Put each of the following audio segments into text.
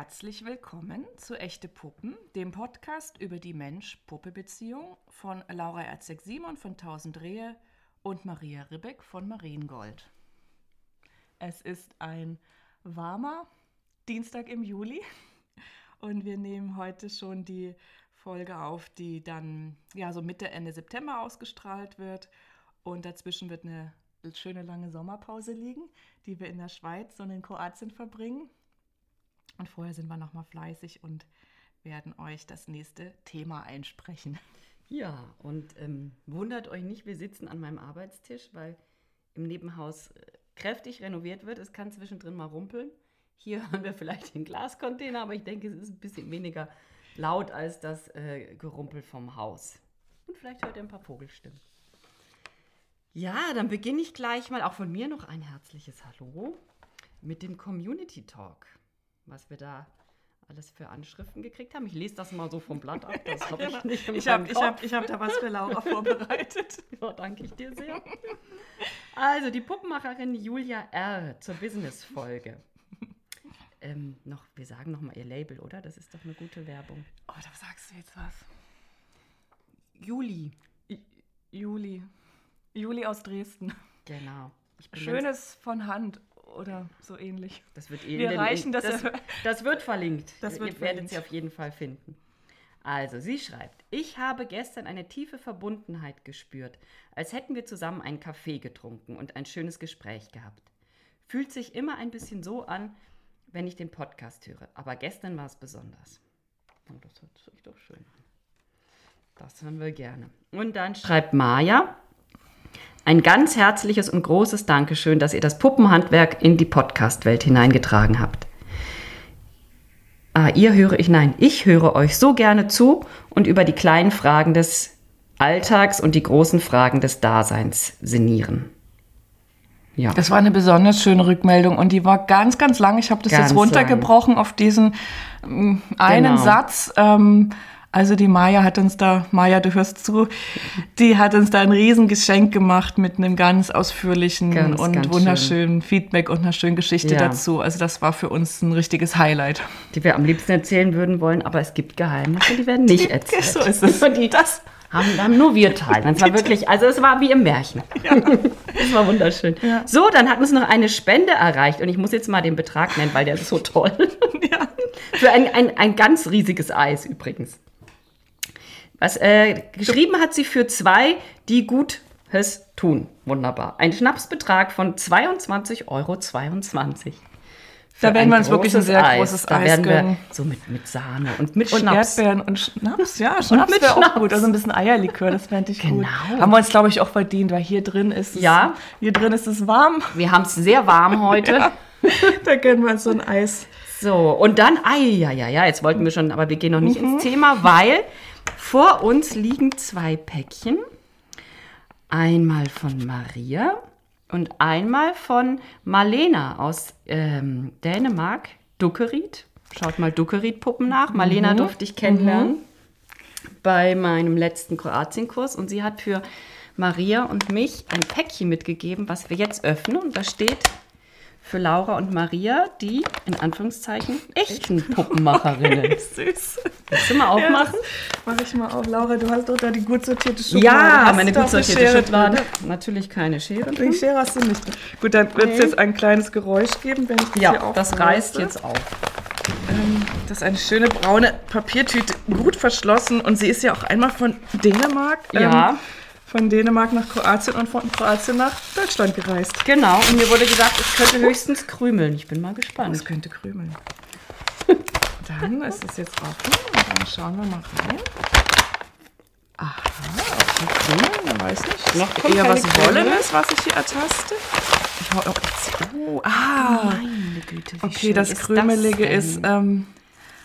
Herzlich willkommen zu Echte Puppen, dem Podcast über die Mensch-Puppe-Beziehung von Laura Erzeg-Simon von 1000 Rehe und Maria Ribbeck von Mariengold. Es ist ein warmer Dienstag im Juli und wir nehmen heute schon die Folge auf, die dann ja so Mitte, Ende September ausgestrahlt wird. Und dazwischen wird eine schöne lange Sommerpause liegen, die wir in der Schweiz und in Kroatien verbringen. Und vorher sind wir nochmal fleißig und werden euch das nächste Thema einsprechen. Ja, und ähm, wundert euch nicht, wir sitzen an meinem Arbeitstisch, weil im Nebenhaus äh, kräftig renoviert wird. Es kann zwischendrin mal rumpeln. Hier haben wir vielleicht den Glascontainer, aber ich denke, es ist ein bisschen weniger laut als das äh, Gerumpel vom Haus. Und vielleicht hört ihr ein paar Vogelstimmen. Ja, dann beginne ich gleich mal auch von mir noch ein herzliches Hallo mit dem Community Talk, was wir da alles für Anschriften gekriegt haben. Ich lese das mal so vom Blatt ab. Das habe ich nicht. Ich habe hab, hab da was für Laura vorbereitet. Ja, danke ich dir sehr. Also, die Puppenmacherin Julia R. zur Business-Folge. Ähm, noch, wir sagen noch mal ihr Label, oder? Das ist doch eine gute Werbung. Oh, da sagst du jetzt was. Juli. I Juli. Juli aus Dresden. Genau. Schönes von Hand oder so ähnlich. Das wird eh Wir reichen das- das, das wird verlinkt. Das wird Ihr werdet sie auf jeden Fall finden. Also, sie schreibt, ich habe gestern eine tiefe Verbundenheit gespürt, als hätten wir zusammen einen Kaffee getrunken und ein schönes Gespräch gehabt. Fühlt sich immer ein bisschen so an, wenn ich den Podcast höre, aber gestern war es besonders. Und das hört sich doch schön an. Das hören wir gerne. Und dann schreibt Maja, ein ganz herzliches und großes Dankeschön, dass ihr das Puppenhandwerk in die Podcast-Welt hineingetragen habt. Ah, ihr höre ich, nein, ich höre euch so gerne zu und über die kleinen Fragen des Alltags und die großen Fragen des Daseins sinnieren. Ja, Das war eine besonders schöne Rückmeldung und die war ganz, ganz lang. Ich habe das Ganz jetzt runtergebrochen auf diesen ähm, einen Genau. Satz. Ähm, also die Maja hat uns da, Maja, du hörst zu, die hat uns da ein Riesengeschenk gemacht mit einem ganz ausführlichen Ganz, und ganz wunderschönen Feedback und einer schönen Geschichte Ja. dazu. Also das war für uns ein richtiges Highlight. die wir am liebsten erzählen würden wollen, aber es gibt Geheimnisse, die werden nicht erzählt. So ist es. Und die Das, haben, haben nur wir teilen. Es war wirklich, also es war wie im Märchen. Das war wunderschön. Ja. So, dann hat uns noch eine Spende erreicht und ich muss jetzt mal den Betrag nennen, weil der ist so toll. ja. Für ein, ein, ein ganz riesiges Eis übrigens. Was äh, geschrieben hat sie für zwei, die Gutes tun. Wunderbar. Ein Schnapsbetrag von 22,22 Euro. Da werden wir uns wirklich ein sehr großes Da Eis werden wir gönnen. so mit, mit Sahne und mit Und Schnaps. Erdbeeren und Schnaps, ja, Schnaps mit wäre auch gut. Also ein bisschen Eierlikör, das fände ich gut. Genau. Haben wir uns, glaube ich, auch verdient, weil hier drin ist es, Ja. hier drin ist es warm. Wir haben es sehr warm heute. Da gönnen wir uns so ein Eis. So, und dann, ai, ja, ja, ja, jetzt wollten wir schon, aber wir gehen noch nicht Mhm. ins Thema, weil vor uns liegen zwei Päckchen. Einmal von Maria und einmal von Marlena aus ähm, Dänemark, Duckerit. Schaut mal Duckerit-Puppen nach. Marlena Mhm. durfte ich kennenlernen bei meinem letzten Kroatienkurs und sie hat für Maria und mich ein Päckchen mitgegeben, was wir jetzt öffnen und da steht für Laura und Maria die, in Anführungszeichen, echten Puppenmacherinnen. Süß. Willst du mal aufmachen? Mach ich mal auf. Laura, du hast doch da die gut sortierte Schublade. Ja, meine gut sortierte Schublade. drin? Natürlich keine Schere. Die drin. Schere hast du nicht drin. Gut, dann wird es Nee. jetzt ein kleines Geräusch geben, wenn ich das hier Ja, das reißt jetzt auf. Ähm, das ist eine schöne braune Papiertüte, gut verschlossen. Und sie ist ja auch einmal von Dänemark. Ja. Von Dänemark nach Kroatien und von Kroatien nach Deutschland gereist. Genau, und mir wurde gesagt, es könnte höchstens krümeln. Ich bin mal gespannt. könnte krümeln. Dann ist es jetzt offen und dann schauen wir mal rein. Aha, die krümeln, man weiß nicht. Noch kommt eher was. Wollenes, was ich hier ertaste. Ich hau auch jetzt. Oh, ah. Meine Güte, wie Okay, das Krümelige ist, ähm,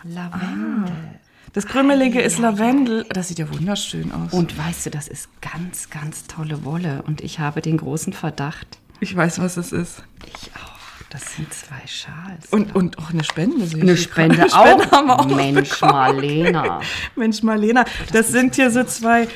Lavendel. Das Krümelige ist Lavendel. Das sieht ja wunderschön aus. Und weißt du, das ist ganz, ganz tolle Wolle. Und ich habe den großen Verdacht, ich weiß, was es ist. ich auch. Das sind zwei Schals. Und, und auch eine Spende. sehe ich eine Spende auch. Spende haben wir auch Mensch. Marlena. Mensch, Marlena, das, sind hier so zwei,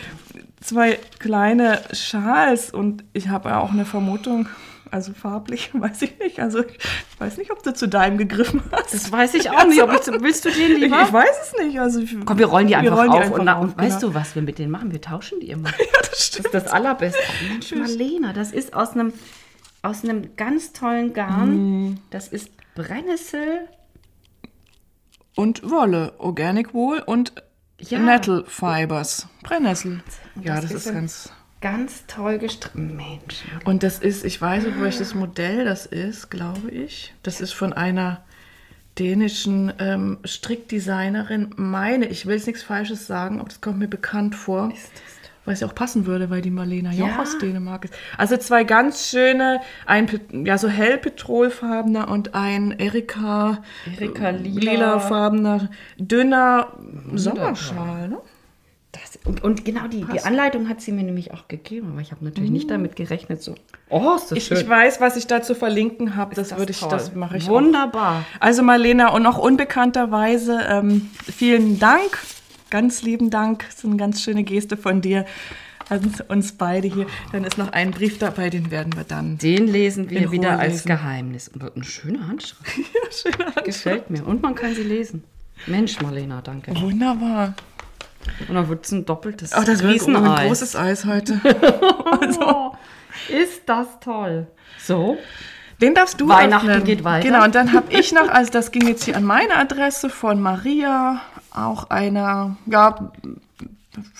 zwei kleine Schals und ich habe ja auch eine Vermutung, Also farblich, weiß ich nicht. Also ich weiß nicht, ob du zu deinem gegriffen hast. Das weiß ich auch nicht. Ob ich, willst du den Ich, lieber? ich weiß es nicht. Also ich, Komm, wir rollen die einfach rollen auf. die einfach und, na- auf, und weißt genau. du, was wir mit denen machen? Wir tauschen die immer. Ja, das Das stimmt. ist das Allerbeste. Mensch, Marlena, das ist aus einem, aus einem ganz tollen Garn. Das ist Brennnessel. Und Wolle, Organic Wool und Ja. Nettle Fibers. Brennnessel. Ja, das das, ist ist ganz. Ganz toll gestrickt. Mensch. Und das ist, ich weiß nicht, welches Modell das ist, glaube ich. Das ist von einer dänischen ähm, Strickdesignerin. Meine, ich will jetzt nichts Falsches sagen, aber das kommt mir bekannt vor. Weil es ja auch passen würde, weil die Marlena ja auch aus Dänemark ist. Also zwei ganz schöne, ein ja so hell petrolfarbener und ein Erika, Erika Lila. lilafarbener, dünner Sommerschal. Ne? Das, und, und genau die, die Anleitung hat sie mir nämlich auch gegeben, aber ich habe natürlich nicht damit gerechnet. So, oh, ist das Ich, schön. ich weiß, was ich da zu verlinken habe. Das, das würde ich, toll. das mache ich auch. Wunderbar. Also Marlena und noch unbekannterweise ähm, vielen Dank, ganz lieben Dank. Das ist eine ganz schöne Geste von dir an uns beide hier. Dann ist noch ein Brief dabei, den werden wir dann. Den lesen wir wieder Ruhe als lesen. Geheimnis. Und eine schöne Handschrift. Ja, schöne Hand. Gefällt mir. Und man kann sie lesen. Mensch, Marlena, danke. Wunderbar. Und dann wird es ein doppeltes Oh, das wird ein großes Eis heute. Oh, ist das toll. So, Den darfst du Weihnachten öffnen. geht weiter. Genau, und dann habe ich noch, also das ging jetzt hier an meine Adresse von Maria, auch einer, ja,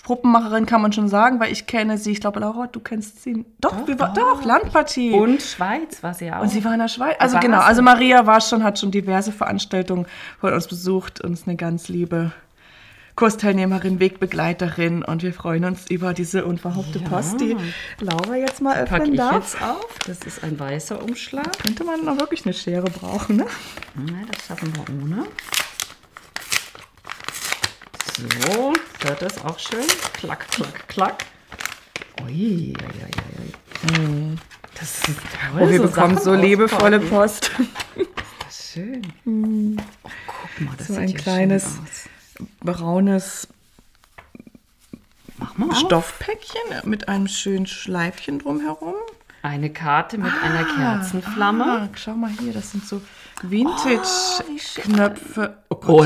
Puppenmacherin kann man schon sagen, weil ich kenne sie. Ich glaube, Laura, du kennst sie. Doch, Doch, wir war, doch. doch Landpartie. und Schweiz war sie auch. Und sie war in der Schweiz. Also War genau, also Maria war schon, hat schon diverse Veranstaltungen von uns besucht und ist eine ganz liebe Kursteilnehmerin, Wegbegleiterin und wir freuen uns über diese unverhoffte Ja. Post, die Laura jetzt mal öffnen ich darf. jetzt auf. Das ist ein weißer Umschlag. Könnte man noch wirklich eine Schere brauchen, ne? Na, das schaffen wir ohne. So, hört das auch schön. Klack, klack, klack. Ui, ui, ui, ui. Das ist toll. Oh, wir so bekommen Sachen so liebevolle. Post. Das ist schön. Oh, guck mal, das So sieht ein kleines schön aus. Braunes. Stoffpäckchen mit einem schönen Schleifchen drumherum. Eine Karte mit einer Kerzenflamme. Ah, schau mal hier, das sind so Vintage-Knöpfe. Oh Oh.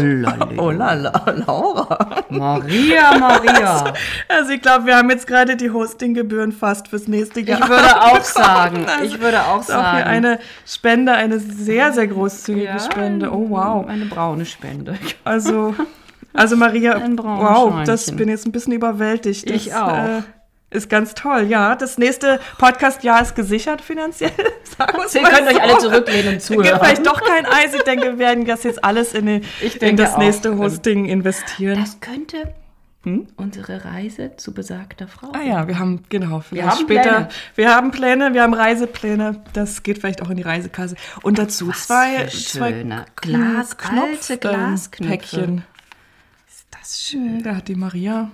Oh la la, Laura. Maria, Maria. Also ich glaube, wir haben jetzt gerade die Hostinggebühren fast fürs nächste Ich Jahr. würde auch sagen, Also, ich würde auch ist auch hier sagen. eine Spende, eine sehr, sehr großzügige Ja, Spende. Oh wow. Eine braune Spende. Also, also Maria, wow, das bin jetzt ein bisschen überwältigt. Das, Ich auch. Äh, ist ganz toll, ja. Das nächste Podcast-Jahr ist gesichert finanziell. Sagen wir's Ihr könnt euch so. alle zurücklehnen und Es gibt zuhören. vielleicht doch kein Eis. Ich denke, wir werden das jetzt alles in, Ich in das nächste Hosting investieren. Das könnte unsere Reise zu besagter Frau. Ah ja, wir haben, genau, vielleicht haben später. Pläne. Wir haben Pläne, wir haben Reisepläne. Das geht vielleicht auch in die Reisekasse. Und dazu Was zwei, zwei schöne Glas- alte ähm, Glasknöpfe. Päckchen. Ist schön. Da hat die Maria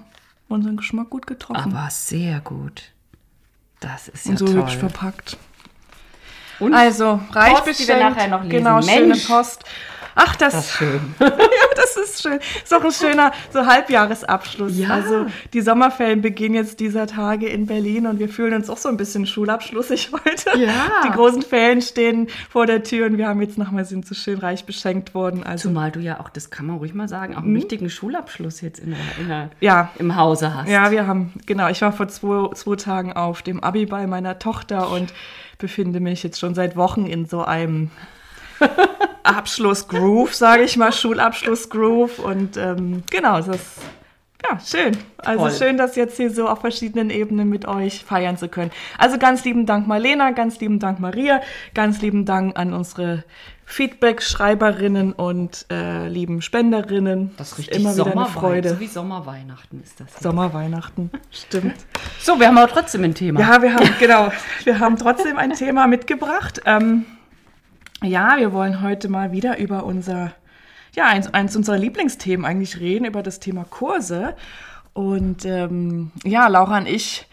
unseren Geschmack gut getroffen. Aber sehr gut. Das ist ja und so toll. hübsch verpackt. Und Also, reich Post, die wir nachher noch lesen. Genau, schöne Mensch. Post. Ach, das, das ist schön. ja, das ist schön. Ist auch ein schöner so Halbjahresabschluss. Ja. Also die Sommerferien beginnen jetzt dieser Tage in Berlin und wir fühlen uns auch so ein bisschen schulabschlussig heute. Ja. Die großen Ferien stehen vor der Tür und wir haben jetzt nochmal sind so schön reich beschenkt worden. Also Zumal du ja auch, das kann man ruhig mal sagen, auch einen wichtigen Schulabschluss jetzt in der, in der, ja. im Hause hast. Ja, wir haben, genau, ich war vor zwei, zwei Tagen auf dem Abiball meiner Tochter und befinde mich jetzt schon seit Wochen in so einem Abschluss-Groove, sage ich mal, Schulabschluss-Groove. Und ähm, genau, das ist ja schön. Also Toll. schön, das jetzt hier so auf verschiedenen Ebenen mit euch feiern zu können. Also ganz lieben Dank, Marlena, ganz lieben Dank, Maria, ganz lieben Dank an unsere Feedback-Schreiberinnen und äh, lieben Spenderinnen. Das ist richtig immer wieder eine Freude. So wie Sommerweihnachten ist das. Sommerweihnachten, stimmt. So, wir haben aber trotzdem ein Thema. Ja, wir haben, genau, wir haben trotzdem ein Thema mitgebracht. Ähm, ja, wir wollen heute mal wieder über unser, ja, eins, eins unserer Lieblingsthemen eigentlich reden, über das Thema Kurse. Und ähm, ja, Laura und ich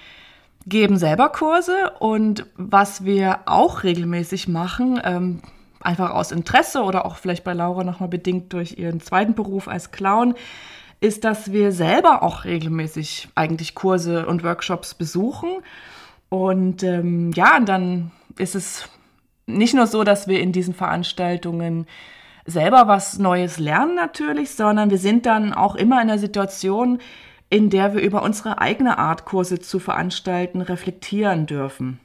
geben selber Kurse und was wir auch regelmäßig machen, ähm, einfach aus Interesse oder auch vielleicht bei Laura nochmal bedingt durch ihren zweiten Beruf als Clown, ist, dass wir selber auch regelmäßig eigentlich Kurse und Workshops besuchen. Und ähm, ja, und dann ist es nicht nur so, dass wir in diesen Veranstaltungen selber was Neues lernen natürlich, sondern wir sind dann auch immer in der Situation, in der wir über unsere eigene Art Kurse zu veranstalten reflektieren dürfen.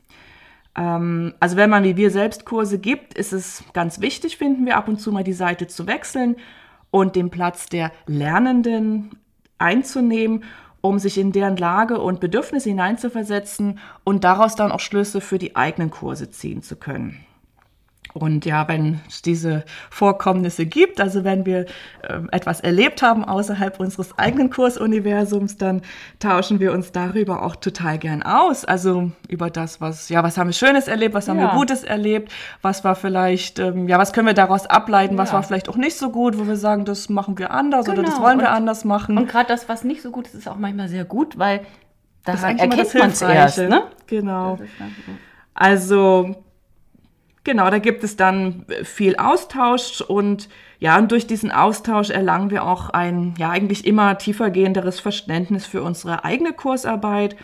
Ähm, also wenn man wie wir selbst Kurse gibt, ist es ganz wichtig, finden wir, ab und zu mal die Seite zu wechseln und den Platz der Lernenden einzunehmen, um sich in deren Lage und Bedürfnisse hineinzuversetzen und daraus dann auch Schlüsse für die eigenen Kurse ziehen zu können. Und ja, wenn es diese Vorkommnisse gibt, also wenn wir äh, etwas erlebt haben außerhalb unseres eigenen Kursuniversums, dann tauschen wir uns darüber auch total gern aus. Also über das, was, ja, was haben wir Schönes erlebt, was haben ja. wir Gutes erlebt, was war vielleicht, ähm, ja, was können wir daraus ableiten, was ja. war vielleicht auch nicht so gut, wo wir sagen, das machen wir anders genau. oder das genau. wollen wir anders machen. Und gerade das, was nicht so gut ist, ist auch manchmal sehr gut, weil daran erkennt man es erst. Ne? Genau. Also Genau, da gibt es dann viel Austausch und ja, und durch diesen Austausch erlangen wir auch ein ja eigentlich immer tiefergehenderes Verständnis für unsere eigene Kursarbeit,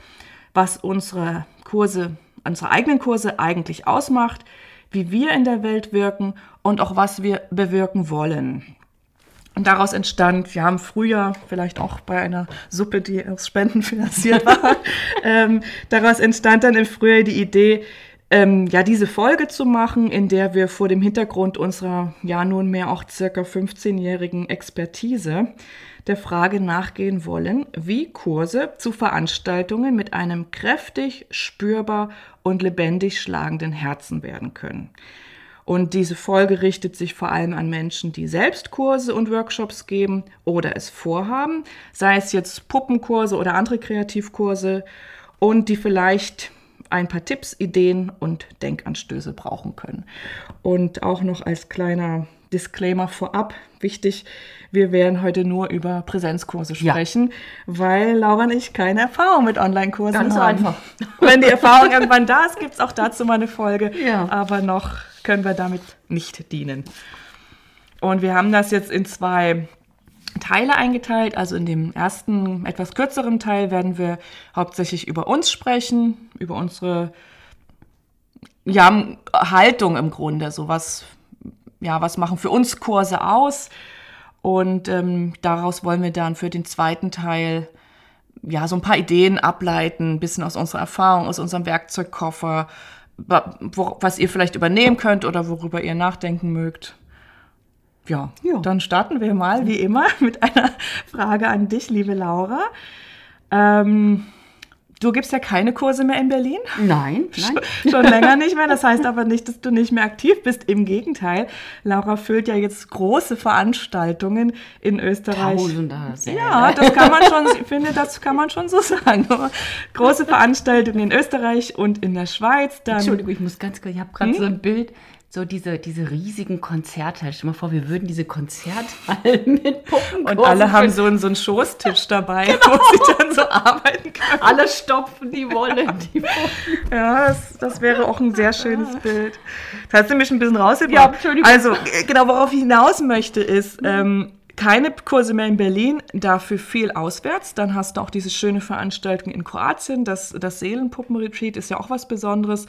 was unsere Kurse, unsere eigenen Kurse eigentlich ausmacht, wie wir in der Welt wirken und auch was wir bewirken wollen. Und daraus entstand, wir haben früher vielleicht auch bei einer Suppe, die aus Spenden finanziert war, ähm, daraus entstand dann im Frühjahr die Idee, ähm, ja, diese Folge zu machen, in der wir vor dem Hintergrund unserer ja nunmehr auch circa 15-jährigen Expertise der Frage nachgehen wollen, wie Kurse zu Veranstaltungen mit einem kräftig, spürbar und lebendig schlagenden Herzen werden können. Und diese Folge richtet sich vor allem an Menschen, die selbst Kurse und Workshops geben oder es vorhaben, sei es jetzt Puppenkurse oder andere Kreativkurse und die vielleicht ein paar Tipps, Ideen und Denkanstöße brauchen können. Und auch noch als kleiner Disclaimer vorab, wichtig, wir werden heute nur über Präsenzkurse sprechen, ja. weil Laura und ich keine Erfahrung mit Online-Kursen haben. Ganz einfach. Wenn die Erfahrung irgendwann da ist, gibt es auch dazu mal eine Folge. Ja. Aber noch können wir damit nicht dienen. Und wir haben das jetzt in zwei Teile eingeteilt. Also in dem ersten, etwas kürzeren Teil werden wir hauptsächlich über uns sprechen, über unsere ja, Haltung im Grunde. So was, ja, was machen für uns Kurse aus? Und ähm, daraus wollen wir dann für den zweiten Teil ja so ein paar Ideen ableiten, ein bisschen aus unserer Erfahrung, aus unserem Werkzeugkoffer, was ihr vielleicht übernehmen könnt oder worüber ihr nachdenken mögt. Ja, ja, dann starten wir mal wie immer mit einer Frage an dich, liebe Laura. Ähm, du gibst ja keine Kurse mehr in Berlin. Nein, nein. Schon, schon länger nicht mehr. Das heißt aber nicht, dass du nicht mehr aktiv bist. Im Gegenteil. Laura füllt ja jetzt große Veranstaltungen in Österreich. Tausender. Ja, das kann man schon, ich finde, das kann man schon so sagen. Große Veranstaltungen in Österreich und in der Schweiz. Dann Entschuldigung, ich muss ganz kurz, ich habe gerade hm? so ein Bild so diese, diese riesigen Konzerthallen. Stell dir mal vor, wir würden diese Konzerthallen mit Puppen Und alle haben so einen, so einen Schoßtisch dabei, genau. wo sie dann so arbeiten können. Alle stopfen die Wolle die Puppen. Ja, das, das, wäre auch ein sehr schönes ja. Bild. Das hast du mich ein bisschen rausgebracht. Ja, Entschuldigung. Also, äh, genau, worauf ich hinaus möchte, ist, mhm. ähm, keine Kurse mehr in Berlin, dafür viel auswärts. Dann hast du auch diese schöne Veranstaltung in Kroatien. Das, das Seelenpuppenretreat ist ja auch was Besonderes.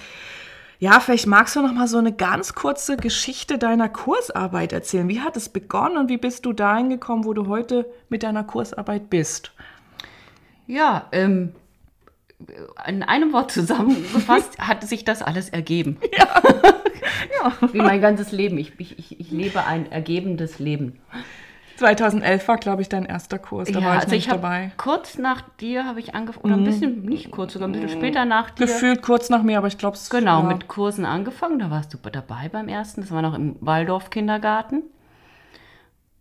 Ja, vielleicht magst du noch mal so eine ganz kurze Geschichte deiner Kursarbeit erzählen. Wie hat es begonnen und wie bist du dahin gekommen, wo du heute mit deiner Kursarbeit bist? Ja, ähm, in einem Wort zusammengefasst hat sich das alles ergeben. Ja. ja. Wie mein ganzes Leben. Ich, ich, ich lebe ein ergebendes Leben. 2011 war, glaube ich, dein erster Kurs. Da ja, war ich also nicht ich dabei. Kurz nach dir habe ich angefangen, oder ein mhm. bisschen, nicht kurz, sogar ein bisschen später nach dir. Gefühlt kurz nach mir, aber ich glaube es Genau, ja. mit Kursen angefangen. Da warst du dabei beim ersten. Das war noch im Waldorf-Kindergarten.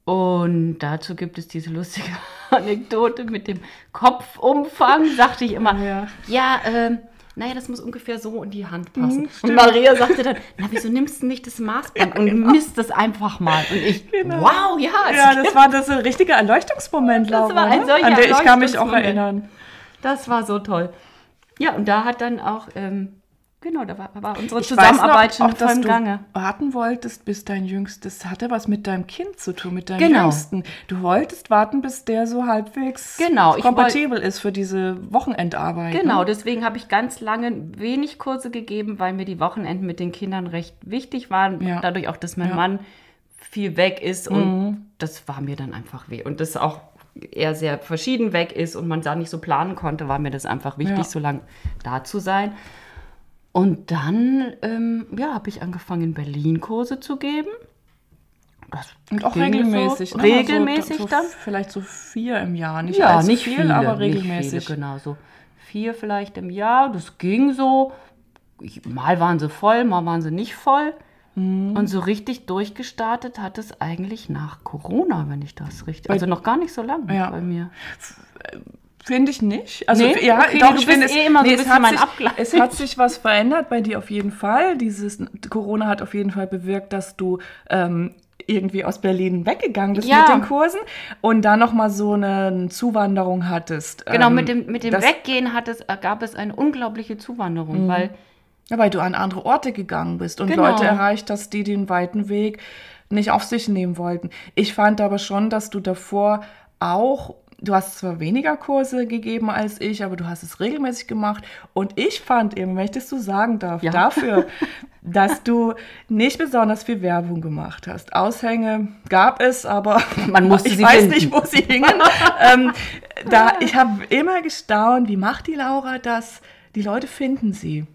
Und dazu gibt es diese lustige Anekdote mit dem Kopfumfang. Sagte ich immer, ja, ja ähm, naja, das muss ungefähr so in die Hand passen. Mhm, und Maria sagte dann, na, wieso nimmst du nicht das Maßband ja, und genau. misst das einfach mal? Und ich, genau. wow, ja. Ja, das war das ein richtiger Erleuchtungsmoment, Laura. Das war ein ne? solcher An der ich kann mich auch erinnern. Das war so toll. Ja, und da hat dann auch ähm, Genau, da war, war unsere Ich Zusammenarbeit schon noch, in auch, dass vollem du Gange. warten wolltest, bis dein Jüngstes hatte was mit deinem Kind zu tun, mit deinem Genau. Jüngsten. Du wolltest warten, bis der so halbwegs Genau, kompatibel ist für diese Wochenendarbeit. Genau, Ne? deswegen habe ich ganz lange wenig Kurse gegeben, weil mir die Wochenenden mit den Kindern recht wichtig waren. Ja. Dadurch auch, dass mein Ja. Mhm. Mann viel weg ist und das war mir dann einfach weh. Und das auch er sehr verschieden weg ist und man da nicht so planen konnte, war mir das einfach wichtig, Ja. so lange da zu sein. Und dann ähm, ja, habe ich angefangen, in Berlin Kurse zu geben. Das Und auch regelmäßig. So. ne? Regelmäßig so, so dann? Vielleicht so vier im Jahr. Nicht ja, nicht viel, viele, aber Nicht regelmäßig. viele, genau so. Vier vielleicht im Jahr, das ging so. Ich, mal waren sie voll, mal waren sie nicht voll. Mhm. Und so richtig durchgestartet hat es eigentlich nach Corona, wenn ich das richtig. Bei- Also noch gar nicht so lange Ja. bei mir. Finde ich nicht. Also Nee? ja, Okay, doch, du ich bist finde es, eh immer so ein bisschen hat mein sich, Abgleich. Es hat sich was verändert bei dir auf jeden Fall. Dieses Corona hat auf jeden Fall bewirkt, dass du ähm, irgendwie aus Berlin weggegangen bist Ja. mit den Kursen und dann noch mal so eine Zuwanderung hattest. Genau, Ähm, mit dem, mit dem Weggehen hat es, gab es eine unglaubliche Zuwanderung, Mhm. weil Ja, weil du an andere Orte gegangen bist und Genau. Leute erreicht hast, die den weiten Weg nicht auf sich nehmen wollten. Ich fand aber schon, dass du davor auch, du hast zwar weniger Kurse gegeben als ich, aber du hast es regelmäßig gemacht. Und ich fand eben, wenn ich das so sagen darf, Ja. dafür, dass du nicht besonders viel Werbung gemacht hast. Aushänge gab es, aber Man musste ich sie weiß finden. nicht, wo sie hingen. ähm, da, ich habe immer gestaunt, wie macht die Laura das? Die Leute finden sie.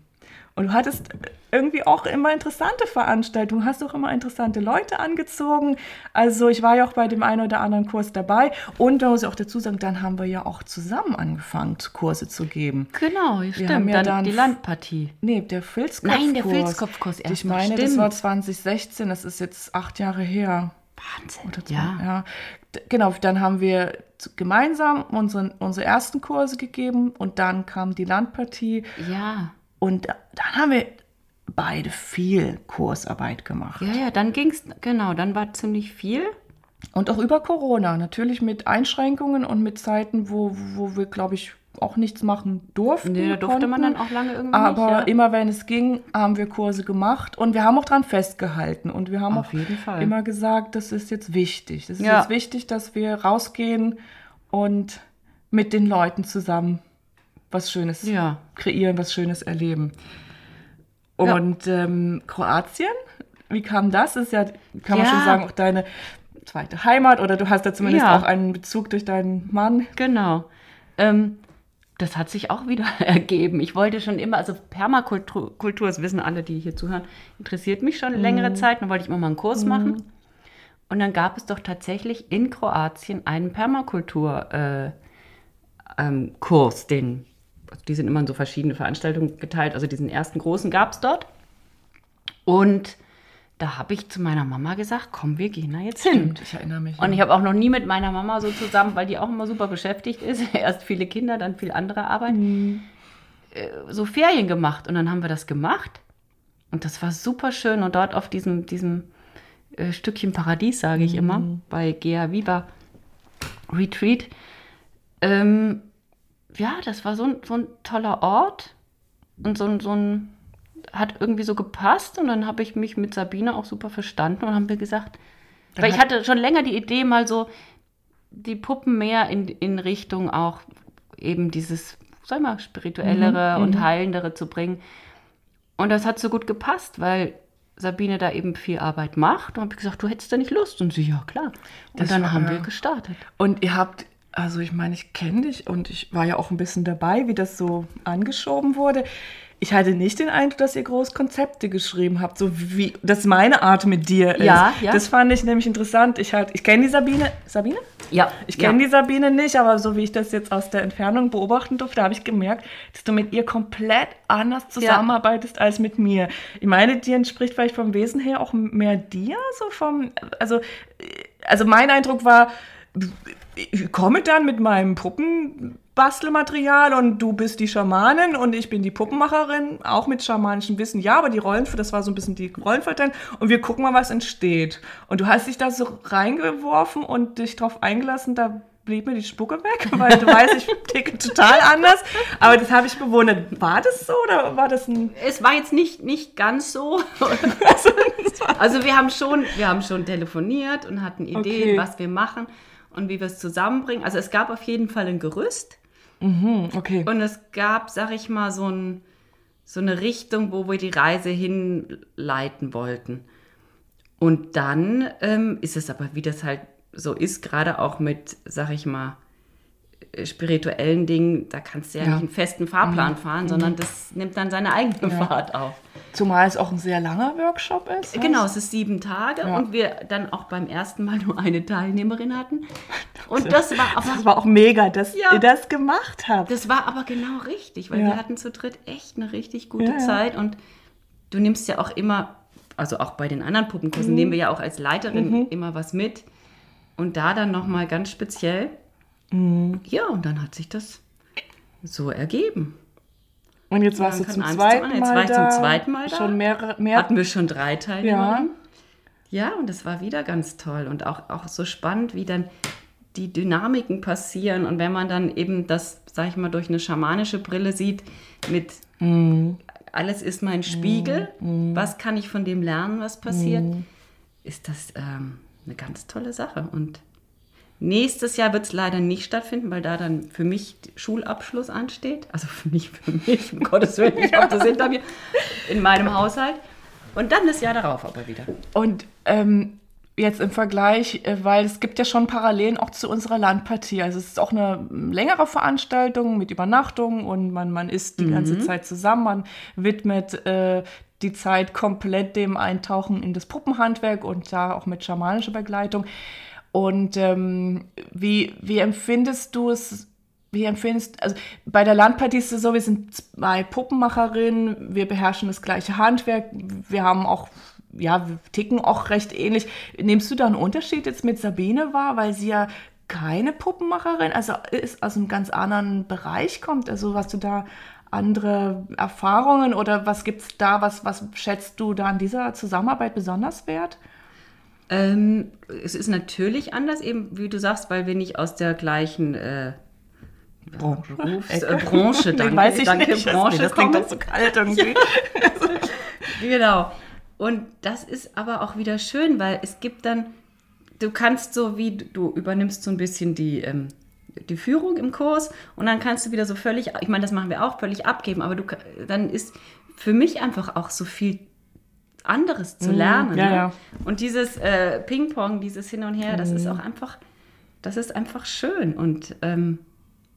Und du hattest irgendwie auch immer interessante Veranstaltungen, hast auch immer interessante Leute angezogen. Also ich war ja auch bei dem einen oder anderen Kurs dabei. Und man muss auch dazu sagen, dann haben wir ja auch zusammen angefangen, Kurse zu geben. genau, stimmt. haben ja dann, dann die Landpartie. Nee, der Filzkopfkurs. Nein, der Filzkopfkurs erst Ich meine, das stimmt. war 2016, das ist jetzt acht Jahre her. Wahnsinn. Oder zwei, ja. ja. Genau, dann haben wir gemeinsam unseren, unsere ersten Kurse gegeben und dann kam die Landpartie ja. Und da- dann haben wir beide viel Kursarbeit gemacht. Ja, ja, dann ging's, genau, dann war ziemlich viel. Und auch über Corona, natürlich mit Einschränkungen und mit Zeiten, wo, wo wir, glaube ich, auch nichts machen durften. Nee, da durfte man konnten. dann auch lange irgendwie Aber nicht. Ja. immer wenn es ging, haben wir Kurse gemacht und wir haben auch dran festgehalten. Und wir haben Auf auch jeden Fall. immer gesagt, das ist jetzt wichtig. Das ist Ja. jetzt wichtig, dass wir rausgehen und mit den Leuten zusammen was Schönes Ja. kreieren, was Schönes erleben. Ja. Und ähm, Kroatien, wie kam das? Ist ja, kann man Ja. schon sagen, auch deine zweite Heimat oder du hast da zumindest Ja. auch einen Bezug durch deinen Mann. Genau. Ähm, das hat sich auch wieder ergeben. Ich wollte schon immer, also Permakultur, Kultur, das wissen alle, die hier zuhören, interessiert mich schon längere Zeit. Dann wollte ich immer mal einen Kurs machen. Und dann gab es doch tatsächlich in Kroatien einen Permakultur-Kurs, äh, ähm, den, also die sind immer in so verschiedene Veranstaltungen geteilt. Also diesen ersten großen gab es dort. Und da habe ich zu meiner Mama gesagt, komm, wir gehen da jetzt hin. Stimmt, ich erinnere mich. Und ich habe auch noch nie mit meiner Mama so zusammen, weil die auch immer super beschäftigt ist. Erst viele Kinder, dann viel andere Arbeit. Mhm. äh, So Ferien gemacht. Und dann haben wir das gemacht. Und das war super schön. Und dort auf diesem, diesem äh, Stückchen Paradies, sage ich immer, Mhm. bei Gea Viva Retreat. Ähm, ja, das war so ein, so ein toller Ort. Und so ein, so ein, hat irgendwie so gepasst. Und dann habe ich mich mit Sabine auch super verstanden und haben wir gesagt, Dann weil ich hat- hatte schon länger die Idee, mal so die Puppen mehr in, in Richtung auch eben dieses, sag ich mal, spirituellere Mhm, und mhm. heilendere zu bringen. Und das hat so gut gepasst, weil Sabine da eben viel Arbeit macht. Und habe ich gesagt, du hättest da nicht Lust. Und sie, ja klar. Und Das dann war- haben wir gestartet. Und ihr habt, also ich meine, ich kenne dich und ich war ja auch ein bisschen dabei, wie das so angeschoben wurde. Ich hatte nicht den Eindruck, dass ihr groß Konzepte geschrieben habt, so wie das meine Art mit dir ist. Ja, ja. Das fand ich nämlich interessant. Ich, halt, ich kenne die Sabine. Sabine? Ja, Ich kenne die Sabine nicht, aber so wie ich das jetzt aus der Entfernung beobachten durfte, habe ich gemerkt, dass du mit ihr komplett anders zusammenarbeitest als mit mir. Ich meine, dir entspricht vielleicht vom Wesen her auch mehr dir, so vom, also, also mein Eindruck war, ich komme dann mit meinem Puppenbastelmaterial und du bist die Schamanin und ich bin die Puppenmacherin, auch mit schamanischem Wissen. Ja, aber die Rollen, das war so ein bisschen die Rollenverteilung und wir gucken mal, was entsteht. Und du hast dich da so reingeworfen und dich drauf eingelassen, da blieb mir die Spucke weg, weil du weißt, ich ticke total anders. Aber das habe ich bewundert. War das so oder war das ein. Es war jetzt nicht, nicht ganz so. also wir haben schon, wir haben schon telefoniert und hatten Ideen, Okay. was wir machen und wie wir es zusammenbringen. Also es gab auf jeden Fall ein Gerüst Mhm, okay. und es gab, sag ich mal, so, ein, so eine Richtung, wo wir die Reise hinleiten wollten. Und dann ähm, ist es aber, wie das halt so ist, gerade auch mit, sag ich mal, spirituellen Dingen, da kannst du ja, Ja. nicht einen festen Fahrplan fahren, sondern das nimmt dann seine eigene Ja. Fahrt auf. Zumal es auch ein sehr langer Workshop ist. Genau, es ist sieben Tage Ja. und wir dann auch beim ersten Mal nur eine Teilnehmerin hatten. Und das war aber, Das war auch mega, dass Ja. ihr das gemacht habt. das war aber genau richtig, weil wir hatten zu dritt echt eine richtig gute. Zeit und du nimmst ja auch immer, also auch bei den anderen Puppenkursen Mhm. nehmen wir ja auch als Leiterin immer was mit und da dann nochmal ganz speziell. Mhm. Ja, und dann hat sich das so ergeben. Und jetzt warst du zum zweiten anderen. Jetzt Mal war ich zum zweiten Mal da. Schon mehrere, mehr. Hatten wir schon drei Teilnehmerinnen. Ja, und das war wieder ganz toll und auch, auch so spannend, wie dann die Dynamiken passieren und wenn man dann eben das, sag ich mal, durch eine schamanische Brille sieht, mit Mhm. alles ist mein Spiegel, was kann ich von dem lernen, was passiert, ist das ähm, eine ganz tolle Sache. Und nächstes Jahr wird es leider nicht stattfinden, weil da dann für mich Schulabschluss ansteht. Also für nicht für mich, um Gottes Willen, ich habe das hinter mir, in meinem Haushalt. Und dann das Jahr darauf aber wieder. Und ähm, jetzt im Vergleich, äh, weil es gibt ja schon Parallelen auch zu unserer Landpartie. Also es ist auch eine längere Veranstaltung mit Übernachtung und man, man ist die ganze Zeit zusammen. Man widmet äh, die Zeit komplett dem Eintauchen in das Puppenhandwerk und da auch mit schamanischer Begleitung. Und ähm, wie, wie empfindest du es? Wie empfindest also bei der Landpartie ist es so, wir sind zwei Puppenmacherinnen, wir beherrschen das gleiche Handwerk, wir haben auch, ja, wir ticken auch recht ähnlich. Nimmst du da einen Unterschied jetzt mit Sabine wahr, weil sie ja keine Puppenmacherin, also ist aus einem ganz anderen Bereich kommt? Also hast du da andere Erfahrungen oder was gibt es da, was, was schätzt du da an dieser Zusammenarbeit besonders wert? Ähm, es ist natürlich anders, eben wie du sagst, weil wir nicht aus der gleichen äh, Branche. Berufs äh, Branche, Nee, danke, weiß ich danke, nicht. Branche das klingt kommen. doch so kalt irgendwie. Genau. Und das ist aber auch wieder schön, weil es gibt dann, du kannst so wie, du übernimmst so ein bisschen die, ähm, die Führung im Kurs und dann kannst du wieder so völlig, ich meine, das machen wir auch, völlig abgeben, aber du, dann ist für mich einfach auch so viel anderes zu lernen. Mhm. ja, ne? ja. Und dieses äh, Ping-Pong, dieses Hin und Her, das ist Mhm. auch einfach, das ist einfach schön und ähm,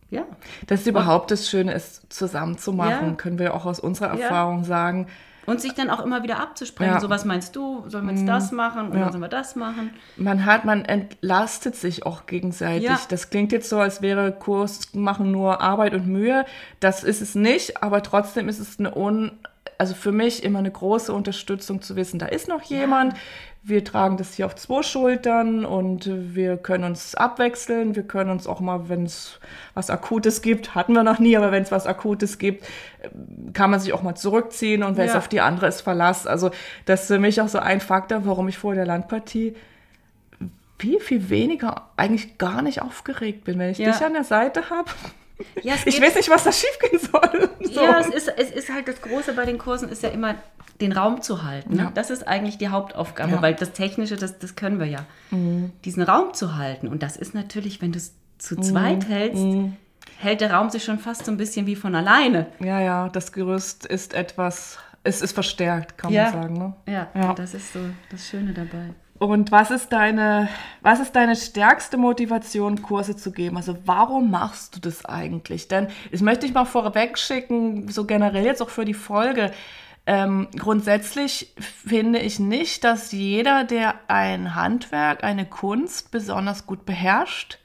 ja. Das ist überhaupt das Schöne, es zusammen zu machen, Ja. können wir auch aus unserer. Erfahrung sagen. Und sich dann auch immer wieder abzusprechen. Ja. So, was meinst du? Sollen wir jetzt das machen oder Ja. sollen wir das machen? Man hat, man entlastet sich auch gegenseitig. Ja. Das klingt jetzt so, als wäre Kurs machen nur Arbeit und Mühe. Das ist es nicht, aber trotzdem ist es eine un, also für mich immer eine große Unterstützung zu wissen, da ist noch jemand. Wir tragen das hier auf zwei Schultern und wir können uns abwechseln. Wir können uns auch mal, wenn es was Akutes gibt, hatten wir noch nie, aber wenn es was Akutes gibt, kann man sich auch mal zurückziehen und wer es Ja. auf die andere ist, Verlass. Also das ist für mich auch so ein Faktor, warum ich vor der Landpartie viel, viel weniger, eigentlich gar nicht aufgeregt bin, wenn ich Ja. dich an der Seite habe. Ja, Ich weiß nicht, was da schiefgehen soll. So. Ja, es ist, es ist halt das Große bei den Kursen, ist ja immer den Raum zu halten. Ne? Ja. Das ist eigentlich die Hauptaufgabe, Ja. Mhm. weil das Technische, das, das können wir ja. Diesen Raum zu halten. Und das ist natürlich, wenn du es zu zweit hältst, Mhm. hält der Raum sich schon fast so ein bisschen wie von alleine. ja, ja, das Gerüst ist etwas, es ist verstärkt, kann man sagen. Ne? Ja, Ja. das ist so das Schöne dabei. Und was ist deine, was ist deine stärkste Motivation, Kurse zu geben? Also warum machst du das eigentlich? Denn das möchte ich mal vorweg schicken, so generell jetzt auch für die Folge. Ähm, grundsätzlich finde ich nicht, dass jeder, der ein Handwerk, eine Kunst besonders gut beherrscht,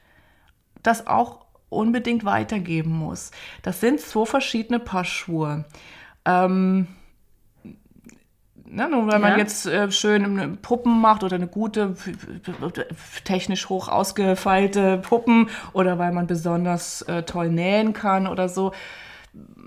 das auch unbedingt weitergeben muss. Das sind zwei verschiedene Paar Schuhe. Ähm, Ne, nur weil man Ja. jetzt äh, schön eine Puppen macht oder eine gute, technisch hoch ausgefeilte Puppen oder weil man besonders äh, toll nähen kann oder so,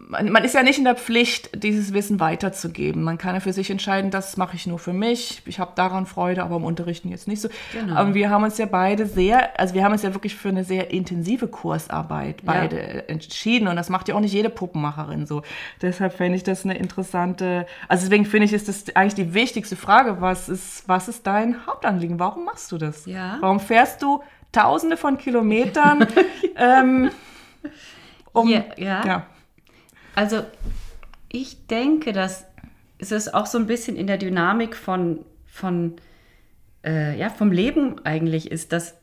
man, man, ist ja nicht in der Pflicht, dieses Wissen weiterzugeben. Man kann ja für sich entscheiden, das mache ich nur für mich. Ich habe daran Freude, aber im Unterrichten jetzt nicht so. Genau. Aber wir haben uns ja beide sehr, also wir haben uns ja wirklich für eine sehr intensive Kursarbeit beide ja. entschieden. Und das macht ja auch nicht jede Puppenmacherin so. Deshalb fände ich das eine interessante, also deswegen finde ich, ist das eigentlich die wichtigste Frage. Was ist, was ist dein Hauptanliegen? Warum machst du das? Ja. Warum fährst du tausende von Kilometern? ähm, um, ja, ja. ja. Also ich denke, dass es ist auch so ein bisschen in der Dynamik von, von äh, ja, vom Leben eigentlich ist, dass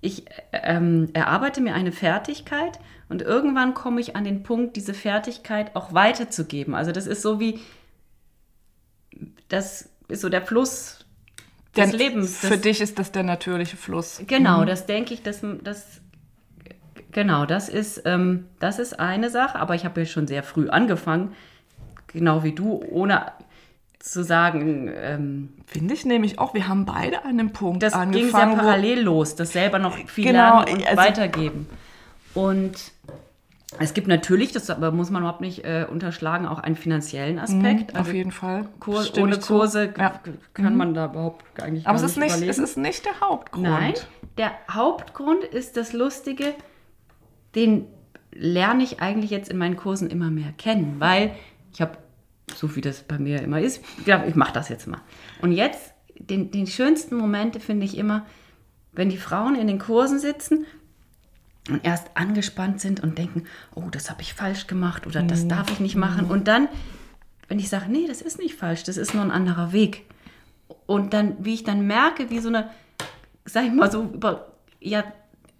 ich ähm, erarbeite mir eine Fertigkeit und irgendwann komme ich an den Punkt, diese Fertigkeit auch weiterzugeben. Also das ist so wie, das ist so der Fluss des der, Lebens. Das, für dich ist das der natürliche Fluss. Genau, mhm. das denke ich, dass das Genau, das ist, ähm, das ist eine Sache, aber ich habe ja schon sehr früh angefangen, genau wie du, ohne zu sagen. Ähm, Finde ich nämlich auch, wir haben beide an einem Punkt das angefangen. Das ging sehr parallel los, das selber noch viel genau, lernen und also, weitergeben. Und es gibt natürlich, das aber muss man überhaupt nicht äh, unterschlagen, auch einen finanziellen Aspekt. Mhm, also auf jeden Fall. Kurs, ohne Kurse ja. kann mhm. man da überhaupt eigentlich aber gar es ist nicht, überleben. es ist nicht der Hauptgrund. Nein, der Hauptgrund ist das Lustige, den lerne ich eigentlich jetzt in meinen Kursen immer mehr kennen, weil ich habe, so wie das bei mir immer ist, ja, ich mache das jetzt mal. Und jetzt, den, den schönsten Momente finde ich immer, wenn die Frauen in den Kursen sitzen und erst angespannt sind und denken, oh, das habe ich falsch gemacht oder das mhm. darf ich nicht machen. Mhm. Und dann, wenn ich sage, nee, das ist nicht falsch, das ist nur ein anderer Weg. Und dann, wie ich dann merke, wie so eine, sag ich mal so, über ja,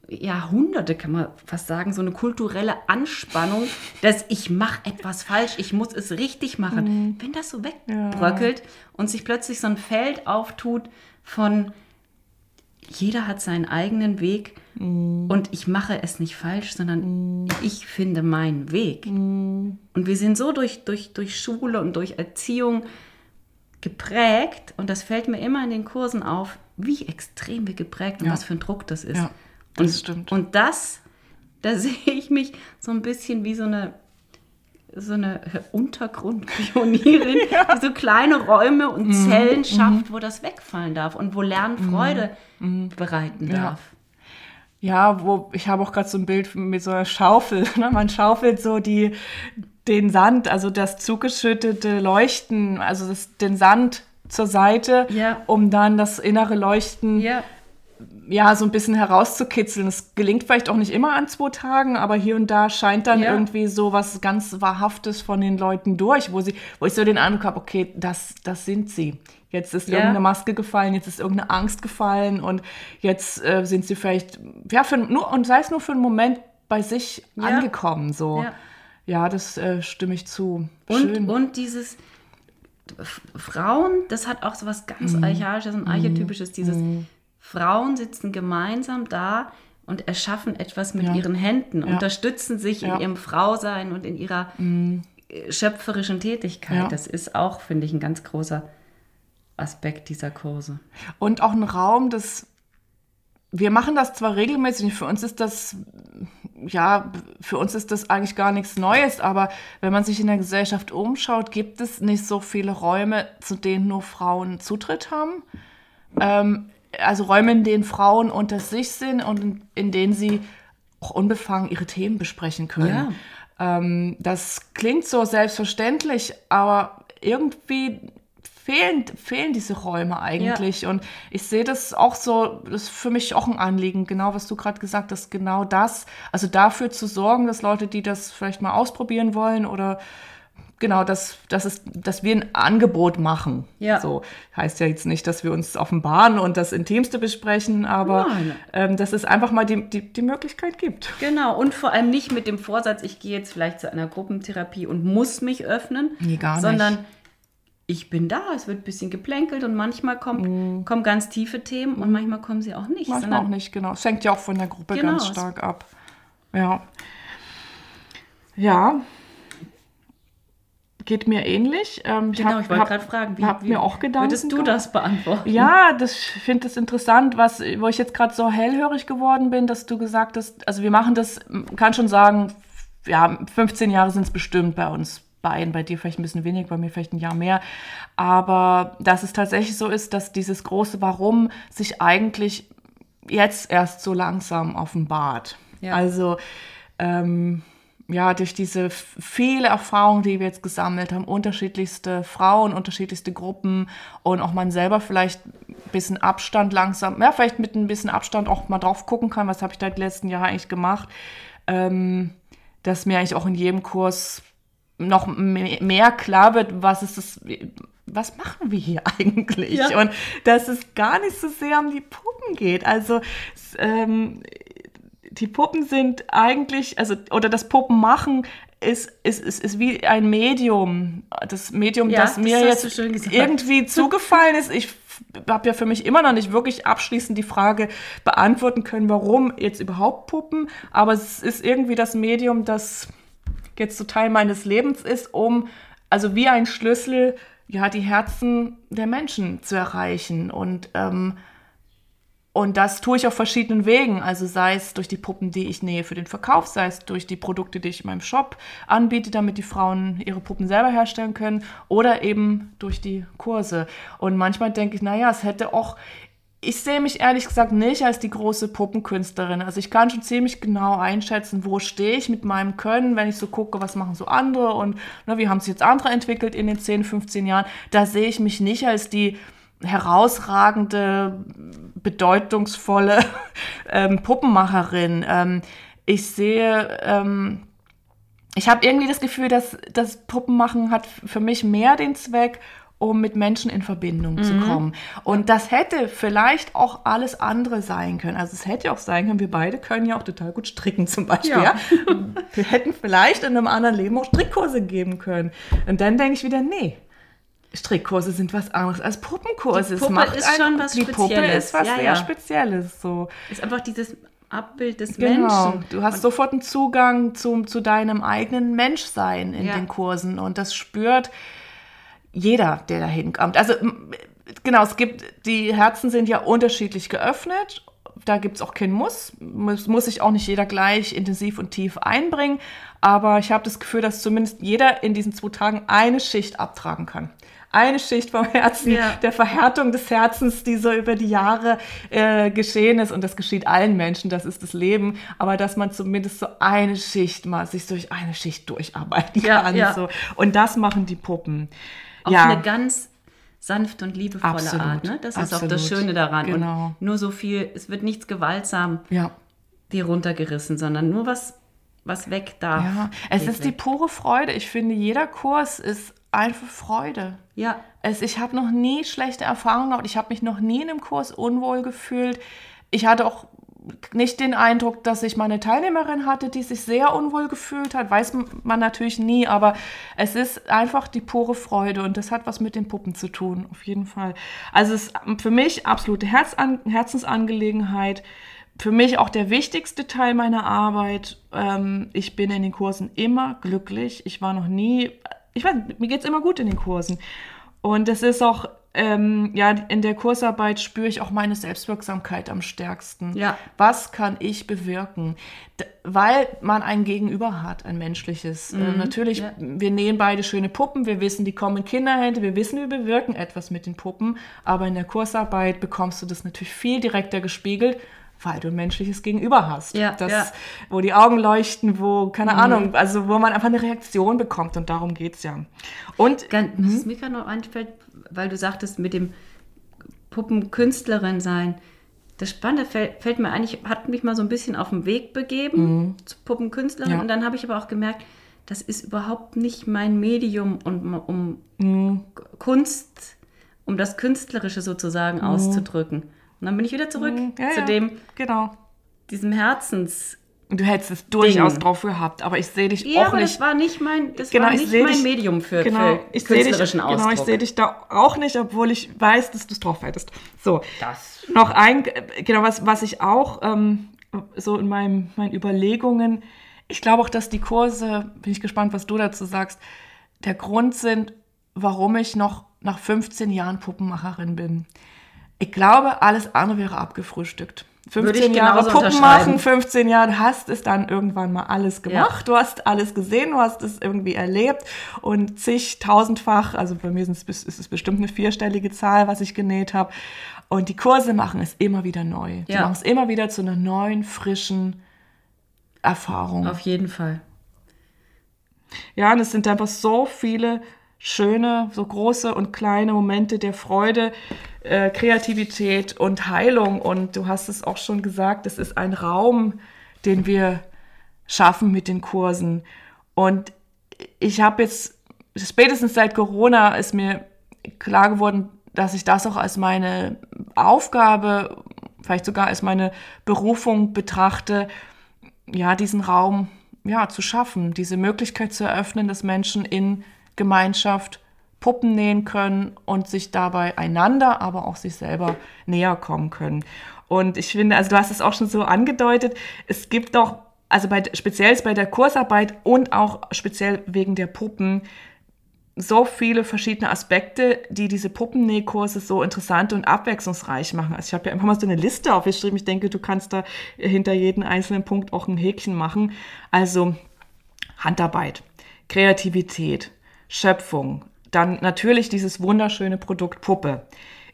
Jahrhunderte, kann man fast sagen, so eine kulturelle Anspannung, dass ich mache etwas falsch, ich muss es richtig machen. Mhm. Wenn das so wegbröckelt ja. und sich plötzlich so ein Feld auftut von jeder hat seinen eigenen Weg mhm. und ich mache es nicht falsch, sondern mhm. ich finde meinen Weg. Mhm. Und wir sind so durch, durch, durch Schule und durch Erziehung geprägt und das fällt mir immer in den Kursen auf, wie extrem wir geprägt und ja. was für ein Druck das ist. Ja. Das und, stimmt. Und das, da sehe ich mich so ein bisschen wie so eine so eine Untergrundpionierin, ja. die so kleine Räume und mhm. Zellen mhm. schafft, wo das wegfallen darf und wo Lernen mhm. Freude mhm. bereiten darf. Ja, wo ich habe auch gerade so ein Bild mit so einer Schaufel. Ne? Man schaufelt so die, den Sand, also das zugeschüttete Leuchten, also das, den Sand zur Seite, ja. um dann das innere Leuchten ja ja, so ein bisschen herauszukitzeln. Es gelingt vielleicht auch nicht immer an zwei Tagen, aber hier und da scheint dann ja. irgendwie so was ganz Wahrhaftes von den Leuten durch, wo, sie, wo ich so den Eindruck habe, okay, das, das sind sie. Jetzt ist ja. irgendeine Maske gefallen, jetzt ist irgendeine Angst gefallen und jetzt äh, sind sie vielleicht, ja, für, nur, und sei es nur für einen Moment bei sich ja. angekommen. So. Ja, das äh, stimme ich zu. Und, und dieses Frauen, das hat auch so was ganz mhm. Archaisches und Archetypisches, dieses mhm Frauen sitzen gemeinsam da und erschaffen etwas mit ja. ihren Händen, ja. unterstützen sich ja. in ihrem Frausein und in ihrer mhm. schöpferischen Tätigkeit. Das ist auch, finde ich, ein ganz großer Aspekt dieser Kurse. Und auch ein Raum, das wir machen das zwar regelmäßig, für uns ist das ja, für uns ist das eigentlich gar nichts Neues, aber wenn man sich in der Gesellschaft umschaut, gibt es nicht so viele Räume, zu denen nur Frauen Zutritt haben. Ähm, also Räume, in denen Frauen unter sich sind und in denen sie auch unbefangen ihre Themen besprechen können. Ja. Ähm, das klingt so selbstverständlich, aber irgendwie fehlen, fehlen diese Räume eigentlich. Ja. Und ich sehe das auch so, das ist für mich auch ein Anliegen, genau was du gerade gesagt hast, genau das. Also dafür zu sorgen, dass Leute, die das vielleicht mal ausprobieren wollen oder genau, dass, dass, es, dass wir ein Angebot machen. Ja. So heißt ja jetzt nicht, dass wir uns offenbaren und das Intimste besprechen, aber ähm, dass es einfach mal die, die, die Möglichkeit gibt. Genau, und vor allem nicht mit dem Vorsatz, ich gehe jetzt vielleicht zu einer Gruppentherapie und muss mich öffnen, nee, gar nicht. sondern ich bin da, es wird ein bisschen geplänkelt und manchmal kommt, mm. kommen ganz tiefe Themen und manchmal kommen sie auch nicht. Manchmal auch nicht, genau. Es hängt ja auch von der Gruppe genau, ganz stark ab. Ja. Ja, geht mir ähnlich. Ähm, ich genau, hab, ich wollte gerade fragen, wie, wie mir auch Gedanken würdest du das beantworten? Ja, das finde ich interessant, was, wo ich jetzt gerade so hellhörig geworden bin, dass du gesagt hast, also wir machen das, kann schon sagen, ja, 15 Jahre sind es bestimmt bei uns beiden, bei dir vielleicht ein bisschen weniger, bei mir vielleicht ein Jahr mehr. Aber dass es tatsächlich so ist, dass dieses große Warum sich eigentlich jetzt erst so langsam offenbart. Ja. Also ähm, ja, durch diese viele Erfahrungen, die wir jetzt gesammelt haben, unterschiedlichste Frauen, unterschiedlichste Gruppen und auch man selber vielleicht ein bisschen Abstand langsam, ja, vielleicht mit ein bisschen Abstand auch mal drauf gucken kann, was habe ich da die letzten Jahre eigentlich gemacht, ähm, dass mir eigentlich auch in jedem Kurs noch mehr klar wird, was ist das, was machen wir hier eigentlich? Ja. Und dass es gar nicht so sehr um die Puppen geht. Also ähm, die Puppen sind eigentlich, also, oder das Puppenmachen ist, ist, ist, ist wie ein Medium. Das Medium, ja, das, das mir jetzt irgendwie zugefallen ist. Ich habe ja für mich immer noch nicht wirklich abschließend die Frage beantworten können, warum jetzt überhaupt Puppen. Aber es ist irgendwie das Medium, das jetzt so Teil meines Lebens ist, um, also wie ein Schlüssel, ja, die Herzen der Menschen zu erreichen. Und ähm, und das tue ich auf verschiedenen Wegen. Also sei es durch die Puppen, die ich nähe für den Verkauf, sei es durch die Produkte, die ich in meinem Shop anbiete, damit die Frauen ihre Puppen selber herstellen können, oder eben durch die Kurse. Und manchmal denke ich, naja, es hätte auch ich sehe mich ehrlich gesagt nicht als die große Puppenkünstlerin. Also ich kann schon ziemlich genau einschätzen, wo stehe ich mit meinem Können, wenn ich so gucke, was machen so andere und na, wie haben sich jetzt andere entwickelt in den 10, 15 Jahren. Da sehe ich mich nicht als die herausragende, bedeutungsvolle ähm, Puppenmacherin. Ähm, ich sehe, ähm, ich habe irgendwie das Gefühl, dass das Puppenmachen hat für mich mehr den Zweck, um mit Menschen in Verbindung mhm. zu kommen. Und das hätte vielleicht auch alles andere sein können. Also es hätte auch sein können, wir beide können ja auch total gut stricken zum Beispiel. Ja. ja? Wir hätten vielleicht in einem anderen Leben auch Strickkurse geben können. Und dann denke ich wieder, nee, Strickkurse sind was anderes als Puppenkurse. Die Puppe ist schon was die Spezielles. Puppe ist was ja, sehr ja. Spezielles. So. Ist einfach dieses Abbild des genau. Menschen. Du hast Und sofort einen Zugang zum, zu deinem eigenen Menschsein in ja. den Kursen. Und das spürt jeder, der da hinkommt. Also genau, es gibt, die Herzen sind ja unterschiedlich geöffnet. Da gibt es auch kein Muss. Muss, muss sich auch nicht jeder gleich intensiv und tief einbringen. Aber ich habe das Gefühl, dass zumindest jeder in diesen zwei Tagen eine Schicht abtragen kann eine Schicht vom Herzen, ja. der Verhärtung des Herzens, die so über die Jahre äh, geschehen ist. Und das geschieht allen Menschen, das ist das Leben. Aber dass man zumindest so eine Schicht mal sich durch eine Schicht durcharbeiten ja, kann. Ja. So. Und das machen die Puppen. Auf ja. eine ganz sanfte und liebevolle Absolut. Art. Ne? Das Absolut. ist auch das Schöne daran. Genau. Und nur so viel, es wird nichts gewaltsam ja. dir runtergerissen, sondern nur was was weg darf. Ja, es ist weg. die pure Freude. Ich finde, jeder Kurs ist einfach Freude. Ja. Es, ich habe noch nie schlechte Erfahrungen gemacht. Ich habe mich noch nie in einem Kurs unwohl gefühlt. Ich hatte auch nicht den Eindruck, dass ich meine Teilnehmerin hatte, die sich sehr unwohl gefühlt hat. Weiß man natürlich nie, aber es ist einfach die pure Freude und das hat was mit den Puppen zu tun, auf jeden Fall. Also es ist für mich absolute Herzan Herzensangelegenheit. Für mich auch der wichtigste Teil meiner Arbeit. Ähm, ich bin in den Kursen immer glücklich. Ich war noch nie ich weiß, mir geht es immer gut in den Kursen. Und es ist auch, ähm, ja, in der Kursarbeit spüre ich auch meine Selbstwirksamkeit am stärksten. Ja. Was kann ich bewirken? D weil man ein Gegenüber hat, ein menschliches. Ähm, mhm. Äh, natürlich, ja. wir nähen beide schöne Puppen, wir wissen, die kommen in Kinderhände, wir wissen, wir bewirken etwas mit den Puppen, aber in der Kursarbeit bekommst du das natürlich viel direkter gespiegelt weil du ein menschliches Gegenüber hast. Ja, das, ja. Wo die Augen leuchten, wo, keine mhm. Ahnung, also wo man einfach eine Reaktion bekommt und darum geht es ja. Und Ganz, was mhm. mir gerade noch einfällt, weil du sagtest, mit dem Puppenkünstlerin sein, das Spannende fällt, fällt, mir eigentlich, hat mich mal so ein bisschen auf den Weg begeben mhm. Puppenkünstlerin ja. und dann habe ich aber auch gemerkt, das ist überhaupt nicht mein Medium, um, um mhm. Kunst, um das Künstlerische sozusagen mhm. auszudrücken. Und dann bin ich wieder zurück mhm. ja, zu dem, genau. diesem Herzens. Du hättest es durchaus Ding. drauf gehabt, aber ich sehe dich ja, auch aber nicht. Das war nicht mein, das genau, war nicht mein dich, Medium für, genau, für ich künstlerischen dich, Ausdruck. Genau, ich sehe dich da auch nicht, obwohl ich weiß, dass du es drauf hättest. So, das. noch ein, genau, was, was ich auch ähm, so in meinem, meinen Überlegungen, ich glaube auch, dass die Kurse, bin ich gespannt, was du dazu sagst, der Grund sind, warum ich noch nach 15 Jahren Puppenmacherin bin. Ich glaube, alles andere wäre abgefrühstückt. 15 Jahre Puppen machen, 15 Jahre, hast es dann irgendwann mal alles gemacht, ja. du hast alles gesehen, du hast es irgendwie erlebt und zigtausendfach, also bei mir ist es bestimmt eine vierstellige Zahl, was ich genäht habe. Und die Kurse machen es immer wieder neu. Die machen es immer wieder zu einer neuen, frischen Erfahrung. Auf jeden Fall. Ja, und es sind einfach so viele schöne, so große und kleine Momente der Freude, äh, Kreativität und Heilung. Und du hast es auch schon gesagt, es ist ein Raum, den wir schaffen mit den Kursen. Und ich habe jetzt, spätestens seit Corona ist mir klar geworden, dass ich das auch als meine Aufgabe, vielleicht sogar als meine Berufung betrachte, ja, diesen Raum ja, zu schaffen, diese Möglichkeit zu eröffnen, dass Menschen in Gemeinschaft Puppen nähen können und sich dabei einander, aber auch sich selber näher kommen können. Und ich finde, also du hast es auch schon so angedeutet, es gibt doch, also bei, speziell bei der Kursarbeit und auch speziell wegen der Puppen, so viele verschiedene Aspekte, die diese Puppennähkurse so interessant und abwechslungsreich machen. Also ich habe ja einfach mal so eine Liste aufgeschrieben. Ich denke, du kannst da hinter jedem einzelnen Punkt auch ein Häkchen machen. Also Handarbeit, Kreativität, Schöpfung, dann natürlich dieses wunderschöne Produkt Puppe.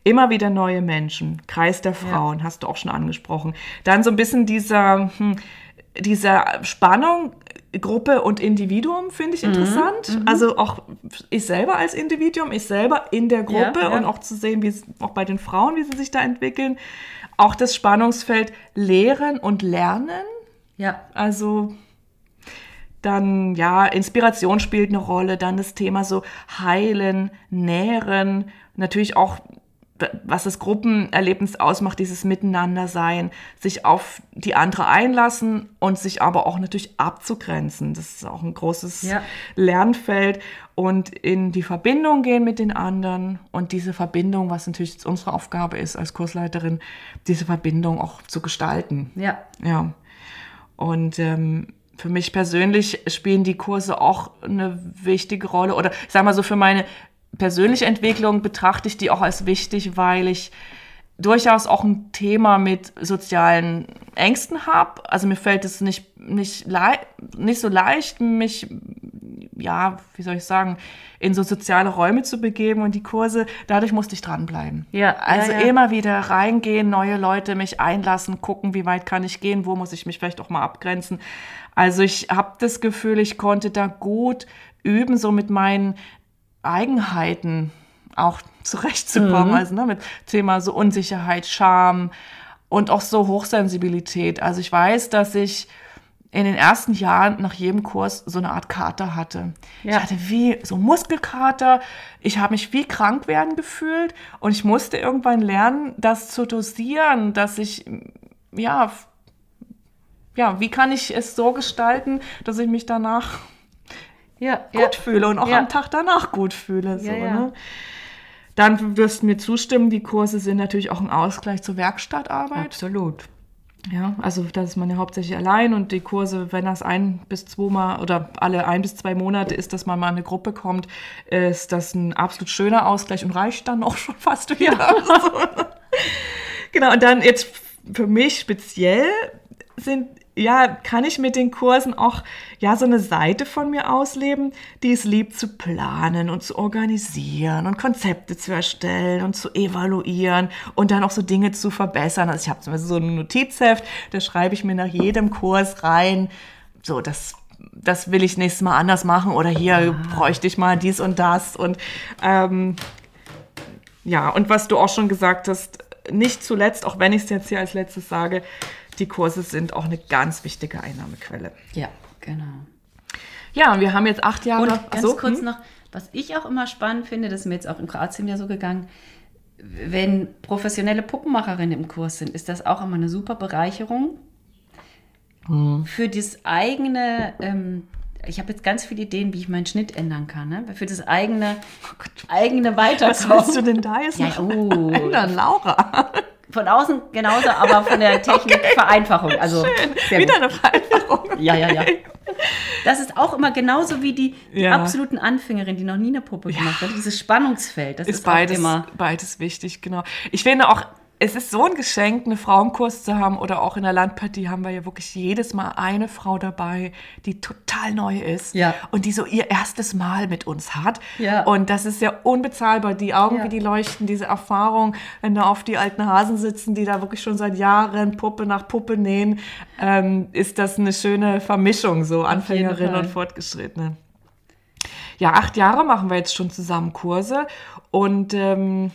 Immer wieder neue Menschen, Kreis der Frauen, ja. hast du auch schon angesprochen. Dann so ein bisschen dieser, hm, dieser Spannung Gruppe und Individuum finde ich mhm, interessant. Mhm. Also auch ich selber als Individuum, ich selber in der Gruppe ja, ja. und auch zu sehen, wie es auch bei den Frauen, wie sie sich da entwickeln. Auch das Spannungsfeld Lehren und Lernen. Ja. Also dann, ja, Inspiration spielt eine Rolle, dann das Thema so Heilen, Nähren, natürlich auch was das Gruppenerlebnis ausmacht, dieses Miteinandersein, sich auf die andere einlassen und sich aber auch natürlich abzugrenzen. Das ist auch ein großes ja. Lernfeld und in die Verbindung gehen mit den anderen und diese Verbindung, was natürlich unsere Aufgabe ist als Kursleiterin, diese Verbindung auch zu gestalten. Ja. Ja. Und ähm, für mich persönlich spielen die Kurse auch eine wichtige Rolle oder ich sag mal so für meine persönliche Entwicklung betrachte ich die auch als wichtig, weil ich durchaus auch ein Thema mit sozialen Ängsten habe. Also mir fällt es nicht, nicht, nicht so leicht, mich, ja, wie soll ich sagen, in so soziale Räume zu begeben und die Kurse, dadurch musste ich dranbleiben. Ja, also ja, ja. immer wieder reingehen, neue Leute mich einlassen, gucken, wie weit kann ich gehen, wo muss ich mich vielleicht auch mal abgrenzen. Also ich habe das Gefühl, ich konnte da gut üben, so mit meinen Eigenheiten auch zurechtzukommen. Mhm. Also ne, mit Thema so Unsicherheit, Scham und auch so Hochsensibilität. Also ich weiß, dass ich in den ersten Jahren nach jedem Kurs so eine Art Kater hatte. Ja. Ich hatte wie so Muskelkater. Ich habe mich wie krank werden gefühlt und ich musste irgendwann lernen, das zu dosieren, dass ich ja ja, wie kann ich es so gestalten, dass ich mich danach ja, gut ja. fühle und auch ja. am Tag danach gut fühle. So, ne? Dann wirst du mir zustimmen, die Kurse sind natürlich auch ein Ausgleich zur Werkstattarbeit. Absolut. Ja, also das ist man ja hauptsächlich allein und die Kurse, wenn das ein bis zweimal oder alle ein bis zwei Monate ist, dass man mal in eine Gruppe kommt, ist das ein absolut schöner Ausgleich und reicht dann auch schon fast wieder. Ja. genau, und dann jetzt für mich speziell sind ja, kann ich mit den Kursen auch ja so eine Seite von mir ausleben, die es liebt zu planen und zu organisieren und Konzepte zu erstellen und zu evaluieren und dann auch so Dinge zu verbessern. Also ich habe zum Beispiel so ein Notizheft, da schreibe ich mir nach jedem Kurs rein, so das das will ich nächstes Mal anders machen oder hier ah. bräuchte ich mal dies und das und ähm, ja und was du auch schon gesagt hast, nicht zuletzt, auch wenn ich es jetzt hier als letztes sage, die Kurse sind auch eine ganz wichtige Einnahmequelle. Ja, genau. Ja, und wir haben jetzt acht Jahre. Und ganz so, kurz hm? noch, was ich auch immer spannend finde, das ist mir jetzt auch in Kroatien ja so gegangen, wenn professionelle Puppenmacherinnen im Kurs sind, ist das auch immer eine super Bereicherung hm. für das eigene. Ähm, ich habe jetzt ganz viele Ideen, wie ich meinen Schnitt ändern kann. Ne? Für das eigene, oh eigene Weiterkommen. Was willst du denn da jetzt ja, oh. ändern, Laura? Von außen genauso, aber von der Technik okay. Vereinfachung. Also Schön. Wieder eine Vereinfachung. ja, ja, ja. Das ist auch immer genauso wie die, die ja. absoluten Anfängerinnen, die noch nie eine Puppe ja. gemacht hat. Dieses Spannungsfeld, das ist, ist beides, immer beides wichtig, genau. Ich finde auch, es ist so ein Geschenk, einen Frauenkurs zu haben oder auch in der Landpartie haben wir ja wirklich jedes Mal eine Frau dabei, die total neu ist Ja. und die so ihr erstes Mal mit uns hat. Ja. Und das ist ja unbezahlbar. Die Augen, Ja. wie die leuchten, diese Erfahrung, wenn da auf die alten Hasen sitzen, die da wirklich schon seit Jahren Puppe nach Puppe nähen, ähm, ist das eine schöne Vermischung, so Anfängerin Fall. und Fortgeschrittene. Ja, acht Jahre machen wir jetzt schon zusammen Kurse und ähm,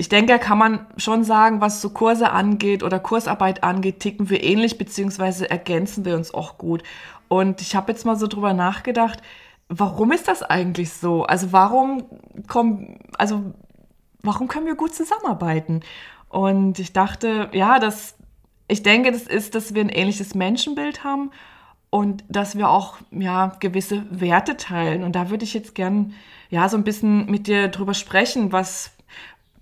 ich denke, da kann man schon sagen, was so Kurse angeht oder Kursarbeit angeht, ticken wir ähnlich, beziehungsweise ergänzen wir uns auch gut. Und ich habe jetzt mal so drüber nachgedacht, warum ist das eigentlich so? Also warum kommen, also warum können wir gut zusammenarbeiten? Und ich dachte, ja, das, ich denke, das ist, dass wir ein ähnliches Menschenbild haben und dass wir auch ja gewisse Werte teilen. Und da würde ich jetzt gern ja so ein bisschen mit dir drüber sprechen, was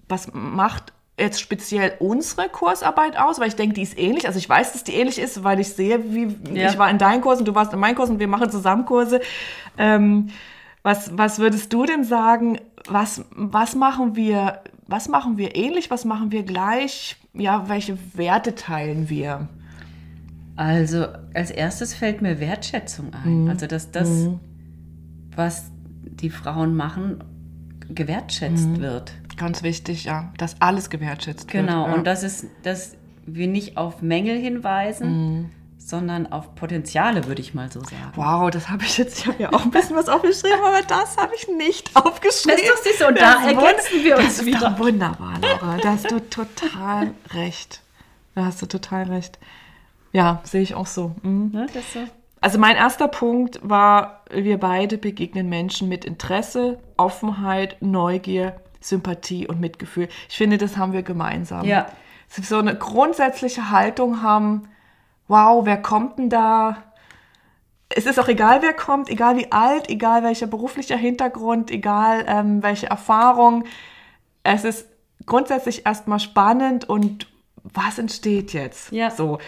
was macht jetzt speziell unsere Kursarbeit aus? Weil ich denke, die ist ähnlich. Also ich weiß, dass die ähnlich ist, weil ich sehe, wie Ja. ich war in deinen Kursen, du warst in meinen Kursen und wir machen zusammen Kurse. Ähm, was, was würdest du denn sagen? Was, was machen wir? Was machen wir ähnlich? Was machen wir gleich? Ja, welche Werte teilen wir? Also als erstes fällt mir Wertschätzung ein. Mhm. Also dass das, was die Frauen machen, gewertschätzt Mhm. wird. Ganz wichtig, ja, dass alles gewertschätzt Genau. wird. ja. Und das ist, dass wir nicht auf Mängel hinweisen, Mhm. sondern auf Potenziale, würde ich mal so sagen. Wow, das habe ich jetzt, ich habe ja auch ein bisschen was aufgeschrieben, aber das habe ich nicht aufgeschrieben. Das ist süß, und da ergänzen wir uns Das ist wieder. wunderbar, Laura. Da hast du total recht. Da hast du total recht. Ja, sehe ich auch so. Mhm. Ne, so. Also mein erster Punkt war, wir beide begegnen Menschen mit Interesse, Offenheit, Neugier, Sympathie und Mitgefühl. Ich finde, das haben wir gemeinsam. Ja. Dass wir so eine grundsätzliche Haltung haben, wow, wer kommt denn da? Es ist auch egal, wer kommt, egal wie alt, egal welcher beruflicher Hintergrund, egal ähm, welche Erfahrung. Es ist grundsätzlich erstmal spannend und was entsteht jetzt? Ja. So,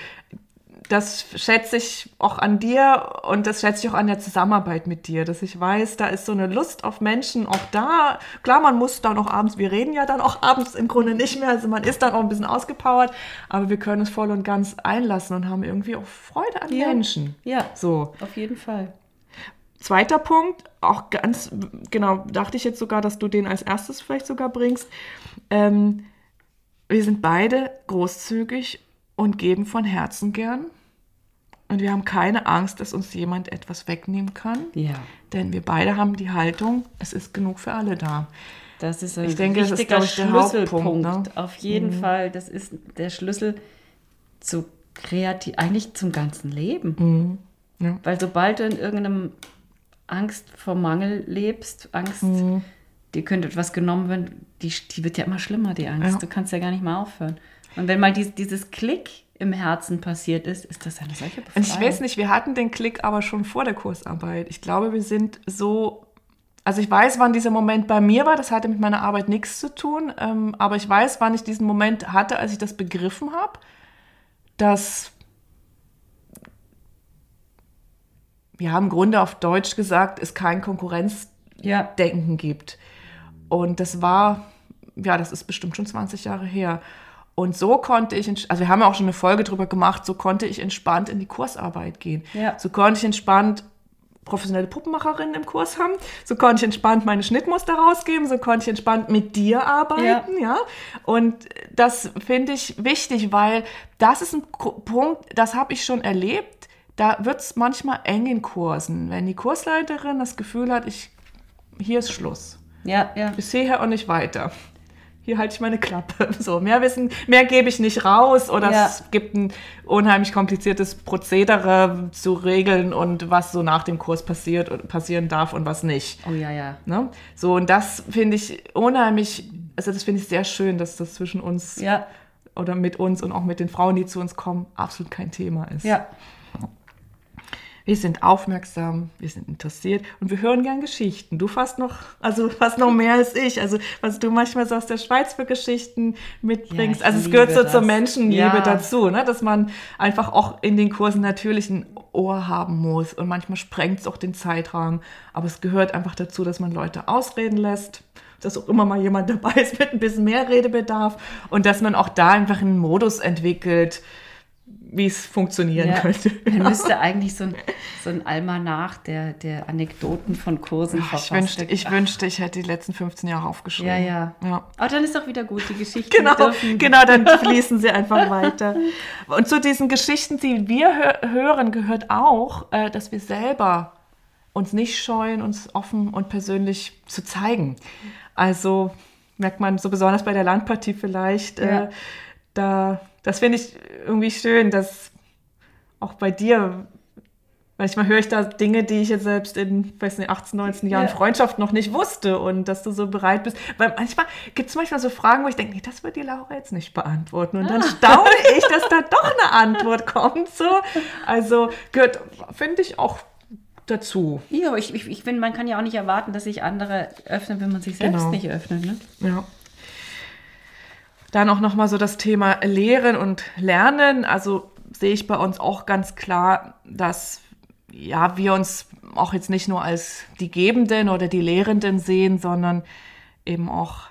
das schätze ich auch an dir und das schätze ich auch an der Zusammenarbeit mit dir, dass ich weiß, da ist so eine Lust auf Menschen auch da. Klar, man muss dann auch abends, wir reden ja dann auch abends im Grunde nicht mehr, also man ist dann auch ein bisschen ausgepowert, aber wir können es voll und ganz einlassen und haben irgendwie auch Freude an Ja. Menschen. Ja, So, auf jeden Fall. zweiter Punkt, auch ganz, genau, dachte ich jetzt sogar, dass du den als erstes vielleicht sogar bringst. Ähm, wir sind beide großzügig und geben von Herzen gern. Und wir haben keine Angst, dass uns jemand etwas wegnehmen kann. Ja. Denn wir beide haben die Haltung, es ist genug für alle da. Das ist ein Ich denke, das ist, ich, der Schlüsselpunkt. Hauptpunkt, ne? Auf jeden Fall. Das ist der Schlüssel zu kreativ, eigentlich zum ganzen Leben. Mhm. Ja. Weil sobald du in irgendeinem Angst vor Mangel lebst, Angst, Mhm. dir könnte etwas genommen werden, die, die wird ja immer schlimmer, die Angst. Ja. Du kannst ja gar nicht mehr aufhören. Und wenn mal dies, dieses Klick im Herzen passiert ist, ist das eine solche Befreiung. ich weiß nicht, wir hatten den Klick aber schon vor der Kursarbeit. Ich glaube, wir sind so. Also ich weiß, wann dieser Moment bei mir war, das hatte mit meiner Arbeit nichts zu tun, ähm, aber ich weiß, wann ich diesen Moment hatte, als ich das begriffen habe, dass ja im Grunde auf Deutsch gesagt es kein Konkurrenzdenken Ja, gibt. Und das war, ja, das ist bestimmt schon 20 Jahre her. Und so konnte ich, also wir haben ja auch schon eine Folge drüber gemacht, so konnte ich entspannt in die Kursarbeit gehen. Ja. So konnte ich entspannt professionelle Puppenmacherinnen im Kurs haben. So konnte ich entspannt meine Schnittmuster rausgeben. So konnte ich entspannt mit dir arbeiten. Ja. Und das finde ich wichtig, weil das ist ein Punkt, das habe ich schon erlebt. Da wird es manchmal eng in Kursen, wenn die Kursleiterin das Gefühl hat, ich, hier ist Schluss ja, ja. bis hierher und nicht weiter. Hier halte ich meine Klappe. So, mehr Wissen, mehr gebe ich nicht raus oder Ja. es gibt ein unheimlich kompliziertes Prozedere zu regeln und was so nach dem Kurs passiert und passieren darf und was nicht. Oh ja, ja. Ne? So, und das finde ich unheimlich, also das finde ich sehr schön, dass das zwischen uns Ja, oder mit uns und auch mit den Frauen, die zu uns kommen, absolut kein Thema ist. ja. Wir sind aufmerksam, wir sind interessiert und wir hören gern Geschichten. Du fast noch, also fast noch mehr als ich. Also was du manchmal so aus der Schweiz für Geschichten mitbringst. Ja, also es gehört so liebe zur das. Menschenliebe Ja. dazu, ne? dass man einfach auch in den Kursen natürlich ein Ohr haben muss. Und manchmal sprengt es auch den Zeitrahmen. Aber es gehört einfach dazu, dass man Leute ausreden lässt, dass auch immer mal jemand dabei ist mit ein bisschen mehr Redebedarf und dass man auch da einfach einen Modus entwickelt, wie es funktionieren Ja. könnte. Man müsste eigentlich so ein, so ein Almanach der, der Anekdoten von Kursen Ich verfassen. wünschte, ich wünschte, ich hätte die letzten 15 Jahre aufgeschrieben. Ja, ja. ja. Aber dann ist doch wieder gut, die Geschichten Genau, dürfen. genau, dann fließen sie einfach weiter. Und zu diesen Geschichten, die wir hö hören, gehört auch, äh, dass wir selber uns nicht scheuen, uns offen und persönlich zu zeigen. Also merkt man so besonders bei der Landpartie vielleicht, Ja. äh, da, das finde ich irgendwie schön, dass auch bei dir, manchmal höre ich da Dinge, die ich jetzt selbst in, weiß nicht, 18, 19 Jahren Ja. Freundschaft noch nicht wusste und dass du so bereit bist. Weil manchmal gibt es manchmal so Fragen, wo ich denke, nee, das wird die Laura jetzt nicht beantworten. Und dann staune ich, dass da doch eine Antwort kommt. So. Also gehört, finde ich, auch dazu. Ja, aber ich, ich, ich finde, man kann ja auch nicht erwarten, dass sich andere öffnen, wenn man sich selbst Genau. nicht öffnet. Ne? Ja. Dann auch nochmal so das Thema Lehren und Lernen. Also sehe ich bei uns auch ganz klar, dass ja, wir uns auch jetzt nicht nur als die Gebenden oder die Lehrenden sehen, sondern eben auch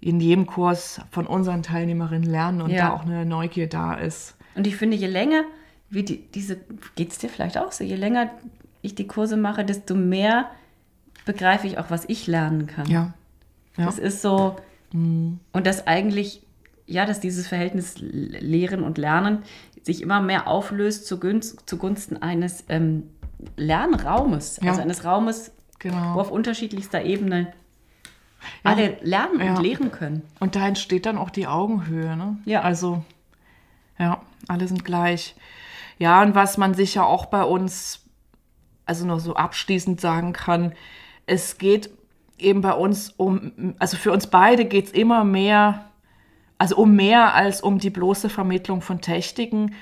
in jedem Kurs von unseren Teilnehmerinnen lernen und Ja. da auch eine Neugier da ist. Und ich finde, je länger wie die, diese, geht es dir vielleicht auch so, je länger ich die Kurse mache, desto mehr begreife ich auch, was ich lernen kann. Ja. Ja. Das ist so, Mhm. und dass eigentlich, ja, dass dieses Verhältnis Lehren und Lernen sich immer mehr auflöst zugunsten, zugunsten eines ähm, Lernraumes, Ja. also eines Raumes, wo Genau. auf unterschiedlichster Ebene alle lernen Ja. und lehren können. Und da entsteht dann auch die Augenhöhe, ne? Ja. Also, ja, alle sind gleich. Ja, und was man sicher auch bei uns, also nur so abschließend sagen kann, es geht eben bei uns um, also für uns beide geht es immer mehr, also um mehr als um die bloße Vermittlung von Techniken,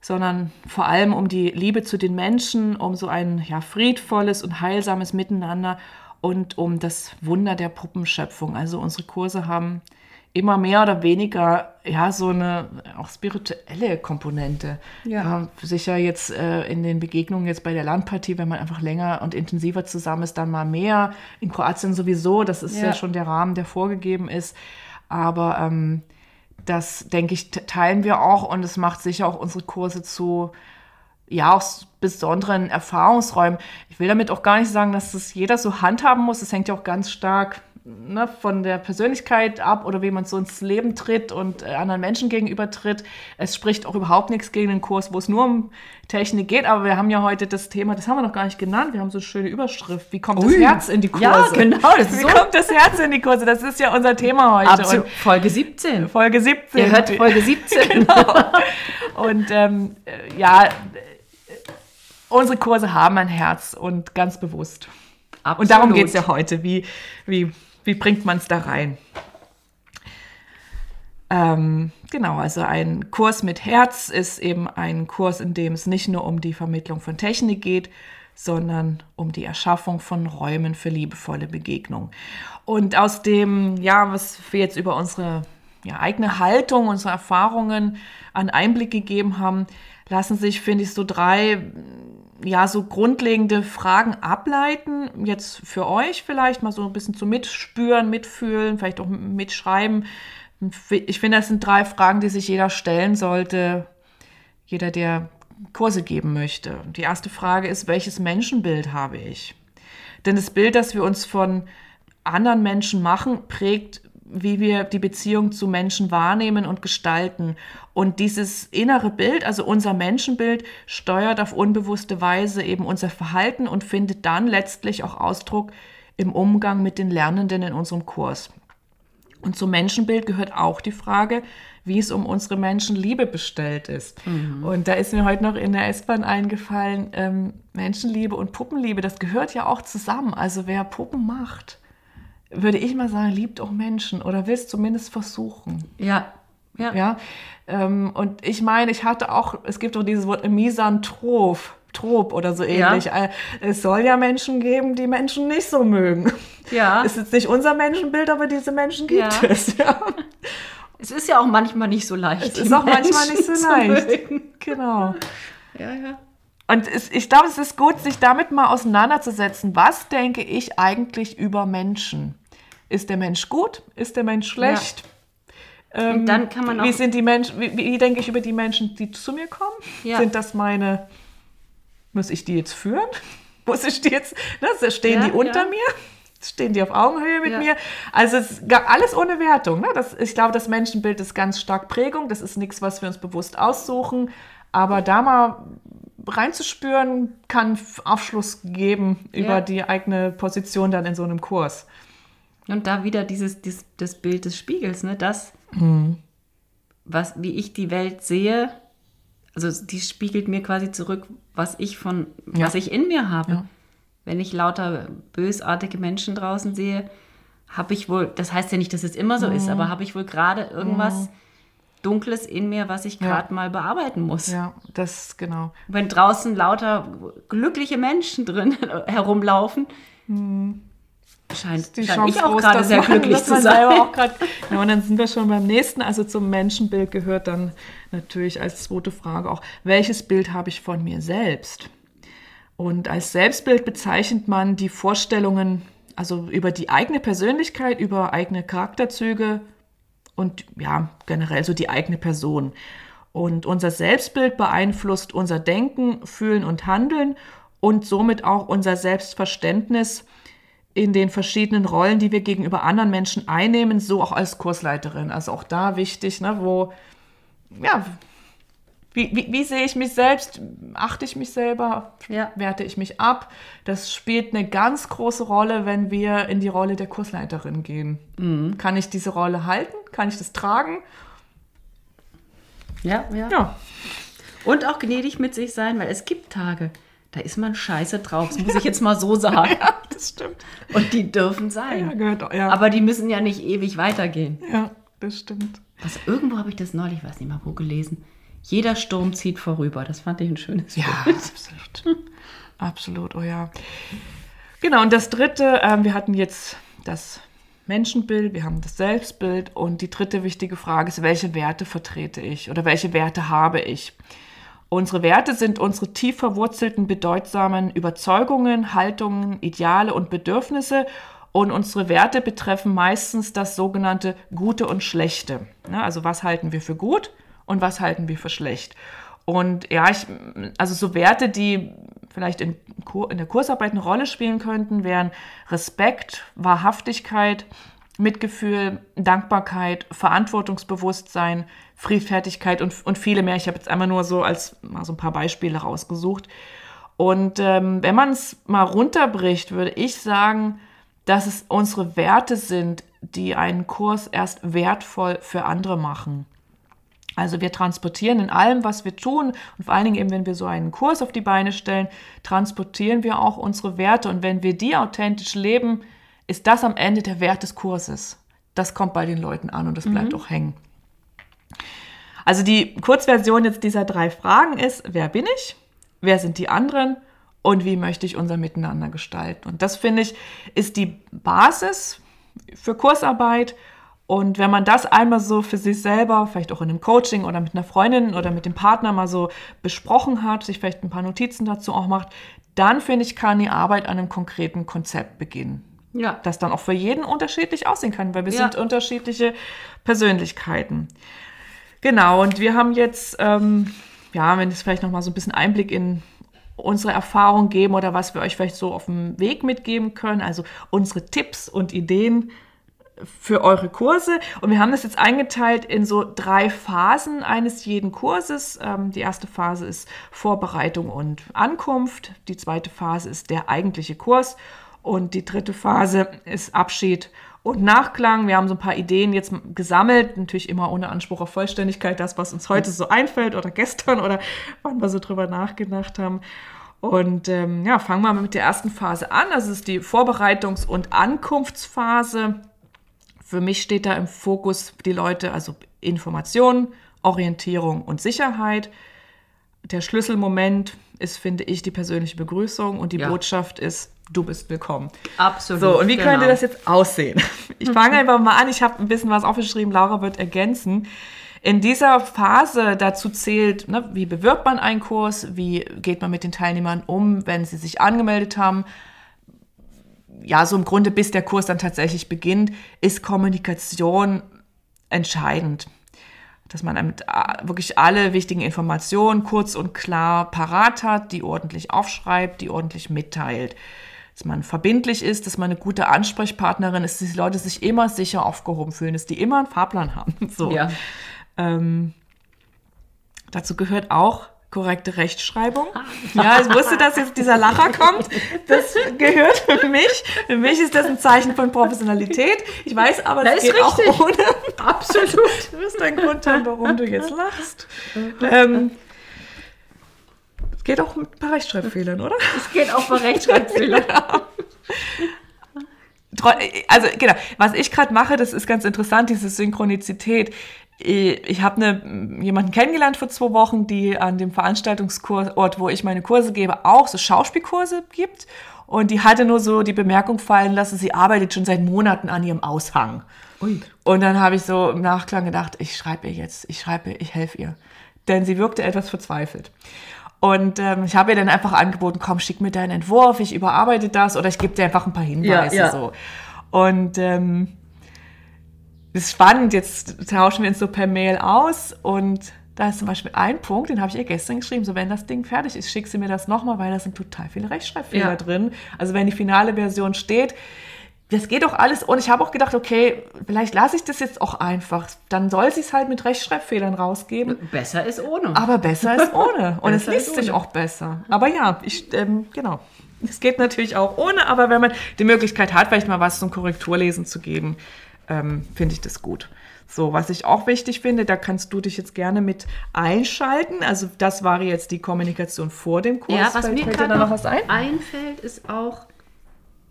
sondern vor allem um die Liebe zu den Menschen, um so ein ja, friedvolles und heilsames Miteinander und um das Wunder der Puppenschöpfung. Also unsere Kurse haben immer mehr oder weniger ja so eine auch spirituelle Komponente. Ja. sicher jetzt äh, in den Begegnungen jetzt bei der Landpartie, wenn man einfach länger und intensiver zusammen ist, dann mal mehr. In Kroatien sowieso, das ist ja, Ja. schon der Rahmen, der vorgegeben ist. Aber ähm, das, denke ich, te- teilen wir auch und es macht sicher auch unsere Kurse zu ja, auch besonderen Erfahrungsräumen. Ich will damit auch gar nicht sagen, dass das jeder so handhaben muss. Das hängt ja auch ganz stark ne, von der Persönlichkeit ab oder wie man so ins Leben tritt und äh, anderen Menschen gegenüber tritt. Es spricht auch überhaupt nichts gegen den Kurs, wo es nur um Technik geht. Aber wir haben ja heute das Thema, das haben wir noch gar nicht genannt. Wir haben so eine schöne Überschrift. Wie kommt Ui. das Herz in die Kurse? Ja, genau, Wie so- kommt das Herz in die Kurse? Das ist ja unser Thema heute. Absolut. Folge 17. Und Folge 17. Ihr hört Folge 17. Genau. Und ähm, äh, ja, äh, unsere Kurse haben ein Herz und ganz bewusst. Und darum geht es ja heute. Wie, wie, wie bringt man es da rein? Ähm, genau, also ein Kurs mit Herz ist eben ein Kurs, in dem es nicht nur um die Vermittlung von Technik geht, sondern um die Erschaffung von Räumen für liebevolle Begegnung. Und aus dem, ja, was wir jetzt über unsere ja, eigene Haltung, unsere Erfahrungen an Einblick gegeben haben, lassen sich, finde ich, so drei ja, so grundlegende Fragen ableiten. Jetzt für euch vielleicht mal so ein bisschen zu mitspüren, mitfühlen, vielleicht auch mitschreiben. Ich finde, das sind drei Fragen, die sich jeder stellen sollte, jeder, der Kurse geben möchte. Die erste Frage ist, welches Menschenbild habe ich? Denn das Bild, das wir uns von anderen Menschen machen, prägt, wie wir die Beziehung zu Menschen wahrnehmen und gestalten. Und dieses innere Bild, also unser Menschenbild, steuert auf unbewusste Weise eben unser Verhalten und findet dann letztlich auch Ausdruck im Umgang mit den Lernenden in unserem Kurs. Und zum Menschenbild gehört auch die Frage, wie es um unsere Menschenliebe bestellt ist. Und da ist mir heute noch in der S-Bahn eingefallen, ähm, Menschenliebe und Puppenliebe, das gehört ja auch zusammen. Also wer Puppen macht, würde ich mal sagen, liebt auch Menschen oder will es zumindest versuchen. Ja, ja. Ja, und ich meine, ich hatte auch, es gibt doch dieses Wort Misanthrop, Trop oder so Ja. ähnlich. Äh, Es soll ja Menschen geben, die Menschen nicht so mögen. Ja. Ist jetzt nicht unser Menschenbild, aber diese Menschen gibt Ja. es. Ja. Es ist ja auch manchmal nicht so leicht. Es ist auch manchmal nicht so Menschen leicht. mögen. Genau. Ja, ja. Und es, ich glaube, es ist gut, sich damit mal auseinanderzusetzen. Was denke ich eigentlich über Menschen? Ist der Mensch gut? Ist der Mensch schlecht? Ja. Ähm, dann kann man auch wie sind die Menschen, wie, wie, denke ich über die Menschen, die zu mir kommen? Ja. Sind das meine, muss ich die jetzt führen? Muss ich die jetzt, ne, stehen ja, die unter mir? Stehen die auf Augenhöhe mit mir? Also es ist alles ohne Wertung. Ne? Das, ich glaube, das Menschenbild ist ganz stark Prägung. Das ist nichts, was wir uns bewusst aussuchen. Aber da mal reinzuspüren, kann Aufschluss geben über die eigene Position dann in so einem Kurs. Und da wieder dieses, dieses das Bild des Spiegels, ne? Das, mhm. was, wie ich die Welt sehe, also die spiegelt mir quasi zurück, was ich von, ja. was ich in mir habe. Ja. Wenn ich lauter bösartige Menschen draußen sehe, habe ich wohl, das heißt ja nicht, dass es immer so mhm. ist, aber habe ich wohl gerade irgendwas mhm. Dunkles in mir, was ich gerade ja. mal bearbeiten muss. Ja, das genau. Wenn draußen lauter glückliche Menschen drin herumlaufen, mhm scheint, die scheint ich auch gerade sehr man, glücklich zu sein. Grad, ja, und dann sind wir schon beim nächsten. Also zum Menschenbild gehört dann natürlich als zweite Frage auch, welches Bild habe ich von mir selbst? Und als Selbstbild bezeichnet man die Vorstellungen, also über die eigene Persönlichkeit, über eigene Charakterzüge und ja, generell so die eigene Person. Und unser Selbstbild beeinflusst unser Denken, Fühlen und Handeln und somit auch unser Selbstverständnis in den verschiedenen Rollen, die wir gegenüber anderen Menschen einnehmen, so auch als Kursleiterin. Also auch da wichtig, ne, wo, ja, wie, wie, wie sehe ich mich selbst? Achte ich mich selber? Ja. Werte ich mich ab? Das spielt eine ganz große Rolle, wenn wir in die Rolle der Kursleiterin gehen. Mhm. Kann ich diese Rolle halten? Kann ich das tragen? Ja, ja. ja. Und auch gnädig mit sich sein, weil es gibt Tage, da ist man scheiße drauf. Das muss ich jetzt mal so sagen. ja, das stimmt. Und die dürfen sein. Ja, gehört, ja. Aber die müssen ja nicht ewig weitergehen. Ja, das stimmt. Also irgendwo habe ich das neulich, weiß nicht mal wo gelesen. Jeder Sturm zieht vorüber. Das fand ich ein schönes Ja, Bild. absolut. absolut, oh ja. Genau, und das dritte, ähm, wir hatten jetzt das Menschenbild, wir haben das Selbstbild und die dritte wichtige Frage ist, welche Werte vertrete ich oder welche Werte habe ich? Unsere Werte sind unsere tief verwurzelten, bedeutsamen Überzeugungen, Haltungen, Ideale und Bedürfnisse. Und unsere Werte betreffen meistens das sogenannte Gute und Schlechte. Also was halten wir für gut und was halten wir für schlecht. Und ja, ich, also so Werte, die vielleicht in, in der Kursarbeit eine Rolle spielen könnten, wären Respekt, Wahrhaftigkeit, Mitgefühl, Dankbarkeit, Verantwortungsbewusstsein, Friedfertigkeit und, und viele mehr. Ich habe jetzt einmal nur so als mal so ein paar Beispiele rausgesucht. Und ähm, wenn man es mal runterbricht, würde ich sagen, dass es unsere Werte sind, die einen Kurs erst wertvoll für andere machen. Also wir transportieren in allem, was wir tun und vor allen Dingen eben, wenn wir so einen Kurs auf die Beine stellen, transportieren wir auch unsere Werte. Und wenn wir die authentisch leben, ist das am Ende der Wert des Kurses. Das kommt bei den Leuten an und das bleibt mhm. auch hängen. Also die Kurzversion jetzt dieser drei Fragen ist, wer bin ich? Wer sind die anderen? Und wie möchte ich unser Miteinander gestalten? Und das finde ich ist die Basis für Kursarbeit. Und wenn man das einmal so für sich selber, vielleicht auch in einem Coaching oder mit einer Freundin oder mit dem Partner mal so besprochen hat, sich vielleicht ein paar Notizen dazu auch macht, dann finde ich, kann die Arbeit an einem konkreten Konzept beginnen. Ja. Das dann auch für jeden unterschiedlich aussehen kann, weil wir ja. sind unterschiedliche Persönlichkeiten. Genau, und wir haben jetzt, ähm, ja, wenn es vielleicht nochmal so ein bisschen Einblick in unsere Erfahrung geben oder was wir euch vielleicht so auf dem Weg mitgeben können, also unsere Tipps und Ideen für eure Kurse. Und wir haben das jetzt eingeteilt in so drei Phasen eines jeden Kurses. Ähm, die erste Phase ist Vorbereitung und Ankunft. Die zweite Phase ist der eigentliche Kurs. Und die dritte Phase ist Abschied und Nachklang. Wir haben so ein paar Ideen jetzt gesammelt, natürlich immer ohne Anspruch auf Vollständigkeit, das, was uns heute so einfällt oder gestern oder wann wir so drüber nachgedacht haben. Und ähm, ja, fangen wir mal mit der ersten Phase an. Das ist die Vorbereitungs- und Ankunftsphase. Für mich steht da im Fokus die Leute, also Information, Orientierung und Sicherheit. Der Schlüsselmoment ist, finde ich, die persönliche Begrüßung und die ja. Botschaft ist, du bist willkommen. Absolut. So, und wie genau. könnte das jetzt aussehen? Ich fange einfach mal an. Ich habe ein bisschen was aufgeschrieben. Laura wird ergänzen. In dieser Phase dazu zählt, ne, wie bewirbt man einen Kurs, wie geht man mit den Teilnehmern um, wenn sie sich angemeldet haben, ja, so im Grunde bis der Kurs dann tatsächlich beginnt, ist Kommunikation entscheidend. Dass man wirklich alle wichtigen Informationen kurz und klar parat hat, die ordentlich aufschreibt, die ordentlich mitteilt. Dass man verbindlich ist, dass man eine gute Ansprechpartnerin ist, dass die Leute sich immer sicher aufgehoben fühlen, dass die immer einen Fahrplan haben. So. Ja. Ähm, dazu gehört auch korrekte Rechtschreibung. Ja, ich wusste, dass jetzt dieser Lacher kommt. Das gehört für mich. Für mich ist das ein Zeichen von Professionalität. Ich weiß aber, das, das geht richtig. auch ohne. Absolut. Du wirst ein Grund haben, warum du jetzt lachst. Ähm, es geht auch mit ein paar Rechtschreibfehlern, oder? Es geht auch bei Rechtschreibfehlern. also genau, was ich gerade mache, das ist ganz interessant, diese Synchronizität ich habe ne, jemanden kennengelernt vor zwei Wochen, die an dem Veranstaltungsort, wo ich meine Kurse gebe, auch so Schauspielkurse gibt. Und die hatte nur so die Bemerkung fallen lassen, sie arbeitet schon seit Monaten an ihrem Aushang. Ui. Und dann habe ich so im Nachklang gedacht, ich schreibe ihr jetzt, ich schreibe ihr, ich helfe ihr. Denn sie wirkte etwas verzweifelt. Und ähm, ich habe ihr dann einfach angeboten, komm, schick mir deinen Entwurf, ich überarbeite das oder ich gebe dir einfach ein paar Hinweise. Ja, ja. So. Und ähm, das ist spannend, jetzt tauschen wir uns so per Mail aus und da ist zum Beispiel ein Punkt, den habe ich ihr gestern geschrieben, so wenn das Ding fertig ist, schick sie mir das nochmal, weil da sind total viele Rechtschreibfehler ja. drin. Also wenn die finale Version steht, das geht doch alles. Und ich habe auch gedacht, okay, vielleicht lasse ich das jetzt auch einfach. Dann soll sie es halt mit Rechtschreibfehlern rausgeben. Besser ist ohne. Aber besser ist ohne. Und es liest sich auch besser. Aber ja, ich, ähm, genau. Es geht natürlich auch ohne, aber wenn man die Möglichkeit hat, vielleicht mal was zum Korrekturlesen zu geben, ähm, finde ich das gut. So, was ich auch wichtig finde, da kannst du dich jetzt gerne mit einschalten. Also das war jetzt die Kommunikation vor dem Kurs. Ja, was mir gerade noch, was ein? einfällt, ist auch,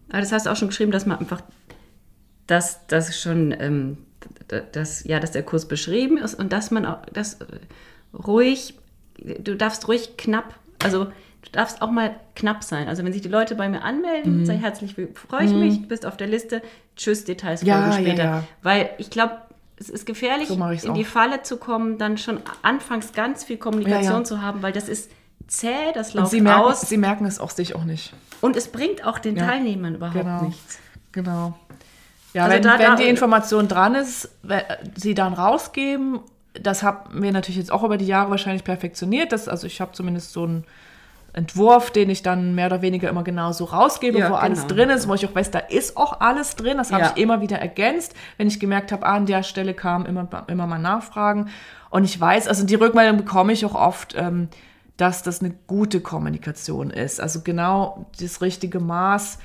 ah, das hast du auch schon geschrieben, dass man einfach, dass das schon, ähm, dass, ja, dass der Kurs beschrieben ist und dass man auch, das ruhig, du darfst ruhig knapp, also du darfst auch mal knapp sein. Also wenn sich die Leute bei mir anmelden, mhm. sei herzlich, freue ich mhm. mich, du bist auf der Liste, tschüss, Details ja, später. Ja, ja. Weil ich glaube, es ist gefährlich, so in die Falle zu kommen, dann schon anfangs ganz viel Kommunikation zu haben, weil das ist zäh, das läuft sie merken, aus. Sie merken es auch sich auch nicht. Und es bringt auch den Teilnehmern überhaupt genau. nichts. Genau. Ja, also wenn, da, wenn da, die Information dran ist, sie dann rausgeben, das haben wir natürlich jetzt auch über die Jahre wahrscheinlich perfektioniert. Das, also ich habe zumindest so ein Entwurf, den ich dann mehr oder weniger immer genau so rausgebe, ja, wo genau. alles drin ist, wo ich auch weiß, da ist auch alles drin. Das habe ja. ich immer wieder ergänzt, wenn ich gemerkt habe, ah, an der Stelle kam immer, immer mal Nachfragen. Und ich weiß, also die Rückmeldung bekomme ich auch oft, ähm, dass das eine gute Kommunikation ist. Also genau das richtige Maß,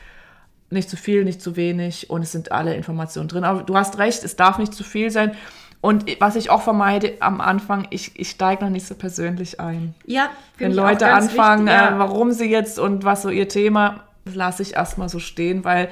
nicht zu viel, nicht zu wenig und es sind alle Informationen drin. Aber du hast recht, es darf nicht zu viel sein. Und was ich auch vermeide am Anfang, ich, ich steige noch nicht so persönlich ein. Ja, Wenn Leute anfangen, wichtig, ja. äh, warum sie jetzt und was so ihr Thema, lasse ich erstmal so stehen, weil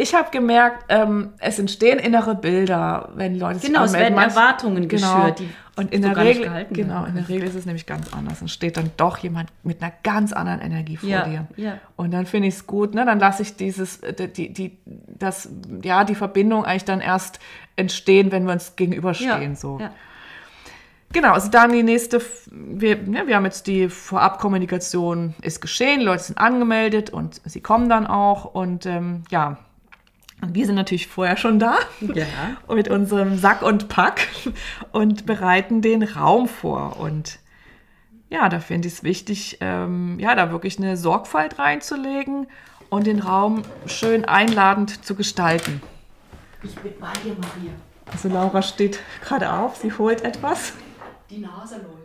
ich habe gemerkt, ähm, es entstehen innere Bilder, wenn Leute sich Genau, es werden Manch, Erwartungen genau. geschürt, und in der Regel, genau, in der Regel ist es nämlich ganz anders. Und steht dann doch jemand mit einer ganz anderen Energie vor ja, dir. Ja. Und dann finde ich es gut, ne? Dann lasse ich dieses, die, die, das, ja, die Verbindung eigentlich dann erst entstehen, wenn wir uns gegenüberstehen. Ja, so. Genau, also dann die nächste, wir, ja, wir haben jetzt die Vorabkommunikation ist geschehen, Leute sind angemeldet und sie kommen dann auch und ähm, ja, und wir sind natürlich vorher schon da ja. mit unserem Sack und Pack und bereiten den Raum vor. Und ja, da finde ich es wichtig, ähm, ja, da wirklich eine Sorgfalt reinzulegen und den Raum schön einladend zu gestalten. Ich bin bei dir, Maria. Also Laura steht gerade auf, sie holt etwas. Die Nase läuft.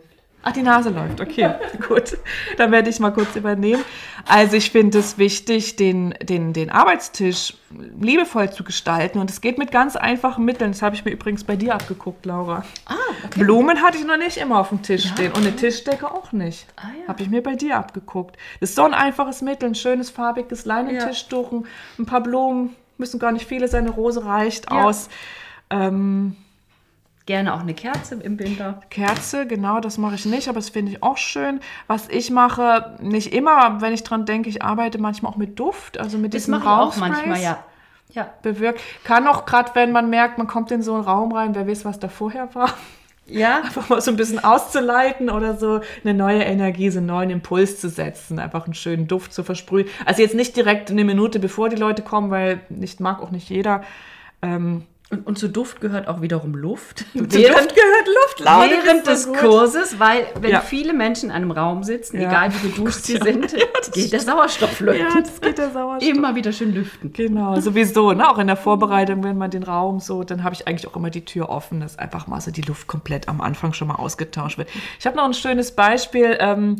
Ach, die Nase läuft, okay, gut. Dann werde ich mal kurz übernehmen. Also ich finde es wichtig, den, den, den Arbeitstisch liebevoll zu gestalten. Und es geht mit ganz einfachen Mitteln. Das habe ich mir übrigens bei dir abgeguckt, Laura. Ah, okay. Blumen hatte ich noch nicht immer auf dem Tisch ja, stehen. Und eine Tischdecke auch nicht. Ah, ja. Habe ich mir bei dir abgeguckt. Das ist so ein einfaches Mittel. Ein schönes, farbiges Leinentischtuch, ja. ein paar Blumen. Müssen gar nicht viele sein. Eine Rose reicht aus. Ähm, Gerne auch eine Kerze im Winter. Kerze, genau, das mache ich nicht, aber das finde ich auch schön. Was ich mache, nicht immer, wenn ich dran denke, ich arbeite manchmal auch mit Duft, also mit das diesem Rauchsprays. auch manchmal, ja. Ja. Bewirkt. Kann auch gerade, wenn man merkt, man kommt in so einen Raum rein, wer weiß, was da vorher war. Ja. Einfach mal so ein bisschen auszuleiten oder so eine neue Energie, so einen neuen Impuls zu setzen, einfach einen schönen Duft zu versprühen. Also jetzt nicht direkt eine Minute bevor die Leute kommen, weil nicht mag auch nicht jeder. Ähm, Und, und zu Duft gehört auch wiederum Luft. zu Duft gehört Luft, Laune, während des gut. Kurses, weil wenn Ja. viele Menschen in einem Raum sitzen, Ja. egal wie geduscht sie ja. sind, geht der Sauerstoff flöten. Ja, das geht der Sauerstoff. Immer wieder schön lüften. Genau, sowieso, ne? auch in der Vorbereitung, wenn man den Raum so, dann habe ich eigentlich auch immer die Tür offen, dass einfach mal so die Luft komplett am Anfang schon mal ausgetauscht wird. Ich habe noch ein schönes Beispiel ähm,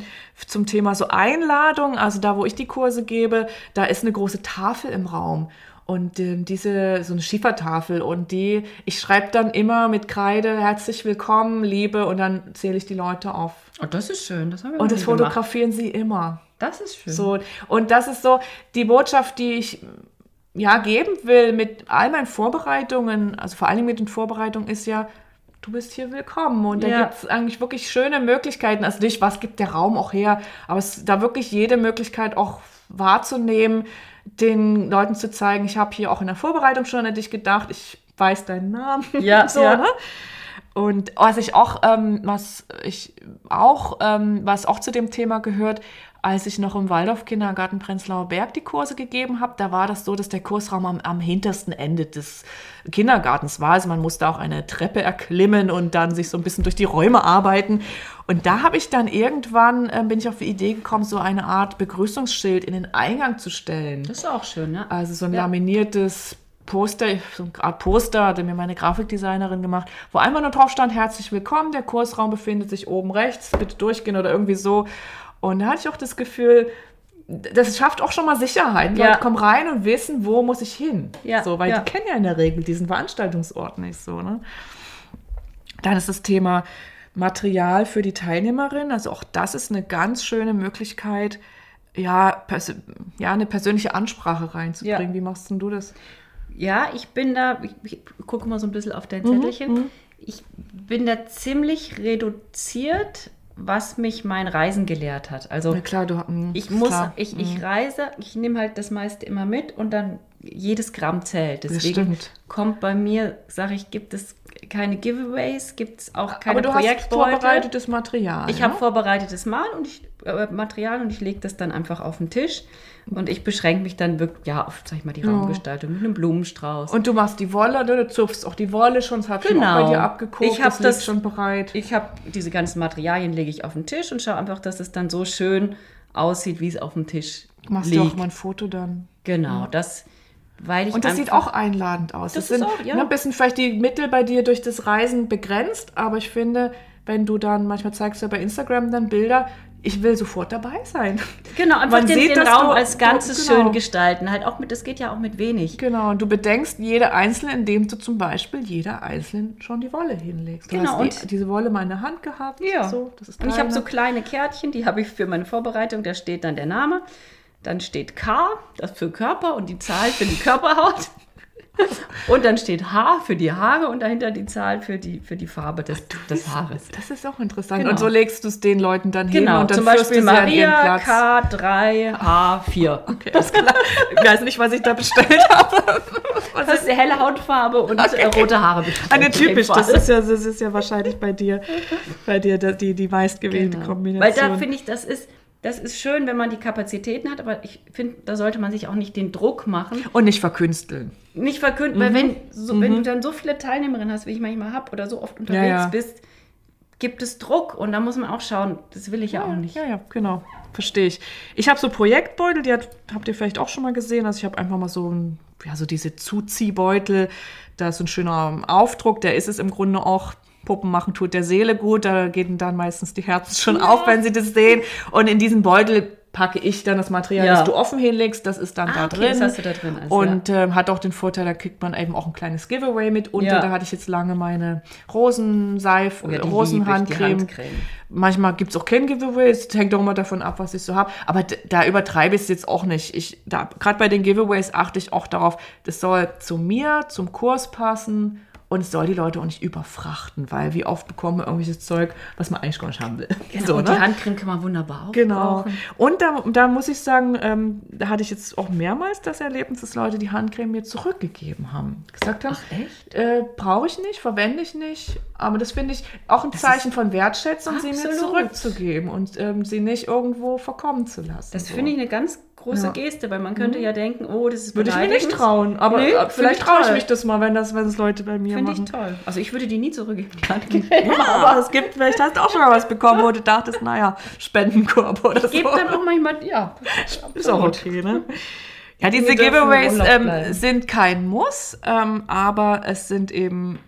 zum Thema so Einladung, also da, wo ich die Kurse gebe, da ist eine große Tafel im Raum. Und ähm, diese, so eine Schiefertafel und die, ich schreibe dann immer mit Kreide, herzlich willkommen, Liebe, und dann zähle ich die Leute auf. Oh, das ist schön. Das haben wir Und das nie gemacht. fotografieren sie immer. Das ist schön. So, und das ist so die Botschaft, die ich ja geben will mit all meinen Vorbereitungen, also vor allem mit den Vorbereitungen, ist ja, du bist hier willkommen. Und da Ja. gibt es eigentlich wirklich schöne Möglichkeiten. Also nicht, was gibt der Raum auch her, aber es ist da wirklich jede Möglichkeit auch wahrzunehmen, den Leuten zu zeigen, ich habe hier auch in der Vorbereitung schon an dich gedacht, ich weiß deinen Namen. Ja, so, ja. ne? Und was ich auch, ähm, was ich auch, ähm, was auch zu dem Thema gehört, als ich noch im Waldorf-Kindergarten Prenzlauer Berg die Kurse gegeben habe, da war das so, dass der Kursraum am, am hintersten Ende des Kindergartens war. Also man musste auch eine Treppe erklimmen und dann sich so ein bisschen durch die Räume arbeiten. Und da habe ich dann irgendwann, äh, bin ich auf die Idee gekommen, so eine Art Begrüßungsschild in den Eingang zu stellen. Das ist auch schön, ne? Also so ein Ja. laminiertes Poster, so eine Art Poster hatte mir meine Grafikdesignerin gemacht, wo einmal nur drauf stand, herzlich willkommen, der Kursraum befindet sich oben rechts, bitte durchgehen oder irgendwie so. Und da hatte ich auch das Gefühl, das schafft auch schon mal Sicherheit. Die Ja. Leute kommen rein und wissen, wo muss ich hin. Ja, So, weil ja. die kennen ja in der Regel diesen Veranstaltungsort nicht so. Ne? Dann ist das Thema Material für die Teilnehmerin. Also auch das ist eine ganz schöne Möglichkeit, ja, ja eine persönliche Ansprache reinzubringen. Ja. Wie machst denn du das? Ja, ich bin da, ich, ich gucke mal so ein bisschen auf dein Mhm, Zettelchen. mhm. Ich bin da ziemlich reduziert, was mich mein Reisen gelehrt hat. Also Na klar, du mm, ich muss, klar. ich, ich Mm, reise, ich nehme halt das meiste immer mit und dann jedes Gramm zählt. das Deswegen kommt bei mir, sage ich, gibt es keine Giveaways, gibt es auch keine Aber du hast vorbereitetes Material. Ich ne? habe vorbereitetes Mal und ich, äh, Material und ich lege das dann einfach auf den Tisch und ich beschränke mich dann wirklich ja, auf, sag ich mal, die Ja. Raumgestaltung mit einem Blumenstrauß. Und du machst die Wolle, ne? du zupfst auch die Wolle schon, das habe ich schon auch bei Genau. dir abgeguckt. Ich hab das das- schon bereit. ich habe diese ganzen Materialien lege ich auf den Tisch und schaue einfach, dass es dann so schön aussieht, wie es auf dem Tisch Machst du liegt. auch mal ein Foto dann. Genau, das, weil ich Und das sieht auch einladend aus. Das Das, ist sind auch, ja. ne, ein bisschen vielleicht die Mittel bei dir durch das Reisen begrenzt, aber ich finde, wenn du dann, manchmal zeigst du ja bei Instagram dann Bilder, ich will sofort dabei sein. genau einfach man den, sieht, den Raum du- als Ganzes genau. schön gestalten. Halt auch mit, das geht ja auch mit wenig. Genau, und du bedenkst jede Einzelne, indem du zum Beispiel jeder Einzelnen schon die Wolle hinlegst. Du Genau, hast die, und- diese Wolle mal in der Hand gehabt. Ja. So, das ist Und ich habe so kleine Kärtchen, die habe ich für meine Vorbereitung. Da steht dann der Name, dann steht K, das für Körper und die Zahl für die Körperhaut. Und dann steht H für die Haare und dahinter die Zahl für die, für die Farbe des, des Haares. Das ist auch interessant. Genau. Und so legst du es den Leuten dann hin Genau, und dann zum Beispiel Maria Platz. K3H4. Okay, alles klar. Ich weiß nicht, was ich da bestellt habe. Was Das ist eine helle Hautfarbe und Okay. rote Haare. bestimmt Eine typisch, das ist ja, das ist ja wahrscheinlich bei dir, bei dir die, die meistgewählte Genau. Kombination. Weil da finde ich, das ist, das ist schön, wenn man die Kapazitäten hat, aber ich finde, da sollte man sich auch nicht den Druck machen. und nicht verkünsteln. Nicht verkünden, weil wenn, so, wenn du dann so viele Teilnehmerinnen hast, wie ich manchmal habe, oder so oft unterwegs ja. bist, gibt es Druck und da muss man auch schauen, das will ich ja, auch nicht. Ja, ja, genau. Verstehe ich. Ich habe so Projektbeutel, die hat, habt ihr vielleicht auch schon mal gesehen. Also ich habe einfach mal so, ein, ja, so diese Zuziehbeutel. Da ist so ein schöner Aufdruck. Der ist es im Grunde auch. Puppen machen tut der Seele gut. Da gehen dann meistens die Herzen schon auf, wenn sie das sehen. Und in diesen Beutel packe ich dann das Material, Ja. das du offen hinlegst. Das ist dann Ah, da okay, drin. das da drin. Also, Und ähm, hat auch den Vorteil, da kriegt man eben auch ein kleines Giveaway mit unter. Ja. Da hatte ich jetzt lange meine Rosenseife, ja. Oh ja, Rosenhandcreme. Manchmal gibt es auch kein Giveaways, das hängt auch immer davon ab, was ich so habe. Aber da übertreibe ich es jetzt auch nicht. Ich, da, Gerade bei den Giveaways achte ich auch darauf, das soll zu mir, zum Kurs passen Und es soll die Leute auch nicht überfrachten, weil wie oft bekommen wir irgendwelches Zeug, was man eigentlich gar nicht haben will. Genau, So, und ne? die Handcreme kann man wunderbar Genau. aufbrauchen. Und da, da muss ich sagen, ähm, da hatte ich jetzt auch mehrmals das Erlebnis, dass Leute die Handcreme mir zurückgegeben haben. Gesagt haben, Ach, echt? äh, brauche ich nicht, verwende ich nicht. Aber das finde ich auch ein Zeichen von Wertschätzung, sie mir Absolut. zurückzugeben und ähm, sie nicht irgendwo verkommen zu lassen. Das so. finde ich eine ganz große Ja. Mhm. Geste, weil man könnte ja denken, oh, das ist Würde ich mir nicht trauen, aber Nee, äh, find vielleicht ich traue ich mich das mal, wenn das, wenn das Leute bei mir Finde machen. ich toll. Also ich würde die nie zurückgeben. Ja, aber es gibt, vielleicht hast du auch schon mal was bekommen, wo du dachtest, naja, Spendenkorb oder so. Gibt dann auch manchmal, ja. Ist auch okay, ne? Ja, diese Giveaways ähm, sind kein Muss, ähm, aber es sind eben,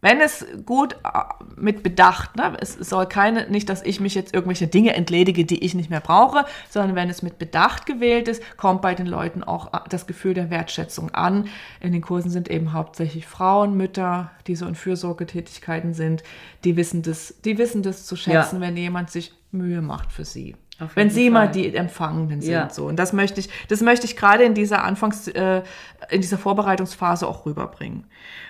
wenn es gut äh, mit Bedacht, ne? es soll keine, nicht, dass ich mich jetzt irgendwelche Dinge entledige, die ich nicht mehr brauche, sondern wenn es mit Bedacht gewählt ist, kommt bei den Leuten auch äh, das Gefühl der Wertschätzung an. In den Kursen sind eben hauptsächlich Frauen, Mütter, die so in Fürsorgetätigkeiten sind, die wissen das, die wissen das zu schätzen, wenn jemand sich Mühe macht für sie. Wenn sie mal Fall. die Empfangenden sind. Ja. So. Und das möchte ich, das möchte ich gerade in dieser Anfangs, äh, in dieser Vorbereitungsphase auch rüberbringen.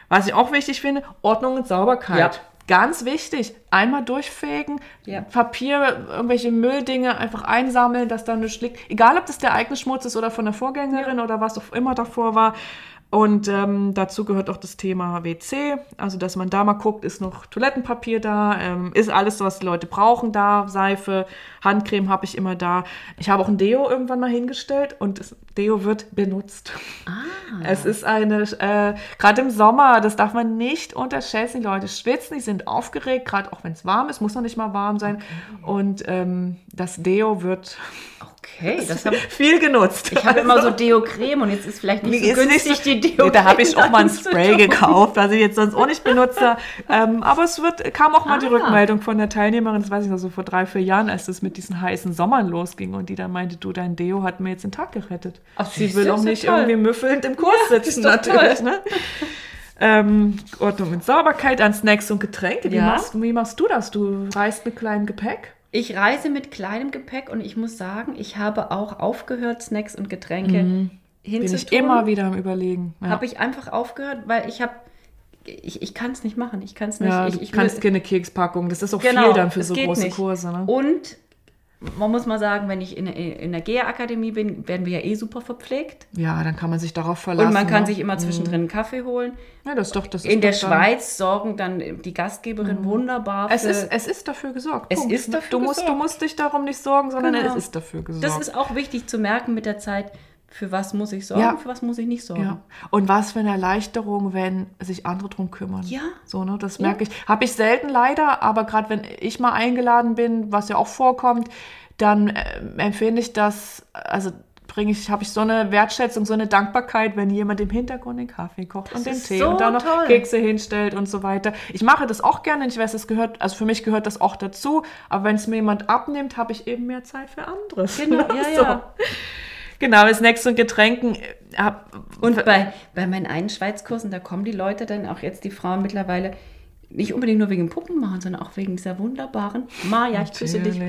Was ich auch wichtig finde, Ordnung und Sauberkeit. Ja. Ganz wichtig. Einmal durchfegen, Ja. Papier, irgendwelche Mülldinge einfach einsammeln, dass da nichts liegt. Egal, ob das der eigene Schmutz ist oder von der Vorgängerin oder was auch immer davor war. Und ähm, dazu gehört auch das Thema WC, also dass man da mal guckt, ist noch Toilettenpapier da, ähm, ist alles, was die Leute brauchen da, Seife, Handcreme habe ich immer da. Ich habe auch ein Deo irgendwann mal hingestellt und das Deo wird benutzt. Ah. Es ist eine, äh, gerade im Sommer, das darf man nicht unterschätzen. Die Leute schwitzen, die sind aufgeregt, gerade auch wenn es warm ist, muss noch nicht mal warm sein. Und ähm, das Deo wird Okay, das habe viel genutzt. ich habe immer so Deo-Creme und jetzt ist vielleicht nicht so Ist nicht günstig so- die Deo. Nee, da habe ich auch mal ein Spray gekauft, was ich jetzt sonst auch nicht benutze. Ähm, aber es wird, kam auch mal die Ah. Rückmeldung von der Teilnehmerin, das weiß ich noch so vor drei, vier Jahren, als das mit diesen heißen Sommern losging und die dann meinte, du, dein Deo hat mir jetzt den Tag gerettet. Ach, Sie will auch ja nicht toll. irgendwie müffelnd im Kurs das sitzen, natürlich. Ne? Ähm, Ordnung und Sauberkeit an Snacks und Getränke. Wie, Ja. machst, wie machst du das? Du reist mit kleinem Gepäck? Ich reise mit kleinem Gepäck und ich muss sagen, ich habe auch aufgehört, Snacks und Getränke Mhm. Bin hinzutun. ich immer wieder am Überlegen. Ja. Habe ich einfach aufgehört, weil ich habe, ich, ich kann es nicht machen. Ich kann es nicht. ja, ich, du ich kannst will- keine Kekspackung. Das ist auch Genau, viel dann für so große nicht. Kurse. Ne? Und man muss mal sagen, wenn ich in, in der GEA-Akademie bin, werden wir ja eh super verpflegt. Ja, dann kann man sich darauf verlassen. Und man kann ne? sich immer zwischendrin einen Kaffee holen. Ja, das ist doch, das In der Schweiz sorgen dann die Gastgeberin wunderbar Es für... ist, es ist dafür gesorgt. Es Punkt. ist dafür du musst, Du gesorgt. musst dich darum nicht sorgen, sondern Genau. es ist dafür gesorgt. das ist auch wichtig zu merken mit der Zeit, für was muss ich sorgen, Ja. für was muss ich nicht sorgen. ja. Und was für eine Erleichterung, wenn sich andere drum kümmern. Ja. So, ne? Das Ja. merke ich. Habe ich selten leider, aber gerade wenn ich mal eingeladen bin, was ja auch vorkommt, dann äh, empfinde ich das, also bringe ich, habe ich so eine Wertschätzung, so eine Dankbarkeit, wenn jemand im Hintergrund den Kaffee kocht und den Tee so und dann noch toll. Kekse hinstellt und so weiter. Ich mache das auch gerne, ich weiß, es gehört, also für mich gehört das auch dazu, aber wenn es mir jemand abnimmt, habe ich eben mehr Zeit für anderes. Genau, ja, So. ja. Genau, Snacks und Getränken. äh, Hab, Und bei, bei meinen einen Schweizkursen, da kommen die Leute dann auch jetzt, die Frauen mittlerweile, nicht unbedingt nur wegen Puppen machen, sondern auch wegen dieser wunderbaren, Maja, ich küsse dich.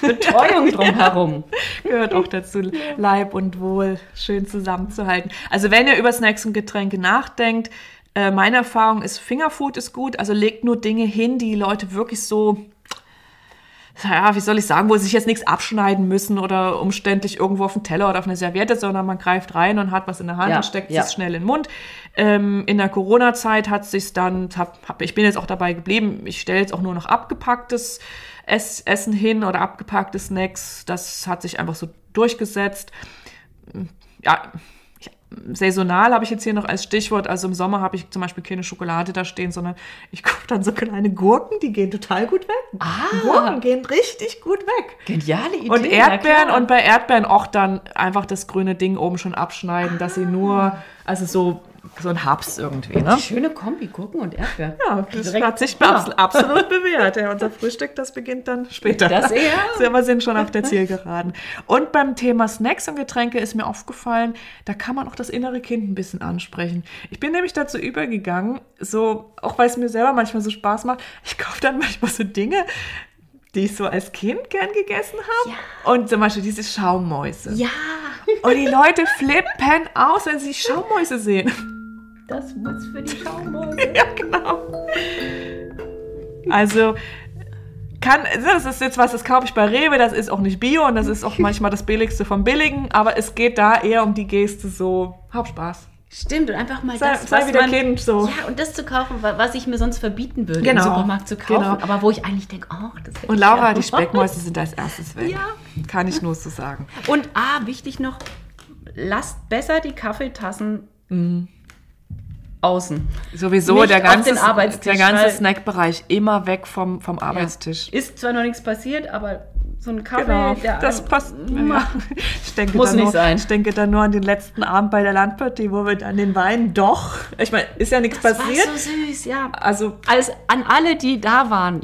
Betreuung drumherum. Gehört auch dazu, Leib und Wohl schön zusammenzuhalten. Also wenn ihr über Snacks und Getränke nachdenkt, äh, meine Erfahrung ist, Fingerfood ist gut. Also legt nur Dinge hin, die Leute wirklich so, ja, wie soll ich sagen, wo sie sich jetzt nichts abschneiden müssen oder umständlich irgendwo auf den Teller oder auf eine Serviette, sondern man greift rein und hat was in der Hand Ja, und steckt ja. es schnell in den Mund. Ähm, in der Corona-Zeit hat sich dann, hab, hab, ich bin jetzt auch dabei geblieben, ich stelle jetzt auch nur noch abgepacktes Ess, Essen hin oder abgepackte Snacks. Das hat sich einfach so durchgesetzt. Ja, saisonal habe ich jetzt hier noch als Stichwort. Also im Sommer habe ich zum Beispiel keine Schokolade da stehen, sondern ich kaufe dann so kleine Gurken, die gehen total gut weg. Ah. Gurken gehen richtig gut weg. Geniale Idee. Und Erdbeeren und bei Erdbeeren auch dann einfach das grüne Ding oben schon abschneiden, dass sie nur, also so, so ein Haps irgendwie, ne? Schöne Kombi, Gurken und Erdbeeren. Ja, das Direkt- hat sich ja. abs absolut bewährt. Ja, unser Frühstück, das beginnt dann später. Das eher? So, wir sind schon auf der Zielgeraden. Und beim Thema Snacks und Getränke ist mir aufgefallen, da kann man auch das innere Kind ein bisschen ansprechen. Ich bin nämlich dazu übergegangen, so, auch weil es mir selber manchmal so Spaß macht, ich kaufe dann manchmal so Dinge, die ich so als Kind gern gegessen habe. Und zum Beispiel diese Schaummäuse. Ja. Und die Leute flippen aus, wenn sie Schaummäuse sehen. Das muss für die Schaummäuse. ja, genau. Also, kann, das ist jetzt was, das kaufe ich bei Rewe, das ist auch nicht Bio und das ist auch manchmal das Billigste vom Billigen, aber es geht da eher um die Geste so, hab Spaß. Stimmt, und einfach mal Sei, das, sei was wieder man, Kind, so. Ja, und das zu kaufen, wa- was ich mir sonst verbieten würde, Genau, im Supermarkt zu kaufen. genau. Aber wo ich eigentlich denke, ach, das hätte Und Laura, die. Speckmäuse sind als erstes weg. Ja. Kann ich nur so sagen. Und ah, wichtig noch, lasst besser die Kaffeetassen außen. Sowieso Nicht der auf ganze, den Arbeitstisch, der ganze Snackbereich immer weg vom, vom Arbeitstisch. Ist zwar noch nichts passiert, aber so ein Kaffee, Genau, der das passt. Ja. Ich denke Muss nicht nur, sein. Ich denke da nur an den letzten Abend bei der Landpartie, wo wir dann den Wein doch. Ich meine, ist ja nichts das passiert. war so süß, ja. Also Als an alle, die da waren,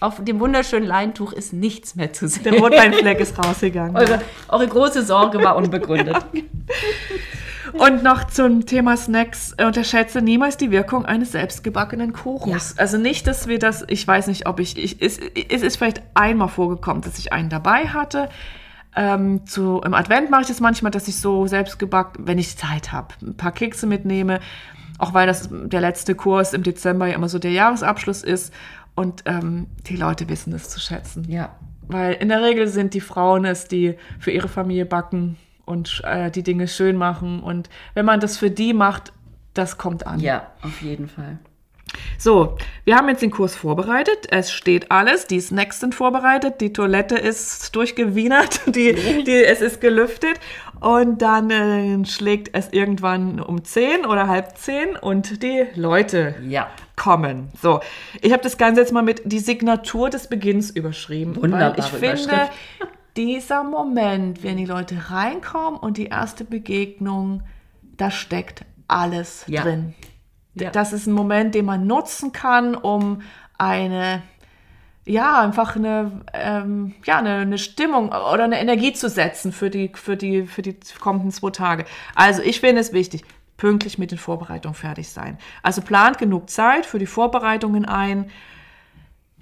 auf dem wunderschönen Leintuch ist nichts mehr zu sehen. der Rotweinfleck ist rausgegangen. Eure, eure große Sorge war unbegründet. Und noch zum Thema Snacks. Äh, Unterschätze niemals die Wirkung eines selbstgebackenen Kuchens. Also nicht, dass wir das, ich weiß nicht, ob ich, ich es, es ist vielleicht einmal vorgekommen, dass ich einen dabei hatte. Ähm, zu, Im Advent mache ich das manchmal, dass ich so selbstgebackt, wenn ich Zeit habe, ein paar Kekse mitnehme. Auch weil das der letzte Kurs im Dezember ja immer so der Jahresabschluss ist. Und ähm, die Leute wissen es zu schätzen. Ja. Weil in der Regel sind die Frauen es, die für ihre Familie backen und äh, die Dinge schön machen. Und wenn man das für die macht, das kommt an. Ja, auf jeden Fall. So, wir haben jetzt den Kurs vorbereitet. Es steht alles. Die Snacks sind vorbereitet. Die Toilette ist durchgewienert. Die, die, es ist gelüftet. Und dann äh, schlägt es irgendwann um 10 oder halb 10 und die Leute Ja. kommen. So, ich habe das Ganze jetzt mal mit die Signatur des Beginns überschrieben. Wunderbare weil ich finde, Überschrift. Dieser Moment, wenn die Leute reinkommen und die erste Begegnung, da steckt alles Ja. drin. Ja. Das ist ein Moment, den man nutzen kann, um eine, ja, einfach eine, ähm, ja, eine, eine Stimmung oder eine Energie zu setzen für die, für, die, für die kommenden zwei Tage. Also ich finde es wichtig, pünktlich mit den Vorbereitungen fertig sein. Also plant genug Zeit für die Vorbereitungen ein,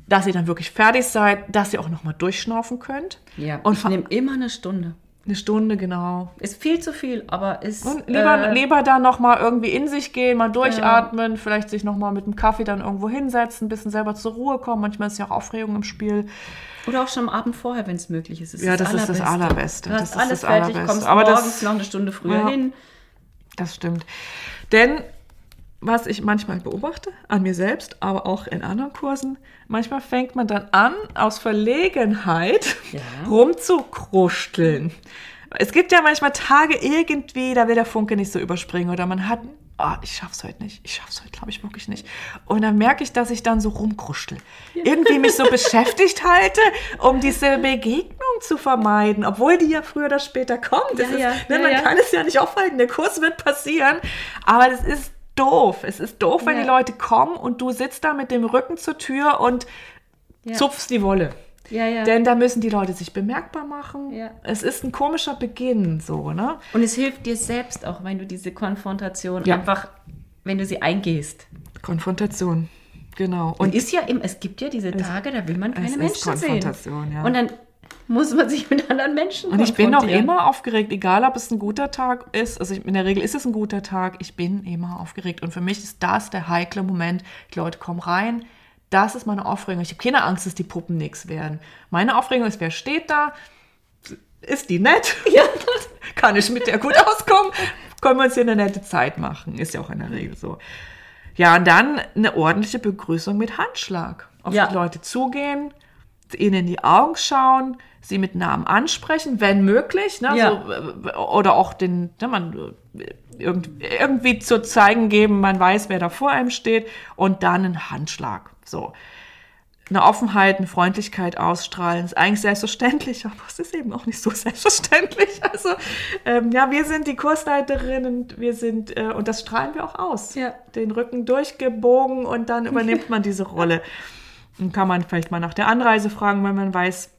dass ihr dann wirklich fertig seid, dass ihr auch nochmal durchschnaufen könnt. Ja. Und ich nehme immer eine Stunde. Eine Stunde, genau. Ist viel zu viel, aber ist. Und lieber, äh, lieber dann nochmal irgendwie in sich gehen, mal durchatmen, vielleicht sich nochmal mit dem Kaffee dann irgendwo hinsetzen, ein bisschen selber zur Ruhe kommen. Manchmal ist ja auch Aufregung im Spiel. Oder auch schon am Abend vorher, wenn es möglich ist. ist Ja, das ist das Allerbeste. Du hast Das ist alles das fertig, Allerbeste. kommst Aber das- morgens noch eine Stunde früher Ja. hin. Das stimmt. Denn was ich manchmal beobachte, an mir selbst, aber auch in anderen Kursen, manchmal fängt man dann an, aus Verlegenheit Ja. rumzukruscheln. Es gibt ja manchmal Tage irgendwie, da will der Funke nicht so überspringen oder man hat, ah, ich schaff's heute nicht, ich schaff's heute, glaube ich, wirklich nicht. Und dann merke ich, dass ich dann so rumkruschel. Irgendwie mich so beschäftigt halte, um diese Begegnung zu vermeiden, obwohl die ja früher oder später kommt. Ja, ist, ja, ne, ja, man ja. kann es ja nicht aufhalten, der Kurs wird passieren, aber das ist doof. Es ist doof, wenn Ja. die Leute kommen und du sitzt da mit dem Rücken zur Tür und Ja. zupfst die Wolle. Ja, ja. Denn da müssen die Leute sich bemerkbar machen. Ja. Es ist ein komischer Beginn, so, ne? Und es hilft dir selbst auch, wenn du diese Konfrontation Ja. einfach, wenn du sie eingehst. Konfrontation. Genau. Und Und ist ja im, es gibt ja diese Tage, da will man keine es ist Menschen sehen. Konfrontation, ja. Und dann muss man sich mit anderen Menschen Und ich bin auch immer aufgeregt, egal ob es ein guter Tag ist. Also in der Regel ist es ein guter Tag. Ich bin immer aufgeregt. Und für mich ist das der heikle Moment. Die Leute kommen rein. Das ist meine Aufregung. Ich habe keine Angst, dass die Puppen nichts werden. Meine Aufregung ist, wer steht da? Ist die nett? Ja. Kann ich mit der gut auskommen? Können wir uns hier eine nette Zeit machen? Ist ja auch in der Regel so. Ja, und dann eine ordentliche Begrüßung mit Handschlag. Auf Ja. die Leute zugehen, ihnen in die Augen schauen, sie mit Namen ansprechen, wenn möglich. Ne? Ja. So, äh, oder auch den, ne, man, äh, irgend, irgendwie zu zeigen geben, man weiß, wer da vor einem steht. Und dann einen Handschlag. So. Eine Offenheit, eine Freundlichkeit ausstrahlen, ist eigentlich selbstverständlich, aber es ist eben auch nicht so selbstverständlich. Also, ähm, ja, wir sind die Kursleiterinnen, wir sind, äh, und das strahlen wir auch aus. Ja. Den Rücken durchgebogen und dann übernimmt man diese Rolle. Dann kann man vielleicht mal nach der Anreise fragen, wenn man weiß,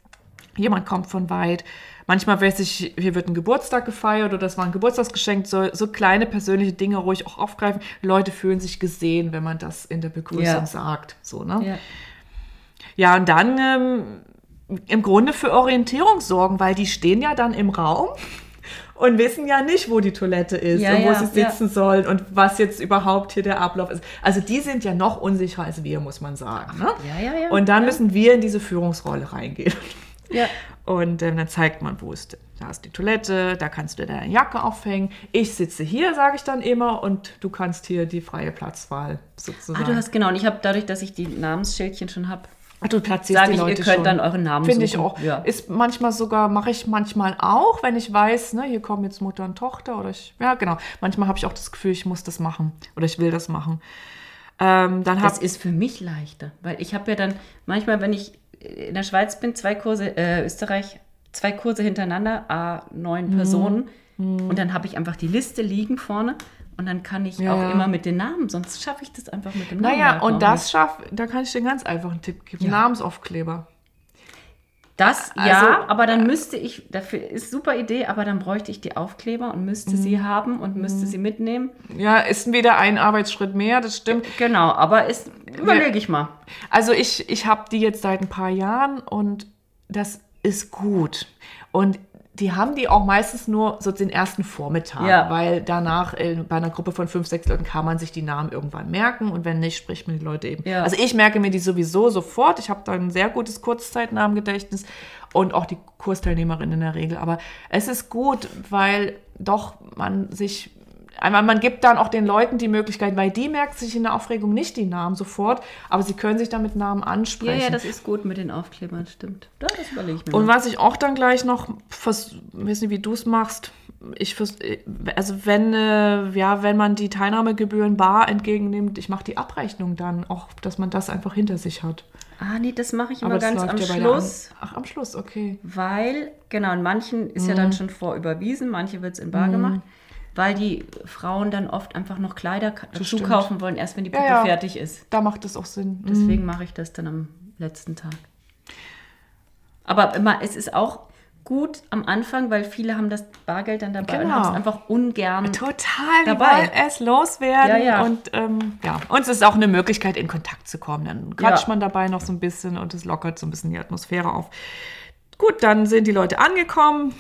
jemand kommt von weit. Manchmal weiß ich, hier wird ein Geburtstag gefeiert oder das war ein Geburtstagsgeschenk. So, so kleine persönliche Dinge ruhig auch aufgreifen. Leute fühlen sich gesehen, wenn man das in der Begrüßung Ja. sagt. So, ne? Ja. Ja, und dann ähm, im Grunde für Orientierung sorgen, weil die stehen ja dann im Raum und wissen ja nicht, wo die Toilette ist Ja, und wo ja, sie sitzen sollen und was jetzt überhaupt hier der Ablauf ist. Also die sind ja noch unsicherer als wir, muss man sagen. Ne? Ja, ja, ja. Und dann ja. müssen wir in diese Führungsrolle reingehen. Ja. Und ähm, dann zeigt man, wo ist, da ist die Toilette, da kannst du deine Jacke aufhängen. Ich sitze hier, sage ich dann immer, und du kannst hier die freie Platzwahl sozusagen. Ah, du hast genau. Und ich habe dadurch, dass ich die Namensschildchen schon habe, Ach, du platzierst sage die ich, ihr Leute könnt schon. dann euren Namen Finde ich auch. Ja. Ist manchmal sogar, mache ich manchmal auch, wenn ich weiß, ne, hier kommen jetzt Mutter und Tochter oder ich, ja genau. Manchmal habe ich auch das Gefühl, ich muss das machen oder ich will das machen. Ähm, dann Das hab, ist für mich leichter, weil ich habe ja dann manchmal, wenn ich in der Schweiz bin, zwei Kurse, äh, Österreich, zwei Kurse hintereinander, a neun Mhm. Personen und dann habe ich einfach die Liste liegen vorne und dann kann ich Ja, auch immer mit den Namen, sonst schaffe ich das einfach mit dem Namen. naja, halt und das schafft, da kann ich dir einen ganz einfachen Tipp geben. Ja. Namensaufkleber. Das Also- ja, aber dann müsste ich, dafür ist super Idee, aber dann bräuchte ich die Aufkleber und müsste Mhm. sie haben und müsste sie mitnehmen. Ja, ist wieder ein Arbeitsschritt mehr, das stimmt. Genau, aber ist, überlege ich mal. Also ich, ich habe die jetzt seit ein paar Jahren und das ist gut. Und die haben die auch meistens nur so den ersten Vormittag, Ja. weil danach äh, bei einer Gruppe von fünf, sechs Leuten kann man sich die Namen irgendwann merken und wenn nicht, spricht man die Leute eben. Ja. Also ich merke mir die sowieso sofort. Ich habe da ein sehr gutes Kurzzeitnamengedächtnis und auch die Kursteilnehmerinnen in der Regel. Aber es ist gut, weil doch man sich Einmal, man gibt dann auch den Leuten die Möglichkeit, weil die merken sich in der Aufregung nicht die Namen sofort, aber sie können sich dann mit Namen Ja, ansprechen. ja, das ist gut mit den Aufklebern, stimmt. Ja, das überlege ich mir. Und mal. was ich auch dann gleich noch, vers weiß nicht, wie du es machst, ich vers also wenn, äh, ja, wenn man die Teilnahmegebühren bar entgegennimmt, ich mache die Abrechnung dann, auch, dass man das einfach hinter sich hat. Ah, nee, das mache ich immer ganz am ja Schluss, An Ach, am Schluss, okay. weil, genau, in manchen ist ja Mhm. dann schon vorüberwiesen, manche wird es in bar gemacht, weil die Frauen dann oft einfach noch Kleider dazu stimmt. kaufen wollen, erst wenn die Ja, Puppe ja. fertig ist. Da macht es auch Sinn. Mhm. Deswegen mache ich das dann am letzten Tag. Aber immer, es ist auch gut am Anfang, weil viele haben das Bargeld dann dabei und Genau. haben es einfach ungern. Total, die dabei. wollen es loswerden. Ja, ja. Und ähm, ja, uns ist auch eine Möglichkeit, in Kontakt zu kommen. Dann quatscht Ja. man dabei noch so ein bisschen und es lockert so ein bisschen die Atmosphäre auf. Gut, dann sind die Leute angekommen,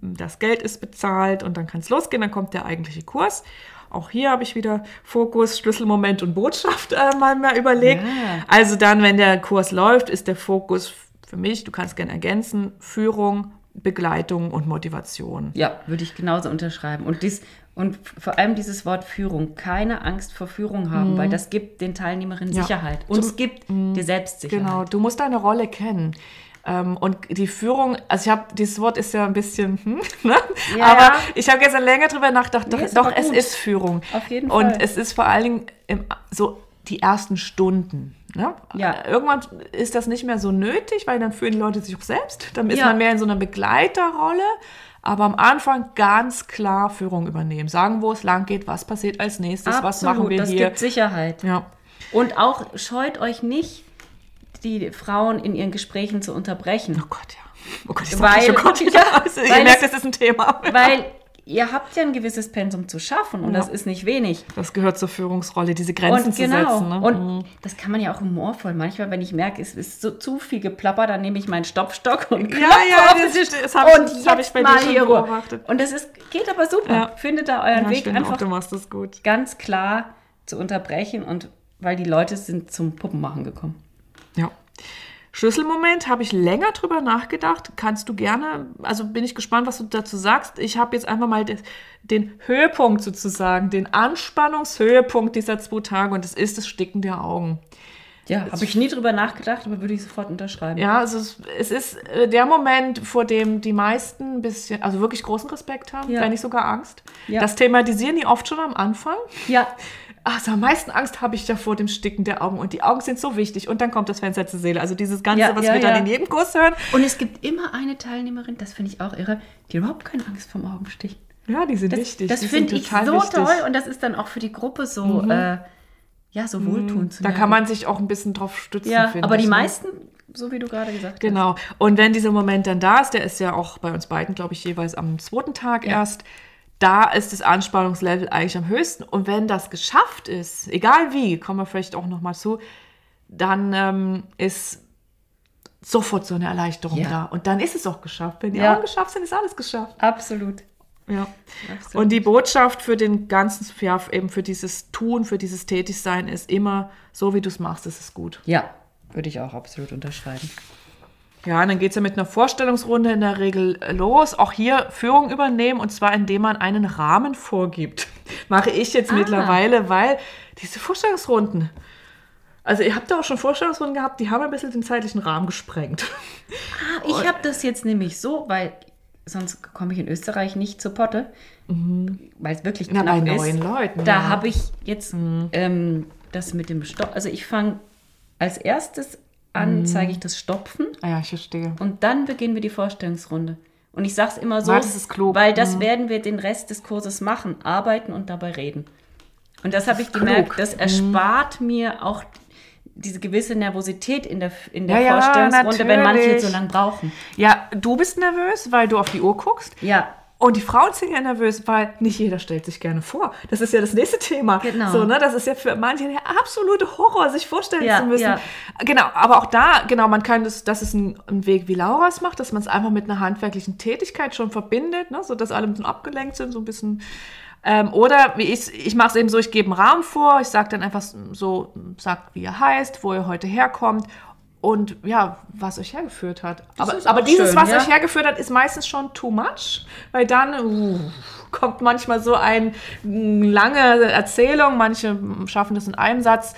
das Geld ist bezahlt und dann kann es losgehen, dann kommt der eigentliche Kurs. Auch hier habe ich wieder Fokus, Schlüsselmoment und Botschaft äh, mal, mal überlegt. Ja. Also dann, wenn der Kurs läuft, ist der Fokus für mich, du kannst gerne ergänzen, Führung, Begleitung und Motivation. Ja, würde ich genauso unterschreiben. Und, dies, und vor allem dieses Wort Führung. Keine Angst vor Führung haben, weil das gibt den Teilnehmerinnen Mhm. Ja. Sicherheit. Und es gibt dir Selbstsicherheit. Genau, du musst deine Rolle kennen. Ähm, und die Führung, also ich habe, dieses Wort ist ja ein bisschen, hm, ne? Ja. aber ich habe gestern länger drüber nachgedacht, doch, Nee, doch es ist Führung. Auf jeden Und Fall. es ist vor allen Dingen im, so die ersten Stunden. Ne? Ja. Irgendwann ist das nicht mehr so nötig, weil dann fühlen die Leute sich auch selbst. Dann ist Ja. man mehr in so einer Begleiterrolle. Aber am Anfang ganz klar Führung übernehmen. Sagen, wo es lang geht, was passiert als nächstes, was machen wir das hier. gibt Sicherheit. Ja. Und auch scheut euch nicht, die Frauen in ihren Gesprächen zu unterbrechen. Oh Gott, ja. Oh Gott, ich Weil- oh Gott, ja. Ja, Also, ihr merkt, es- das ist ein Thema. Weil ihr habt ja ein gewisses Pensum zu schaffen und Ja. das ist nicht wenig. Das gehört zur Führungsrolle, diese Grenzen Und zu genau. setzen. Ne? Und Mhm. das kann man ja auch humorvoll. Manchmal, wenn ich merke, es ist so zu viel geplapper, dann nehme ich meinen Stopfstock und ja, klopfe ja, den das, Tisch. das habe ich, und das bei mal dir schon hier beobachtet. Und das ist, geht aber super. Ja. Findet da euren Ja, ich Weg finde auch, einfach du machst das gut. ganz klar zu unterbrechen und weil die Leute sind zum Puppenmachen gekommen. Ja. Schlüsselmoment, habe ich länger drüber nachgedacht. Kannst du gerne, also bin ich gespannt, was du dazu sagst. Ich habe jetzt einfach mal den Höhepunkt sozusagen, den Anspannungshöhepunkt dieser zwei Tage und es ist das Sticken der Augen. Ja, habe ich nie drüber nachgedacht, aber würde ich sofort unterschreiben. Ja, also es, es ist äh, der Moment, vor dem die meisten ein bisschen, also wirklich großen Respekt haben, Ja. wenn nicht sogar Angst. Ja. Das thematisieren die oft schon am Anfang. ja. Also am meisten Angst habe ich da vor dem Sticken der Augen. Und die Augen sind so wichtig. Und dann kommt das Fenster zur Seele. Also dieses Ganze, Ja, was ja, wir dann ja. in jedem Kurs hören. Und es gibt immer eine Teilnehmerin, das finde ich auch irre, die überhaupt keine Angst vorm Augenstich. Ja, die sind Das, wichtig. das finde ich so wichtig. Mhm. toll und das ist dann auch für die Gruppe so, äh, ja, so wohltuend zu Da kann man sich auch ein bisschen drauf stützen. Ja, aber die ne? meisten, so wie du gerade gesagt Genau. Und wenn dieser Moment dann da ist, der ist ja auch bei uns beiden, glaube ich, jeweils am zweiten Tag Ja. erst, da ist das Anspannungslevel eigentlich am höchsten. Und wenn das geschafft ist, egal wie, kommen wir vielleicht auch nochmal zu, dann ähm, ist sofort so eine Erleichterung Ja. da. Und dann ist es auch geschafft. Wenn die Ja. Augen geschafft sind, ist alles geschafft. Absolut. Ja. Und die Botschaft für den ganzen, ja, eben für dieses Tun, für dieses Tätigsein ist immer, so wie du es machst, ist es gut. Ja, würde ich auch absolut unterschreiben. Ja, und dann geht es ja mit einer Vorstellungsrunde in der Regel los. Auch hier Führung übernehmen und zwar indem man einen Rahmen vorgibt. Mache ich jetzt ah. mittlerweile, weil diese Vorstellungsrunden, also ihr habt da auch schon Vorstellungsrunden gehabt, die haben ein bisschen den zeitlichen Rahmen gesprengt. Ah, ich habe das jetzt nämlich so, weil sonst komme ich in Österreich nicht zur Potte, mhm. weil es wirklich knapp Na, bei neuen ist. Leuten. Da ja. habe ich jetzt mhm. ähm, das mit dem Stopp. Also ich fange als erstes an, mhm. zeige ich das Stopfen. Ah ja, ich verstehe. Und dann beginnen wir die Vorstellungsrunde. Und ich sage es immer so, das weil das mhm. werden wir den Rest des Kurses machen, arbeiten und dabei reden. Und das, das habe ich gemerkt, klug. das mhm. erspart mir auch diese gewisse Nervosität in der, in der ja, Vorstellungsrunde, ja, wenn manche so lange brauchen. Ja, du bist nervös, weil du auf die Uhr guckst. Ja. Und die Frauen sind ja nervös, weil nicht jeder stellt sich gerne vor. Das ist ja das nächste Thema. Genau. So, ne? Das ist ja für manche der absolute Horror, sich vorstellen ja, zu müssen. Ja. Genau, aber auch da, genau, man kann das, das ist ein, ein Weg, wie Laura es macht, dass man es einfach mit einer handwerklichen Tätigkeit schon verbindet, ne? sodass alle ein bisschen abgelenkt sind, so ein bisschen ähm, oder wie ich, ich mache es eben so, ich gebe einen Rahmen vor, ich sage dann einfach so, sagt, wie ihr heißt, wo ihr heute herkommt und ja, was euch hergeführt hat. Das aber, aber dieses, schön, was ja? euch hergeführt hat, ist meistens schon too much, weil dann uh, kommt manchmal so eine lange Erzählung, manche schaffen das in einem Satz.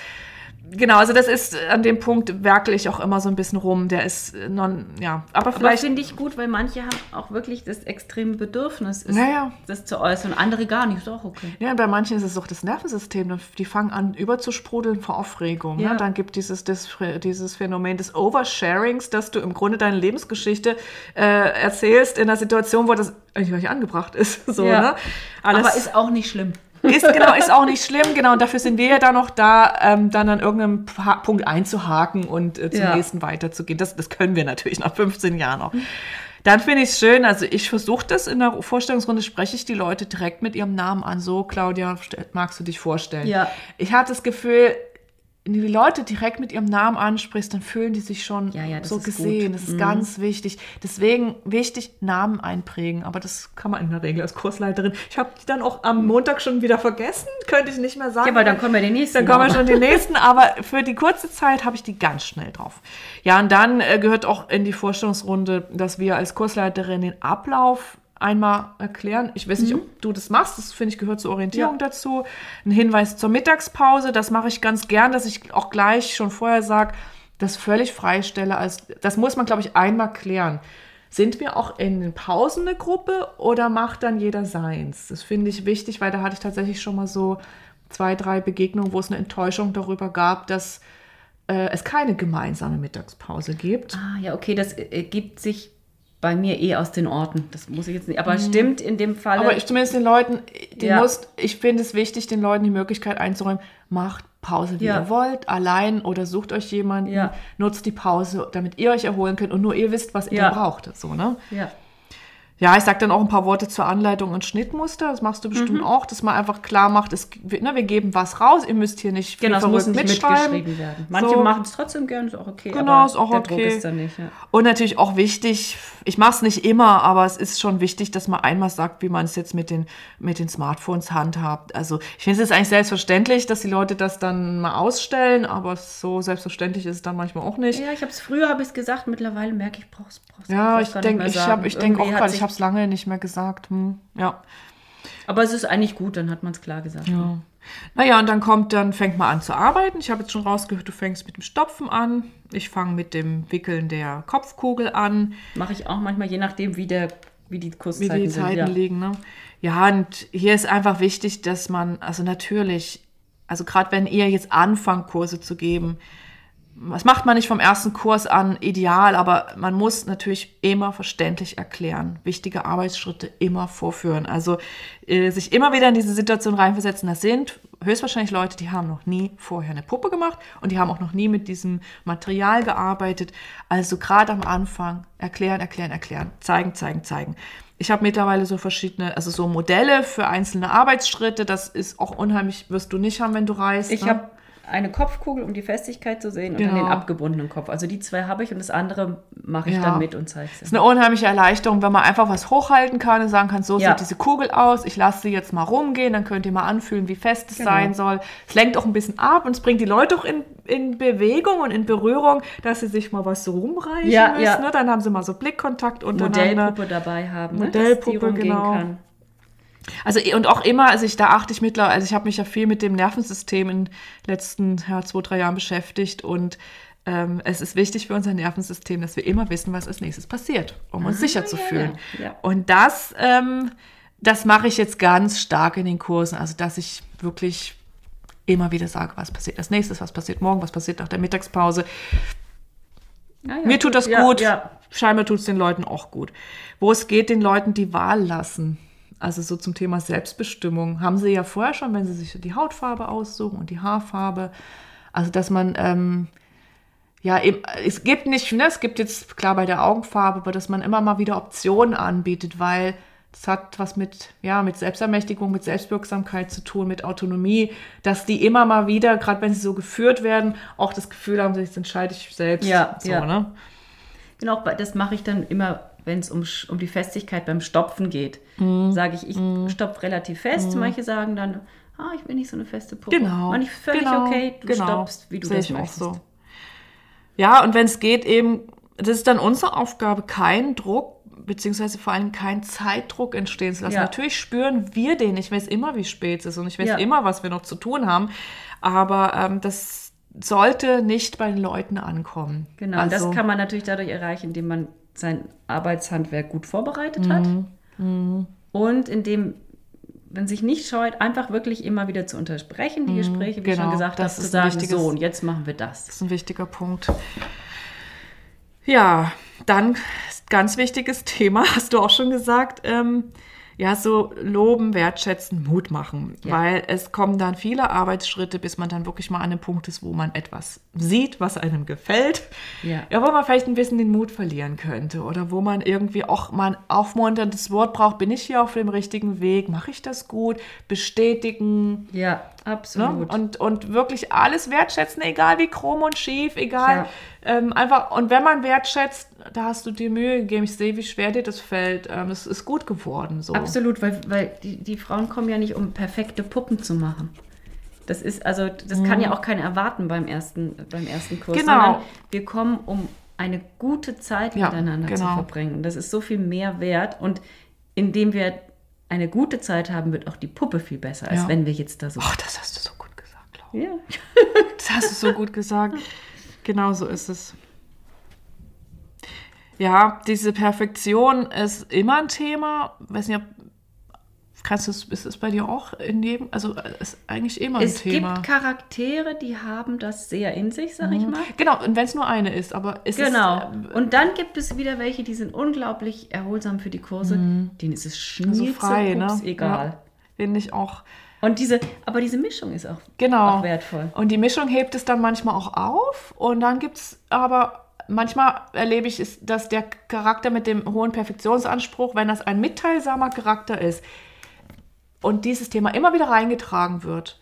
Genau, also das ist an dem Punkt werkle ich auch immer so ein bisschen rum. Der ist non, ja, aber vielleicht finde ich gut, weil manche haben auch wirklich das extreme Bedürfnis, ist, naja. das zu äußern, andere gar nicht. Ist auch okay. Ja, bei manchen ist es auch das Nervensystem. Die fangen an überzusprudeln vor Aufregung. Ne? Ja. Ne? Dann gibt dieses das, dieses Phänomen des Oversharings, dass du im Grunde deine Lebensgeschichte äh, erzählst in einer Situation, wo das eigentlich angebracht ist. So, ja. ne? Alles, aber ist auch nicht schlimm. Ist, genau, ist auch nicht schlimm, genau. Und dafür sind wir ja dann noch da, ähm, dann an irgendeinem Punkt einzuhaken und äh, zum ja. nächsten weiterzugehen. Das, das können wir natürlich nach 15 Jahren noch. Dann finde ich es schön, also ich versuche das in der Vorstellungsrunde, spreche ich die Leute direkt mit ihrem Namen an. So, Claudia, magst du dich vorstellen? Ja. Ich hatte das Gefühl, wenn du die Leute direkt mit ihrem Namen ansprichst, dann fühlen die sich schon ja, ja, so gesehen. Gut. Das ist mhm. ganz wichtig. Deswegen wichtig, Namen einprägen. Aber das kann man in der Regel als Kursleiterin. Ich habe die dann auch am Montag schon wieder vergessen. Könnte ich nicht mehr sagen. Ja, weil dann kommen wir die nächsten. Dann kommen wir schon die nächsten. Aber für die kurze Zeit habe ich die ganz schnell drauf. Ja, und dann äh, gehört auch in die Vorstellungsrunde, dass wir als Kursleiterin den Ablauf einmal erklären. Ich weiß nicht, mhm. ob du das machst. Das finde ich gehört zur Orientierung ja. dazu. Ein Hinweis zur Mittagspause. Das mache ich ganz gern, dass ich auch gleich schon vorher sage, das völlig freistelle. Als, das muss man, glaube ich, einmal klären. Sind wir auch in den Pausen eine Gruppe oder macht dann jeder seins? Das finde ich wichtig, weil da hatte ich tatsächlich schon mal so zwei, drei Begegnungen, wo es eine Enttäuschung darüber gab, dass äh, es keine gemeinsame Mittagspause gibt. Ah, ja, okay, das ergibt sich bei mir eh aus den Orten. Das muss ich jetzt nicht. Aber mhm. stimmt in dem Fall. Aber ich zumindest den Leuten, den ja. musst, ich finde es wichtig, den Leuten die Möglichkeit einzuräumen, macht Pause, wie ja. ihr wollt, allein oder sucht euch jemanden, ja. nutzt die Pause, damit ihr euch erholen könnt und nur ihr wisst, was ihr braucht. So, ne? Ja. Ja, ich sage dann auch ein paar Worte zur Anleitung und Schnittmuster. Das machst du bestimmt mhm. auch, dass man einfach klar macht, es, ne, wir geben was raus. Ihr müsst hier nicht viel genau, es muss nicht mitgeschrieben werden. Manche so. machen es trotzdem gerne, ist auch okay. Genau, ist auch okay. Nicht, ja. Und natürlich auch wichtig, ich mache es nicht immer, aber es ist schon wichtig, dass man einmal sagt, wie man es jetzt mit den, mit den Smartphones handhabt. Also ich finde es eigentlich selbstverständlich, dass die Leute das dann mal ausstellen, aber so selbstverständlich ist es dann manchmal auch nicht. Ja, ich habe es früher habe ich gesagt, mittlerweile merke ich, brauche es Ja, ich denke, ich, hab, ich denke auch gerade, ich habe es lange nicht mehr gesagt. Hm, ja. Aber es ist eigentlich gut, dann hat man es klar gesagt. Ja. Ne? Naja, und dann kommt, dann fängt man an zu arbeiten. Ich habe jetzt schon rausgehört, du fängst mit dem Stopfen an. Ich fange mit dem Wickeln der Kopfkugel an. Mache ich auch manchmal, je nachdem, wie, der, wie die Kurszeiten Wie die Zeiten ja. liegen, ne? Ja, und hier ist einfach wichtig, dass man, also natürlich, also gerade wenn ihr jetzt anfangt, Kurse zu geben, das macht man nicht vom ersten Kurs an ideal, aber man muss natürlich immer verständlich erklären, wichtige Arbeitsschritte immer vorführen. Also äh, sich immer wieder in diese Situation reinversetzen. Das sind höchstwahrscheinlich Leute, die haben noch nie vorher eine Puppe gemacht und die haben auch noch nie mit diesem Material gearbeitet. Also gerade am Anfang erklären, erklären, erklären, zeigen, zeigen, zeigen. Ich habe mittlerweile so verschiedene, also so Modelle für einzelne Arbeitsschritte. Das ist auch unheimlich, wirst du nicht haben, wenn du reist. Ich ne? habe eine Kopfkugel, um die Festigkeit zu sehen, und dann Genau. den abgebundenen Kopf. Also die zwei habe ich und das andere mache ich Ja. dann mit und zeige Das es. ist eine unheimliche Erleichterung, wenn man einfach was hochhalten kann und sagen kann, so Ja. sieht diese Kugel aus, ich lasse sie jetzt mal rumgehen, dann könnt ihr mal anfühlen, wie fest es Genau. sein soll. Es lenkt auch ein bisschen ab und es bringt die Leute auch in, in Bewegung und in Berührung, dass sie sich mal was so rumreichen Ja, müssen. ja. Ne? Dann haben sie mal so Blickkontakt untereinander. Modellpuppe dabei haben, ne? Modellpuppe, rumgehen genau. kann. Also und auch immer, also ich da achte ich mittlerweile, also ich habe mich ja viel mit dem Nervensystem in den letzten ja, zwei, drei Jahren beschäftigt und ähm, es ist wichtig für unser Nervensystem, dass wir immer wissen, was als nächstes passiert, um uns Ah, sicher zu ja, fühlen. ja, ja. Und das, ähm, das mache ich jetzt ganz stark in den Kursen, also dass ich wirklich immer wieder sage, was passiert als nächstes, was passiert morgen, was passiert nach der Mittagspause. Mir tut das gut. Ja. Scheinbar tut es den Leuten auch gut. Wo es geht, den Leuten die Wahl lassen. Also so zum Thema Selbstbestimmung. Haben sie ja vorher schon, wenn sie sich die Hautfarbe aussuchen und die Haarfarbe. Also dass man, ähm, ja, eben, es gibt nicht, ne, es gibt jetzt klar bei der Augenfarbe, aber dass man immer mal wieder Optionen anbietet, weil das hat was mit, ja, mit Selbstermächtigung, mit Selbstwirksamkeit zu tun, mit Autonomie, dass die immer mal wieder, gerade wenn sie so geführt werden, auch das Gefühl haben, jetzt entscheide ich selbst. Ja, so, ja. ne? Genau, das mache ich dann immer, wenn es um, um die Festigkeit beim Stopfen geht. Mhm. Sage ich, ich stopfe relativ fest. Manche sagen dann, ah, ich will nicht so eine feste Puppe. Genau. Manche völlig genau, okay, du genau. stoppst, wie du Sehe das ich auch möchtest. so. Ja, und wenn es geht, eben, das ist dann unsere Aufgabe, keinen Druck, beziehungsweise vor allem keinen Zeitdruck entstehen zu lassen. Ja. Natürlich spüren wir den. Ich weiß immer, wie spät es ist und ich weiß Ja. immer, was wir noch zu tun haben. Aber ähm, das sollte nicht bei den Leuten ankommen. Genau, also, das kann man natürlich dadurch erreichen, indem man sein Arbeitshandwerk gut vorbereitet hat Mhm. und indem man sich nicht scheut, einfach wirklich immer wieder zu unterbrechen, die Gespräche, wie ich genau, schon gesagt das habe, zu sagen, so und jetzt machen wir das. Das ist ein wichtiger Punkt. Ja, dann ganz wichtiges Thema, hast du auch schon gesagt. Ähm, ja, so loben, wertschätzen, Mut machen. Ja. Weil es kommen dann viele Arbeitsschritte, bis man dann wirklich mal an einem Punkt ist, wo man etwas sieht, was einem gefällt. Ja. Ja, wo man vielleicht ein bisschen den Mut verlieren könnte oder wo man irgendwie auch mal ein aufmunterndes Wort braucht. Bin ich hier auf dem richtigen Weg? Mache ich das gut? Bestätigen. Ja, Ne? absolut. Und, und wirklich alles wertschätzen, egal wie krumm und schief, egal. Ja. Ähm, einfach, und wenn man wertschätzt, da hast du dir Mühe gegeben. Ich sehe, wie schwer dir das fällt. Ähm, es ist gut geworden. So. Absolut, weil, weil die, die Frauen kommen ja nicht, um perfekte Puppen zu machen. Das ist, also, das kann ja auch keiner erwarten beim ersten, beim ersten Kurs. Mhm. Genau. Sondern wir kommen, um eine gute Zeit Ja, miteinander zu genau. verbringen. Das ist so viel mehr wert. Und indem wir eine gute Zeit haben, wird auch die Puppe viel besser, als Ja. wenn wir jetzt da so. Oh, das hast du so gut gesagt, Laura. Ja. Das hast du so gut gesagt. Genau so ist es. Ja, diese Perfektion ist immer ein Thema. Weiß nicht, ob kannst du es, ist es bei dir auch in jedem, also äh, ist eigentlich immer ein Es Thema. gibt Charaktere, die haben das sehr in sich, sag ich mal. Genau, und wenn es nur eine ist, aber es Genau. ist äh, Und dann gibt es wieder welche, die sind unglaublich erholsam für die Kurse. Denen ist es also schnitze, frei, ne? egal. Ja, finde ich auch. Und diese, aber diese Mischung ist auch, Genau. auch wertvoll. Und die Mischung hebt es dann manchmal auch auf. Und dann gibt es aber, manchmal erlebe ich, es, dass der Charakter mit dem hohen Perfektionsanspruch, wenn das ein mitteilsamer Charakter ist und dieses Thema immer wieder reingetragen wird,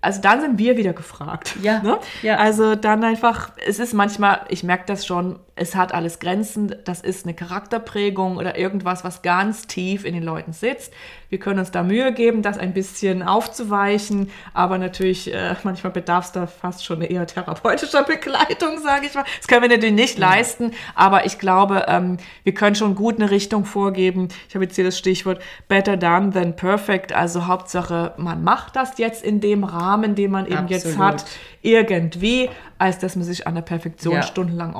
also dann sind wir wieder gefragt. Ja, Ne? ja. Also dann einfach, es ist manchmal, ich merke das schon, es hat alles Grenzen, das ist eine Charakterprägung oder irgendwas, was ganz tief in den Leuten sitzt. Wir können uns da Mühe geben, das ein bisschen aufzuweichen, aber natürlich, äh, manchmal bedarf es da fast schon eher therapeutischer Begleitung, sage ich mal. Das können wir natürlich nicht leisten, aber ich glaube, ähm, wir können schon gut eine Richtung vorgeben. Ich habe jetzt hier das Stichwort better done than perfect, also Hauptsache, man macht das jetzt in dem Rahmen, den man eben jetzt Absolut. hat, irgendwie, als dass man sich an der Perfektion Ja. stundenlang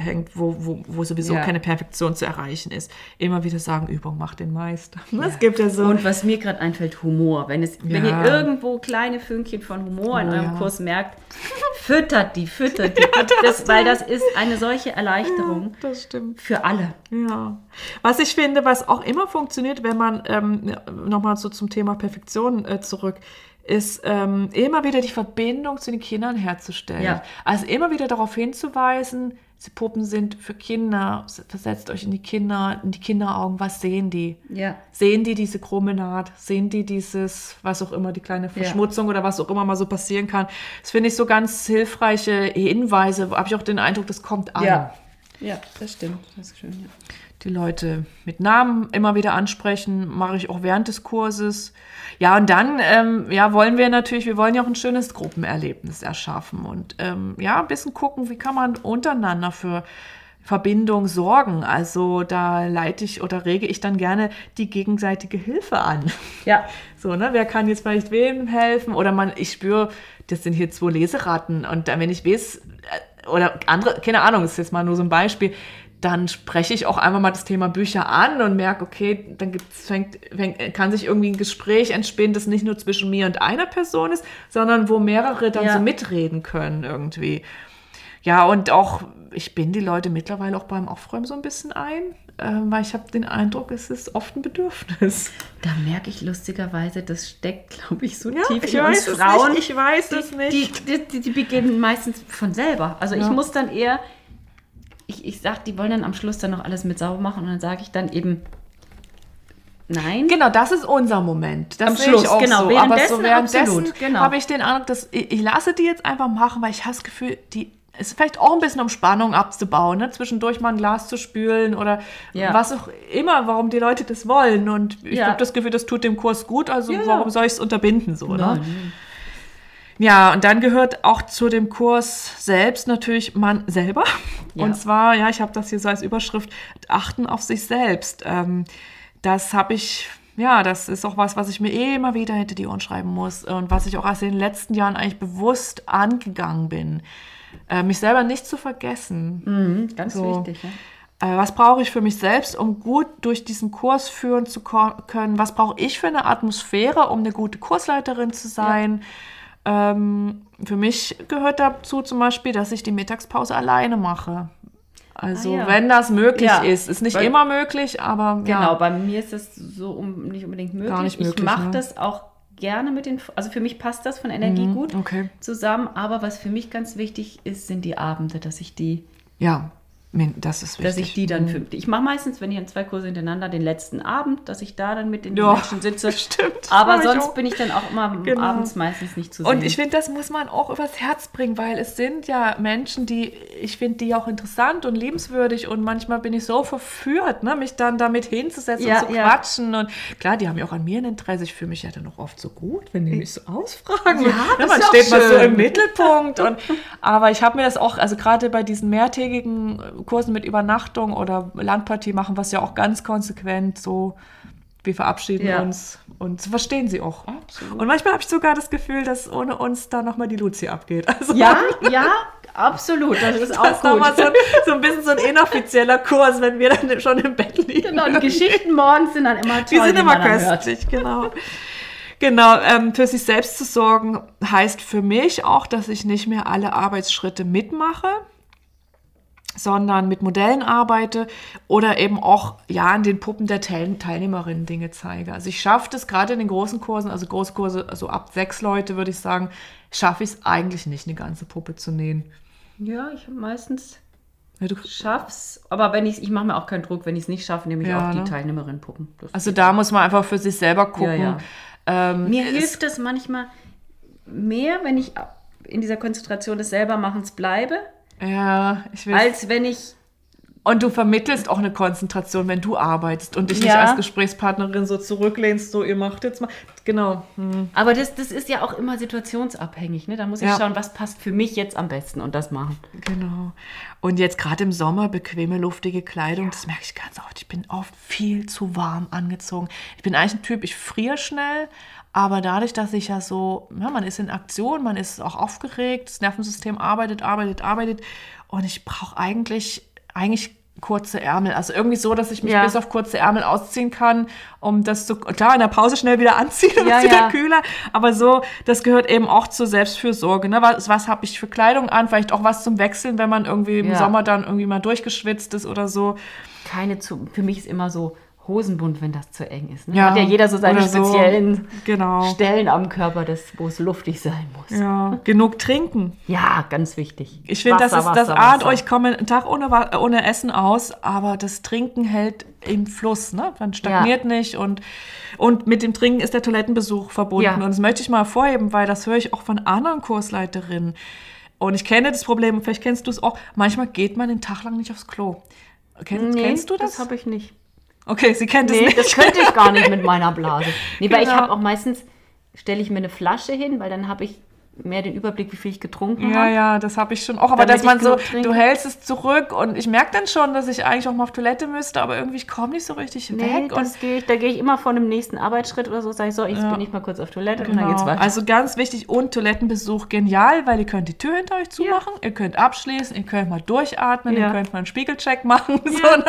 aufhängt, wo, wo, wo sowieso Ja. keine Perfektion zu erreichen ist. Immer wieder sagen, Übung macht den Meister. Es gibt ja so. Und was mir gerade einfällt, Humor. Wenn, es, wenn Ja. ihr irgendwo kleine Fünkchen von Humor in Oh, eurem ja. Kurs merkt, füttert die, füttert die. das, weil das ist eine solche Erleichterung das stimmt. für alle. Ja. Was ich finde, was auch immer funktioniert, wenn man ähm, nochmal so zum Thema Perfektion äh, zurück, ist ähm, immer wieder die Verbindung zu den Kindern herzustellen. Ja. Also immer wieder darauf hinzuweisen, Die Puppen sind für Kinder. Versetzt euch in die Kinder, in die Kinderaugen. Was sehen die? Ja. Sehen die diese krumme Naht? Sehen die dieses, was auch immer, die kleine Verschmutzung oder was auch immer mal so passieren kann? Das finde ich so ganz hilfreiche Hinweise. Habe ich auch den Eindruck, das kommt an. Ja. Ja, das stimmt. Das ist schön, ja. Die Leute mit Namen immer wieder ansprechen, mache ich auch während des Kurses. Ja, und dann ähm, ja, wollen wir natürlich, wir wollen ja auch ein schönes Gruppenerlebnis erschaffen und ähm, ja, ein bisschen gucken, wie kann man untereinander für Verbindung sorgen. Also da leite ich oder rege ich dann gerne die gegenseitige Hilfe an. Ja. So, ne? Wer kann jetzt vielleicht wem helfen? Oder man, ich spüre, das sind hier zwei Leseratten und dann, wenn ich weiß, äh, oder andere, keine Ahnung, ist jetzt mal nur so ein Beispiel, dann spreche ich auch einfach mal das Thema Bücher an und merke, okay, dann gibt's, fängt, fängt, kann sich irgendwie ein Gespräch entspinnen, das nicht nur zwischen mir und einer Person ist, sondern wo mehrere dann Ja. so mitreden können irgendwie. Ja, und auch, ich bin die Leute mittlerweile auch beim Aufräumen so ein bisschen ein, ähm, weil ich habe den Eindruck, es ist oft ein Bedürfnis. Da merke ich lustigerweise, das steckt, glaube ich, so Ja, tief ich in weiß uns Frauen. nicht, ich weiß die, es nicht. Die, die, die beginnen meistens von selber. Also ich Ja. muss dann eher, ich, ich sage, die wollen dann am Schluss dann noch alles mit sauber machen und dann sage ich dann eben, nein. Genau, das ist unser Moment. Das Am sehe Schluss, ich auch genau. so. Aber so währenddessen genau. habe ich den Eindruck, dass ich, ich lasse die jetzt einfach machen, weil ich habe das Gefühl, die es ist vielleicht auch ein bisschen um Spannung abzubauen, ne? zwischendurch mal ein Glas zu spülen oder Ja. was auch immer, warum die Leute das wollen. Und ich Ja. habe das Gefühl, das tut dem Kurs gut, also ja. warum soll ich es unterbinden so, ne? Nein. Ja, und dann gehört auch zu dem Kurs selbst natürlich man selber. Ja. Und zwar, ja, ich habe das hier so als Überschrift, achten auf sich selbst. Ähm, das habe ich, ja, das ist auch was, was ich mir immer wieder hinter die Ohren schreiben muss und was ich auch erst in den letzten Jahren eigentlich bewusst angegangen bin. Äh, mich selber nicht zu vergessen. Mhm, ganz So. wichtig. Ja. Äh, was brauche ich für mich selbst, um gut durch diesen Kurs führen zu können? Was brauche ich für eine Atmosphäre, um eine gute Kursleiterin zu sein? Ähm, für mich gehört dazu zum Beispiel, dass ich die Mittagspause alleine mache. Also Ah, ja. wenn das möglich Ja, ist. Ist nicht weil- immer möglich, aber Genau, ja. bei mir ist das so um, nicht unbedingt möglich. nicht ich möglich, mache ne? das auch gerne mit den, also für mich passt das von Energie Mhm, gut Okay. zusammen, aber was für mich ganz wichtig ist, sind die Abende, dass ich die Ja, das ist wichtig. dass ich die dann Mhm. für, ich mache meistens, wenn ich an zwei Kurse hintereinander den letzten Abend, dass ich da dann mit den Ja, Menschen sitze. Stimmt. Aber ich sonst auch. bin ich dann auch immer Genau. abends meistens nicht zu sehen. Und ich finde, das muss man auch übers Herz bringen, weil es sind ja Menschen, die, ich finde die auch interessant und liebenswürdig und manchmal bin ich so verführt, ne, mich dann damit hinzusetzen Ja, und zu ja. quatschen. Und klar, die haben ja auch an mir ein Interesse. Ich fühle mich ja dann auch oft so gut, wenn die mich so ausfragen. Ja, ne, das man ist steht mal so schön. im Mittelpunkt. Und, aber ich habe mir das auch, also gerade bei diesen mehrtägigen Kursen mit Übernachtung oder Landpartie machen es ja auch ganz konsequent so. Wir verabschieden Ja. uns und verstehen sie auch. Absolut. Und manchmal habe ich sogar das Gefühl, dass ohne uns da nochmal die Luzi abgeht. Also ja, ja, absolut. Das ist das auch ist nochmal gut. so, ein- so ein bisschen so ein inoffizieller Kurs, wenn wir dann schon im Bett liegen. Genau, die Geschichten morgens sind dann immer toll. Die sind immer köstlich, genau. Genau, ähm, für sich selbst zu sorgen heißt für mich auch, dass ich nicht mehr alle Arbeitsschritte mitmache, sondern mit Modellen arbeite oder eben auch ja an den Puppen der Teil Teilnehmerinnen Dinge zeige. Also ich schaffe das gerade in den großen Kursen, also Großkurse, also ab sechs Leute würde ich sagen, schaffe ich es eigentlich nicht, eine ganze Puppe zu nähen. Ja, ich habe meistens Ja, du, schaff's, aber wenn ich ich mache mir auch keinen Druck, wenn ich es nicht schaffe, nehme ich Ja, auch die ne? Teilnehmerin puppen. Das also da muss man einfach für sich selber gucken. ja. Ähm, Mir hilft es manchmal mehr, wenn ich in dieser Konzentration des Selbermachens bleibe, Ja, ich will. als wenn ich Und du vermittelst auch eine Konzentration, wenn du arbeitest und dich nicht Ja. als Gesprächspartnerin so zurücklehnst, so ihr macht jetzt mal. Genau. Hm. Aber das, das ist ja auch immer situationsabhängig. Ne? Da muss ich Ja. schauen, was passt für mich jetzt am besten und das machen. Genau. Und jetzt gerade im Sommer bequeme, luftige Kleidung, das merke ich ganz oft. Ich bin oft viel zu warm angezogen. Ich bin eigentlich ein Typ, ich friere schnell, aber dadurch, dass ich ja so, ja, man ist in Aktion, man ist auch aufgeregt, das Nervensystem arbeitet, arbeitet, arbeitet und ich brauche eigentlich, eigentlich kurze Ärmel. Also irgendwie so, dass ich mich Ja. bis auf kurze Ärmel ausziehen kann, um das so, klar, in der Pause schnell wieder anziehen, dann Ja, ist wieder ja. kühler. Aber so, das gehört eben auch zur Selbstfürsorge. Ne? Was, was habe ich für Kleidung an? Vielleicht auch was zum Wechseln, wenn man irgendwie im. Sommer dann irgendwie mal durchgeschwitzt ist oder so. Keine zu, für mich ist immer so Hosenbund, wenn das zu eng ist. Ne? Ja, Hat ja jeder so seine so. speziellen Genau. Stellen am Körper, das, wo es luftig sein muss. Ja, Ja, genug trinken. ganz wichtig. Ich finde, das ist Wasser, das Wasser, A und Wasser. O. Ich komme einen Tag ohne, ohne Essen aus, aber das Trinken hält im Fluss. Ne? Man stagniert nicht und, und mit dem Trinken ist der Toilettenbesuch verbunden. Ja. Und das möchte ich mal hervorheben, weil das höre ich auch von anderen Kursleiterinnen. Und ich kenne das Problem, und vielleicht kennst du es auch. Manchmal geht man den Tag lang nicht aufs Klo. Kenn, Nee, kennst du das? Das habe ich nicht. Okay, sie kennt es Nee, nicht. das könnte ich gar nicht mit meiner Blase. Nee, weil ich Genau. habe auch meistens, stelle ich mir eine Flasche hin, weil dann habe ich mehr den Überblick, wie viel ich getrunken Ja, habe. ja, das habe ich schon auch. Aber dass man so, trinke. du hältst es zurück und ich merke dann schon, dass ich eigentlich auch mal auf Toilette müsste, aber irgendwie ich komme nicht so richtig Nee, weg. Und das gehe ich, da gehe ich immer vor dem nächsten Arbeitsschritt oder so, sage ich so, ich Ja. bin nicht mal kurz auf Toilette und dann Genau. geht's weiter. Also ganz wichtig und Toilettenbesuch genial, weil ihr könnt die Tür hinter euch zumachen, ihr könnt abschließen, ihr könnt mal durchatmen, ihr Ja. könnt mal einen Spiegelcheck machen. So, ne?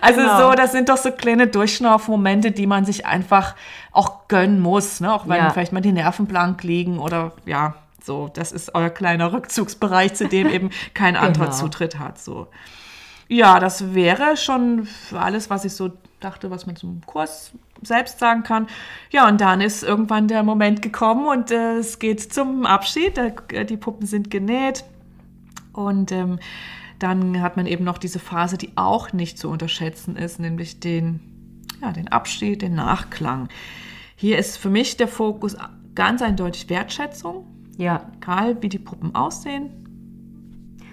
Also Genau. so, das sind doch so kleine Durchschnaufmomente, die man sich einfach auch gönnen muss, ne? auch wenn Ja. vielleicht mal die Nerven blank liegen oder ja, so, das ist euer kleiner Rückzugsbereich, zu dem eben kein anderer Genau. Zutritt hat. So. Ja, das wäre schon alles, was ich so dachte, was man zum Kurs selbst sagen kann. Ja, und dann ist irgendwann der Moment gekommen und äh, es geht zum Abschied. Äh, die Puppen sind genäht und ähm, dann hat man eben noch diese Phase, die auch nicht zu unterschätzen ist, nämlich den, ja, den Abschied, den Nachklang. Hier ist für mich der Fokus ganz eindeutig Wertschätzung, ja. egal wie die Puppen aussehen.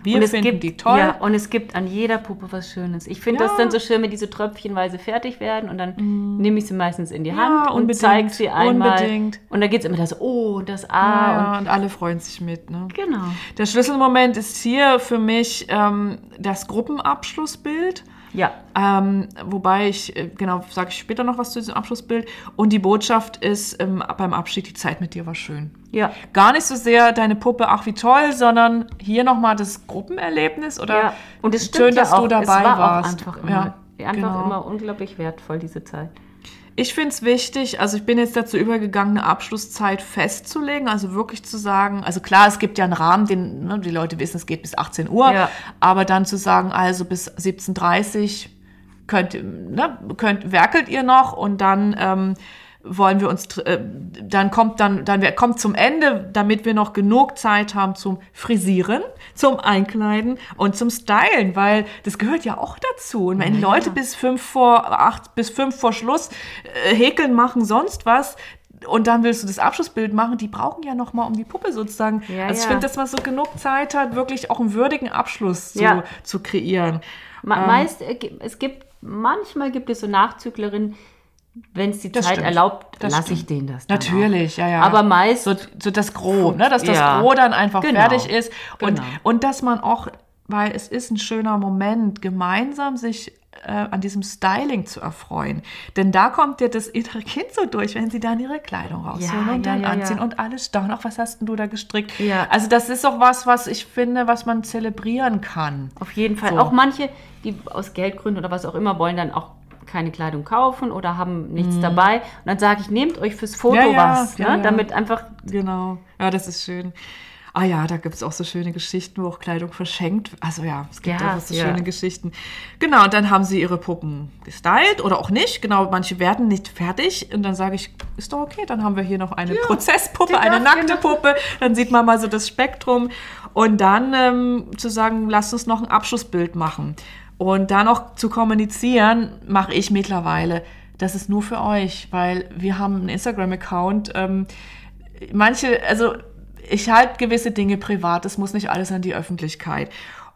Wir und es finden gibt, die toll. Ja, und es gibt an jeder Puppe was Schönes. Ich finde das Ja. dann so schön, wenn diese tröpfchenweise fertig werden und dann nehme ich sie meistens in die Ja, Hand und unbedingt, zeige sie einmal. unbedingt. Und da geht es immer das O und das A. Ah, und alle freuen sich mit. Ne? Und, genau. Der Schlüsselmoment ist hier für mich ähm, das Gruppenabschlussbild. Ja, Ähm, wobei ich, äh, genau, sage ich später noch was zu diesem Abschlussbild. Und die Botschaft ist ähm, beim Abschied, die Zeit mit dir war schön. ja. Gar nicht so sehr deine Puppe, ach wie toll, sondern hier nochmal das Gruppenerlebnis oder ja. Und es stimmt schön, ja dass auch, du dabei es war warst. Auch einfach immer, Ja, einfach genau. immer unglaublich wertvoll, diese Zeit. Ich finde es wichtig, also ich bin jetzt dazu übergegangen, eine Abschlusszeit festzulegen, also wirklich zu sagen, also klar, es gibt ja einen Rahmen, den ne, die Leute wissen, es geht bis 18 Uhr, Ja. aber dann zu sagen, also bis 17.30 Uhr könnt, ne, könnt, werkelt ihr noch und dann ähm, wollen wir uns, äh, dann kommt dann, dann kommt zum Ende, damit wir noch genug Zeit haben zum Frisieren, zum Einkleiden und zum Stylen, weil das gehört ja auch dazu. Und wenn die Ja, Leute bis fünf vor acht, bis fünf vor Schluss äh, häkeln machen, sonst was, und dann willst du das Abschlussbild machen, die brauchen ja noch mal um die Puppe sozusagen. Ja, also ich ja. finde, dass man so genug Zeit hat, wirklich auch einen würdigen Abschluss zu, Ja. zu kreieren. Ma Ähm. meist, äh, es gibt, manchmal gibt es so Nachzüglerinnen, wenn es die Das Zeit stimmt. erlaubt, lasse ich denen das Natürlich, ja, ja. Auch. Aber meist, so, so das Gros, ne? dass das Ja. Gros dann einfach Genau. fertig ist. Und, Genau. und dass man auch, weil es ist ein schöner Moment, gemeinsam sich äh, an diesem Styling zu erfreuen. Denn da kommt ja das innere Kind so durch, wenn sie dann ihre Kleidung rausholen Ja, und ja, dann ja, ja. anziehen und alles staunen. Auch was hast denn du da gestrickt? Ja. Also das ist auch was, was ich finde, was man zelebrieren kann. auf jeden Fall. So. Auch manche, die aus Geldgründen oder was auch immer wollen, dann auch keine Kleidung kaufen oder haben nichts dabei. Und dann sage ich, nehmt euch fürs Foto Mhm. Ja, ja, was, ja, ne? ja. damit einfach Genau. Ja, das ist schön. Ah ja, da gibt es auch so schöne Geschichten, wo auch Kleidung verschenkt. Also ja, es gibt Ja, auch so ja. schöne Geschichten. Genau, und dann haben sie ihre Puppen gestylt oder auch nicht. Genau, manche werden nicht fertig. Und dann sage ich, ist doch okay, dann haben wir hier noch eine Prozesspuppe, die eine nackte genau. Puppe. Dann sieht man mal so das Spektrum. Und dann ähm, zu sagen, lasst uns noch ein Abschlussbild machen. Und dann auch zu kommunizieren, mache ich mittlerweile. Das ist nur für euch, weil wir haben einen Instagram-Account. Ähm, manche, also ich halte gewisse Dinge privat, es muss nicht alles an die Öffentlichkeit.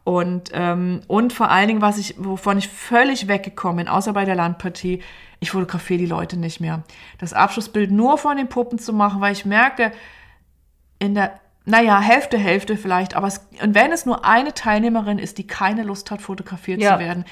Und, ähm, und vor allen Dingen, was ich, wovon ich völlig weggekommen bin, außer bei der Landpartie, ich fotografiere die Leute nicht mehr. Das Abschlussbild nur von den Puppen zu machen, weil ich merke, in der, naja, Hälfte, Hälfte vielleicht, aber es, und wenn es nur eine Teilnehmerin ist, die keine Lust hat, fotografiert Ja. zu werden,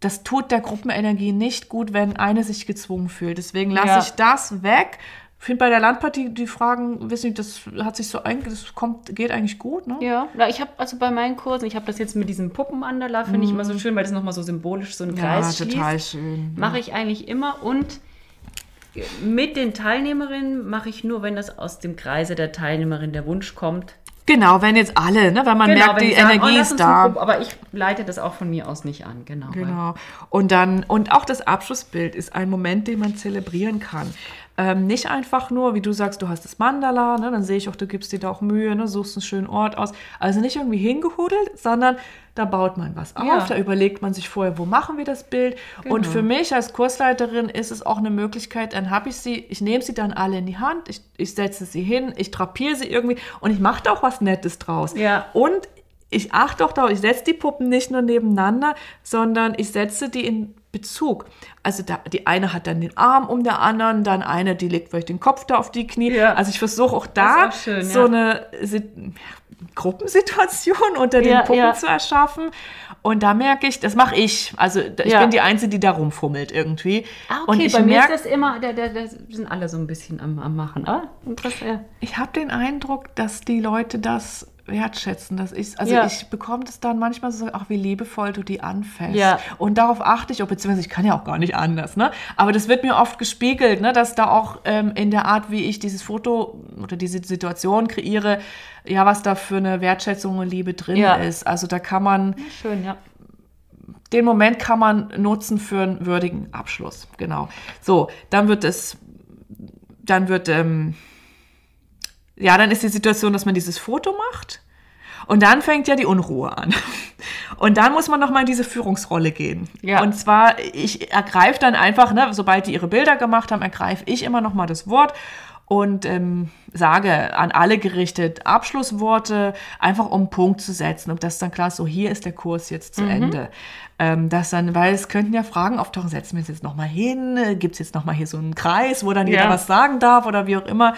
das tut der Gruppenenergie nicht gut, wenn eine sich gezwungen fühlt. Deswegen lasse Ja. ich das weg. Ich finde bei der Landpartie die Fragen, wissen nicht, das hat sich so eigentlich, das kommt, geht eigentlich gut, ne? Ja, na, ich habe also bei meinen Kursen, ich habe das jetzt mit diesem Puppenandala, finde ich immer so schön, weil das nochmal so symbolisch so einen Mhm. Ja, Kreis schließt. total schön. Mache ich eigentlich immer und mit den Teilnehmerinnen mache ich nur, wenn das aus dem Kreise der Teilnehmerin der Wunsch kommt, Genau, wenn jetzt alle, ne, weil man Genau, merkt, die sagen, Energie oh, ist da. eine Gruppe- Aber ich leite das auch von mir aus nicht an, genau. Genau. Und dann, und auch das Abschlussbild ist ein Moment, den man zelebrieren kann. Ähm, nicht einfach nur, wie du sagst, du hast das Mandala, ne, dann sehe ich auch, du gibst dir da auch Mühe, ne, suchst einen schönen Ort aus. Also nicht irgendwie hingehudelt, sondern da baut man was auf, Ja. da überlegt man sich vorher, wo machen wir das Bild. Und Genau. für mich als Kursleiterin ist es auch eine Möglichkeit, dann habe ich sie, ich nehme sie dann alle in die Hand, ich, ich setze sie hin, ich drapiere sie irgendwie und ich mache da auch was Nettes draus. Ja. Und ich achte auch darauf, ich setze die Puppen nicht nur nebeneinander, sondern ich setze die in Bezug. Also da, die eine hat dann den Arm um der anderen, dann eine, die legt vielleicht den Kopf da auf die Knie. Ja. Also ich versuche auch da auch schön, so ja. eine Si- Gruppensituation unter den Ja, Puppen zu erschaffen. Und da merke ich, das mache ich. Also ich bin die Einzige, die da rumfummelt irgendwie. Ah, Und okay, ich bei mir merke, ist das immer, da, da, da sind alle so ein bisschen am, am Machen. Ah, interessant. ich habe den Eindruck, dass die Leute das wertschätzen. Dass ich, also Ja. ich bekomme das dann manchmal so, ach, wie liebevoll du die anfasst. Ja. Und darauf achte ich, auch, beziehungsweise ich kann ja auch gar nicht anders, ne? Aber das wird mir oft gespiegelt, ne? dass da auch ähm, in der Art, wie ich dieses Foto oder diese Situation kreiere, ja, was da für eine Wertschätzung und Liebe drin Ja. ist. Also da kann man, Schön, ja. den Moment kann man nutzen für einen würdigen Abschluss. Genau. So, dann wird es, dann wird, ähm, ja, dann ist die Situation, dass man dieses Foto macht. Und dann fängt ja die Unruhe an. Und dann muss man nochmal in diese Führungsrolle gehen. Ja. Und zwar, ich ergreife dann einfach, ne, sobald die ihre Bilder gemacht haben, ergreife ich immer nochmal das Wort und ähm, sage an alle gerichtet Abschlussworte, einfach um Punkt zu setzen. Und das ist dann klar, ist, so hier ist der Kurs jetzt zu Ende. Ähm, das dann, weil es könnten ja Fragen auftauchen, setzen wir uns jetzt nochmal hin, gibt es jetzt nochmal hier so einen Kreis, wo dann jeder Ja. was sagen darf oder wie auch immer.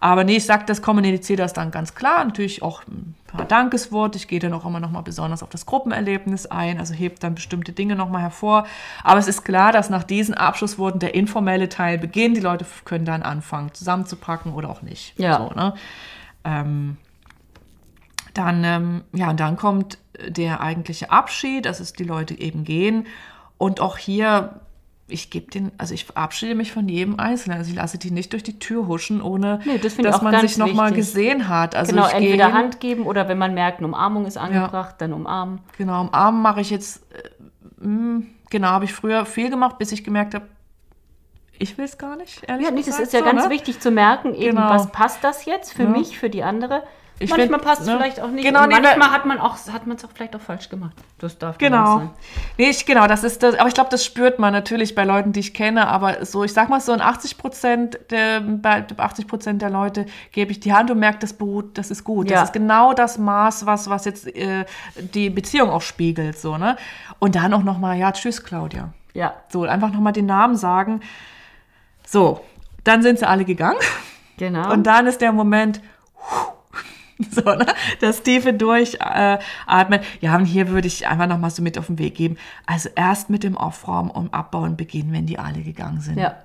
Aber nee, ich sage das, kommuniziere das dann ganz klar. Natürlich auch ein paar Dankesworte. Ich gehe dann auch immer nochmal besonders auf das Gruppenerlebnis ein, also hebt dann bestimmte Dinge nochmal hervor. Aber es ist klar, dass nach diesen Abschlussworten der informelle Teil beginnt. Die Leute können dann anfangen, zusammenzupacken oder auch nicht. Ja. So, ne? ähm, dann, ähm, ja, und dann kommt der eigentliche Abschied, das ist die Leute eben gehen. Und auch hier, ich gebe den, also ich verabschiede mich von jedem Einzelnen. Also ich lasse die nicht durch die Tür huschen, ohne Nee, das dass man sich nochmal gesehen hat. Also genau, entweder hin- Hand geben oder wenn man merkt, eine Umarmung ist angebracht, dann umarmen. Genau, am Arm mache ich jetzt, äh, mh, genau, habe ich früher viel gemacht, bis ich gemerkt habe, ich will es gar nicht, ehrlich Ja, nee, das gesagt. ist ja so, ganz ne? wichtig zu merken, eben, Genau. was passt das jetzt für Ja. mich, für die andere. Ich manchmal passt es ne? vielleicht auch nicht. Genau, nee, manchmal hat man auch, hat man es auch vielleicht auch falsch gemacht. Das darf Genau. sein. Nee, ich, genau, das ist das, aber ich glaube, das spürt man natürlich bei Leuten, die ich kenne, aber so, ich sag mal so in 80 Prozent der, bei 80 Prozent der Leute gebe ich die Hand und merke, das beruht, das ist gut. Ja. Das ist genau das Maß, was, was jetzt äh, die Beziehung auch spiegelt, so, ne? Und dann auch nochmal, ja, tschüss, Claudia. Ja. So, einfach nochmal den Namen sagen. So, dann sind sie alle gegangen. Genau. Und dann ist der Moment, so, ne? das tiefe Durchatmen. Atmen. ja, und hier würde ich einfach nochmal so mit auf den Weg geben. Also erst mit dem Aufräumen und Abbauen beginnen, wenn die alle gegangen sind. ja.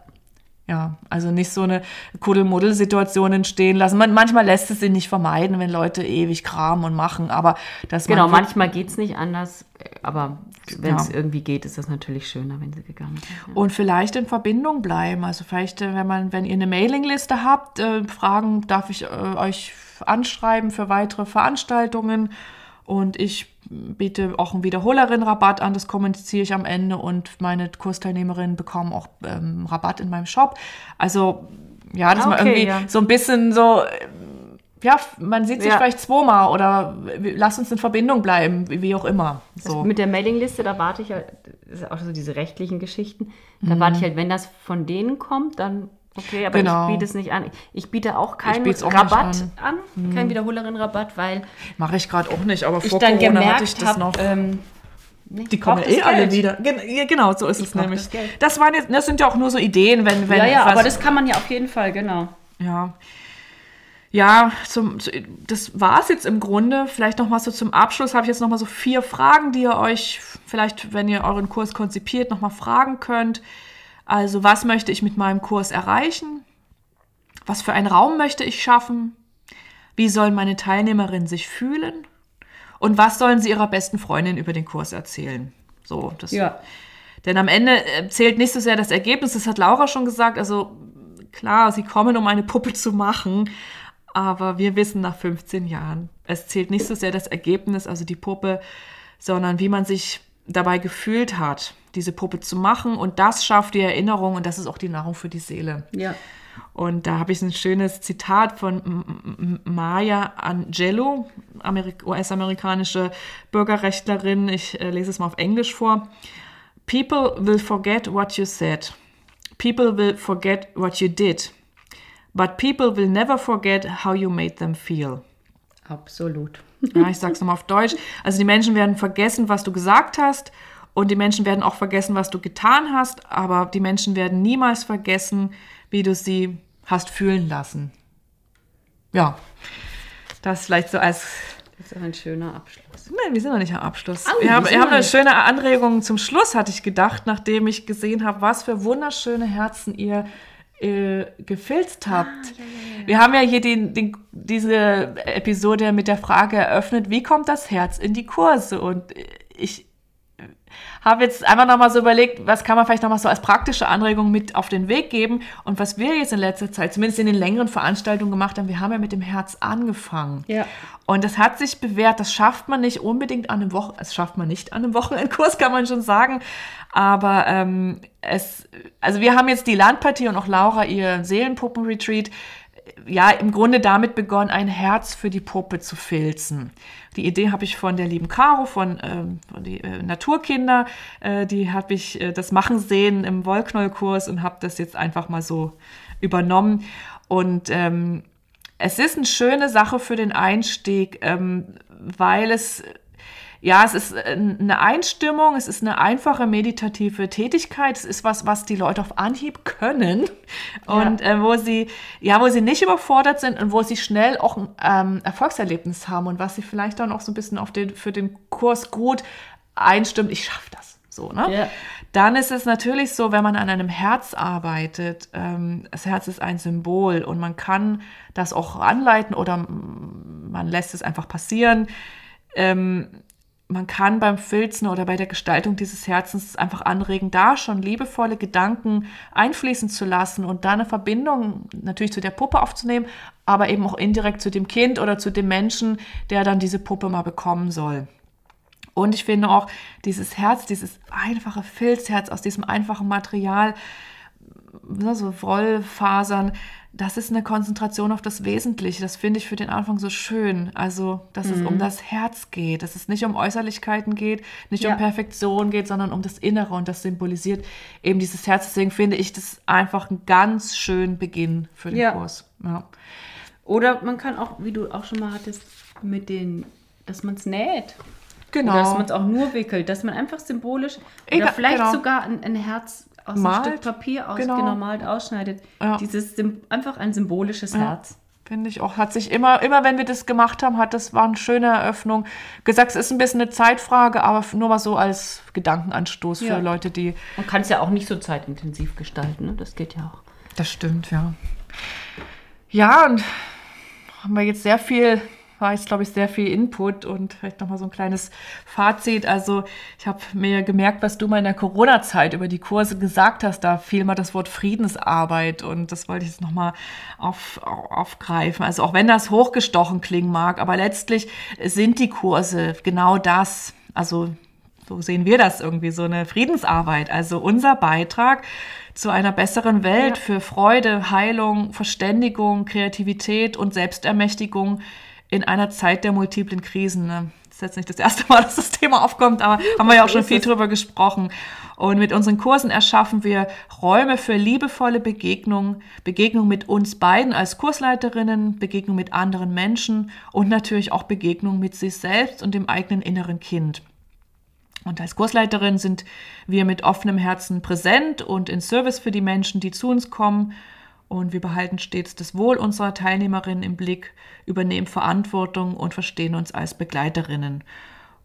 Ja, also nicht so eine Kuddelmuddel-Situation entstehen lassen. Man, manchmal lässt es sich nicht vermeiden, wenn Leute ewig kramen und machen, aber dass Genau, man manchmal geht es nicht anders, aber wenn es Ja. irgendwie geht, ist das natürlich schöner, wenn sie gegangen sind. Ja. Und vielleicht in Verbindung bleiben. Also vielleicht, äh, wenn man, wenn ihr eine Mailingliste habt, äh, fragen, darf ich äh, euch anschreiben für weitere Veranstaltungen. Und ich biete auch einen Wiederholerin-Rabatt an, das kommuniziere ich am Ende und meine Kursteilnehmerinnen bekommen auch ähm, Rabatt in meinem Shop. Also ja, dass man Okay, irgendwie ja. so ein bisschen so, äh, ja, man sieht sich Ja. vielleicht zweimal oder lasst uns in Verbindung bleiben, wie auch immer. So. Mit der Mailingliste, da warte ich halt, auch so diese rechtlichen Geschichten, da warte ich halt, wenn das von denen kommt, dann okay, aber. Genau. ich biete es nicht an. Ich biete auch keinen es Rabatt an. An, keinen Wiederholerin-Rabatt, weil Mache ich gerade auch nicht, aber ich vor Corona gemerkt hatte ich das habe, noch. ähm, nee, Die ich kommen eh alle wieder. Genau, so ist es brauch nämlich. das. Das, waren jetzt, das sind ja auch nur so Ideen, wenn, wenn Ja, ja, aber das kann man ja auf jeden Fall, genau. ja. Ja, zum, zu- das war es jetzt im Grunde. Vielleicht noch mal so zum Abschluss habe ich jetzt noch mal so vier Fragen, die ihr euch vielleicht, wenn ihr euren Kurs konzipiert, noch mal fragen könnt. Also, was möchte ich mit meinem Kurs erreichen? Was für einen Raum möchte ich schaffen? Wie sollen meine Teilnehmerinnen sich fühlen? Und was sollen sie ihrer besten Freundin über den Kurs erzählen? So, das Ja. denn am Ende äh, zählt nicht so sehr das Ergebnis, das hat Laura schon gesagt. Also klar, sie kommen, um eine Puppe zu machen, Aber wir wissen nach 15 Jahren, es zählt nicht so sehr das Ergebnis, also die Puppe, sondern wie man sich dabei gefühlt hat, diese Puppe zu machen. Und das schafft die Erinnerung und das ist auch die Nahrung für die Seele. Ja. Und da habe ich ein schönes Zitat von Maya Angelou, US-amerikanische Bürgerrechtlerin. Ich äh, lese es mal auf Englisch vor. People will forget what you said. People will forget what you did. But people will never forget how you made them feel. Absolut. Ja, ich sage es nochmal auf Deutsch. Also die Menschen werden vergessen, was du gesagt hast. Und die Menschen werden auch vergessen, was du getan hast. Aber die Menschen werden niemals vergessen, wie du sie hast fühlen lassen. Ja, das vielleicht so als. Das ist auch ein schöner Abschluss. Nein, wir sind noch nicht am Abschluss. Oh, wir haben, wir haben eine schöne Anregung zum Schluss, hatte ich gedacht, nachdem ich gesehen habe, was für wunderschöne Herzen ihr äh, gefilzt habt. Wir haben ja hier den, den, diese Episode mit der Frage eröffnet, wie kommt das Herz in die Kurse? Und ich habe jetzt einfach nochmal so überlegt, was kann man vielleicht nochmal so als praktische Anregung mit auf den Weg geben. Und was wir jetzt in letzter Zeit, zumindest in den längeren Veranstaltungen gemacht haben, wir haben ja mit dem Herz angefangen. Ja. Und das hat sich bewährt. Das schafft man nicht unbedingt an einem Wochen, das schafft man nicht an einem Wochenendkurs, kann man schon sagen. Aber ähm, es, also wir haben jetzt die Landpartie und auch Laura ihr Seelenpuppen-Retreat ja im Grunde damit begonnen, ein Herz für die Puppe zu filzen. Die Idee habe ich von der lieben Caro von, ähm, von die äh, Naturkinder. Äh, die habe ich äh, das machen sehen im Wollknollkurs und habe das jetzt einfach mal so übernommen. Und ähm, es ist eine schöne Sache für den Einstieg, ähm, weil es ja, es ist äh, eine Einstimmung, es ist eine einfache meditative Tätigkeit, es ist was, was die Leute auf Anhieb können und äh, wo sie, ja, wo sie nicht überfordert sind und wo sie schnell auch ein ähm, Erfolgserlebnis haben und was sie vielleicht dann auch so ein bisschen auf den, für den Kurs gut einstimmt, ich schaffe das. So, ne? Ja. Dann ist es natürlich so, wenn man an einem Herz arbeitet, ähm, das Herz ist ein Symbol und man kann das auch anleiten oder man lässt es einfach passieren. Ähm, man kann beim Filzen oder bei der Gestaltung dieses Herzens einfach anregen, da schon liebevolle Gedanken einfließen zu lassen und da eine Verbindung natürlich zu der Puppe aufzunehmen, aber eben auch indirekt zu dem Kind oder zu dem Menschen, der dann diese Puppe mal bekommen soll. Und ich finde auch dieses Herz, dieses einfache Filzherz aus diesem einfachen Material, ne, so Wollfasern, das ist eine Konzentration auf das Wesentliche. Das finde ich für den Anfang so schön. Also, dass es um das Herz geht, dass es nicht um Äußerlichkeiten geht, nicht Ja. um Perfektion geht, sondern um das Innere und das symbolisiert eben dieses Herz. Deswegen finde ich das einfach einen ganz schönen Beginn für den Ja. Kurs. Ja. Oder man kann auch, wie du auch schon mal hattest, mit den, dass man es näht. Genau. Oder dass man es auch nur wickelt, dass man einfach symbolisch Ja, oder vielleicht genau. sogar ein, ein Herz aus Malt. einem Stück Papier aus, Genau. genau. malt, ausschneidet. Ja. Dieses einfach ein symbolisches Ja. Herz. Finde ich auch. Hat sich immer, immer wenn wir das gemacht haben, hat das war eine schöne Eröffnung. Gesagt, es ist ein bisschen eine Zeitfrage, aber nur mal so als Gedankenanstoß für Ja. Leute, die. Man kann es ja auch nicht so zeitintensiv gestalten, ne? das geht ja auch. Das stimmt, ja. Ja, und haben wir jetzt sehr viel, war jetzt, glaube ich, sehr viel Input und vielleicht nochmal so ein kleines Fazit. Also, ich habe mir gemerkt, was du mal in der Corona-Zeit über die Kurse gesagt hast. Da fiel mal das Wort Friedensarbeit und das wollte ich jetzt nochmal auf, au- aufgreifen. Also, auch wenn das hochgestochen klingen mag, aber letztlich sind die Kurse genau das. Also, so sehen wir das irgendwie, so eine Friedensarbeit. Also unser Beitrag zu einer besseren Welt für Freude, Heilung, Verständigung, Kreativität und Selbstermächtigung in einer Zeit der multiplen Krisen. ne? Das ist jetzt nicht das erste Mal, dass das Thema aufkommt, aber haben wir ja auch schon viel drüber gesprochen. Und mit unseren Kursen erschaffen wir Räume für liebevolle Begegnung, Begegnung mit uns beiden als Kursleiterinnen, Begegnung mit anderen Menschen und natürlich auch Begegnung mit sich selbst und dem eigenen inneren Kind. Und als Kursleiterin sind wir mit offenem Herzen präsent und in Service für die Menschen, die zu uns kommen. Und wir behalten stets das Wohl unserer Teilnehmerinnen im Blick, übernehmen Verantwortung und verstehen uns als Begleiterinnen.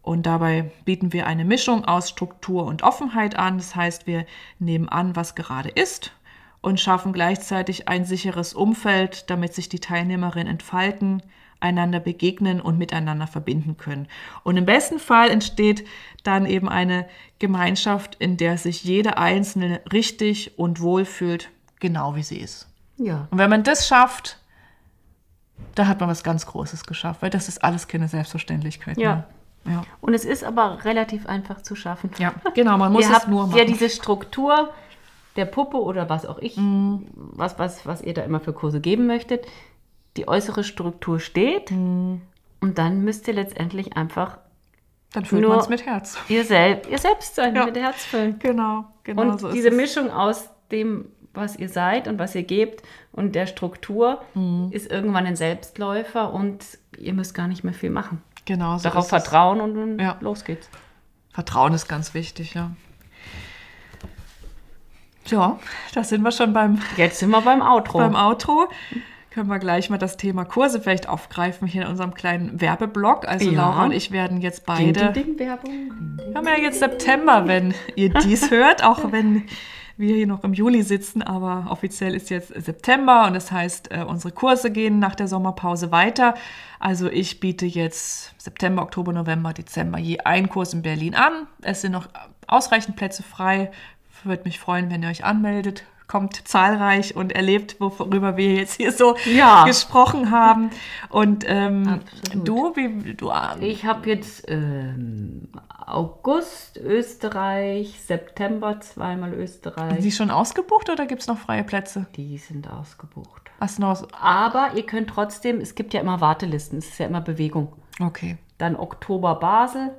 Und dabei bieten wir eine Mischung aus Struktur und Offenheit an. Das heißt, wir nehmen an, was gerade ist und schaffen gleichzeitig ein sicheres Umfeld, damit sich die Teilnehmerinnen entfalten, einander begegnen und miteinander verbinden können. Und im besten Fall entsteht dann eben eine Gemeinschaft, in der sich jede Einzelne richtig und wohl fühlt, genau wie sie ist. Ja. Und wenn man das schafft, da hat man was ganz Großes geschafft, weil das ist alles keine Selbstverständlichkeit. Ja. mehr. Ja. Und es ist aber relativ einfach zu schaffen. ja, genau, man muss ihr es habt nur machen. ja diese Struktur der Puppe oder was auch ich, Mhm. was, was, was ihr da immer für Kurse geben möchtet. Die äußere Struktur steht Mhm. und dann müsst ihr letztendlich einfach Dann füllt man es mit Herz. ihr, sel ihr selbst sein, Ja. mit Herz füllen. Genau, genau und so diese es. Mischung aus dem, was ihr seid und was ihr gebt und der Struktur Mhm. ist irgendwann ein Selbstläufer und ihr müsst gar nicht mehr viel machen. Genau so Darauf vertrauen und dann Ja. los geht's. Vertrauen ist ganz wichtig, ja. Ja, da sind wir schon beim, Jetzt sind wir beim Outro. beim Outro. Können wir gleich mal das Thema Kurse vielleicht aufgreifen hier in unserem kleinen Werbeblock. Also Ja. Laura und ich werden jetzt Ding, beide. ding, ding, Werbung. Wir haben ja jetzt September, wenn ihr dies hört, auch wenn wir hier noch im Juli sitzen, aber offiziell ist jetzt September und das heißt, äh, unsere Kurse gehen nach der Sommerpause weiter. Also ich biete jetzt September, Oktober, November, Dezember je einen Kurs in Berlin an. Es sind noch ausreichend Plätze frei. Würde mich freuen, wenn ihr euch anmeldet. Kommt zahlreich und erlebt, worüber wir jetzt hier so Ja. gesprochen haben. Und ähm, du, wie du ähm, Ich habe jetzt ähm, August Österreich, September zweimal Österreich. Sind die schon ausgebucht oder gibt es noch freie Plätze? Die sind ausgebucht. Was noch? Aber ihr könnt trotzdem, es gibt ja immer Wartelisten, es ist ja immer Bewegung. Okay. Dann Oktober Basel,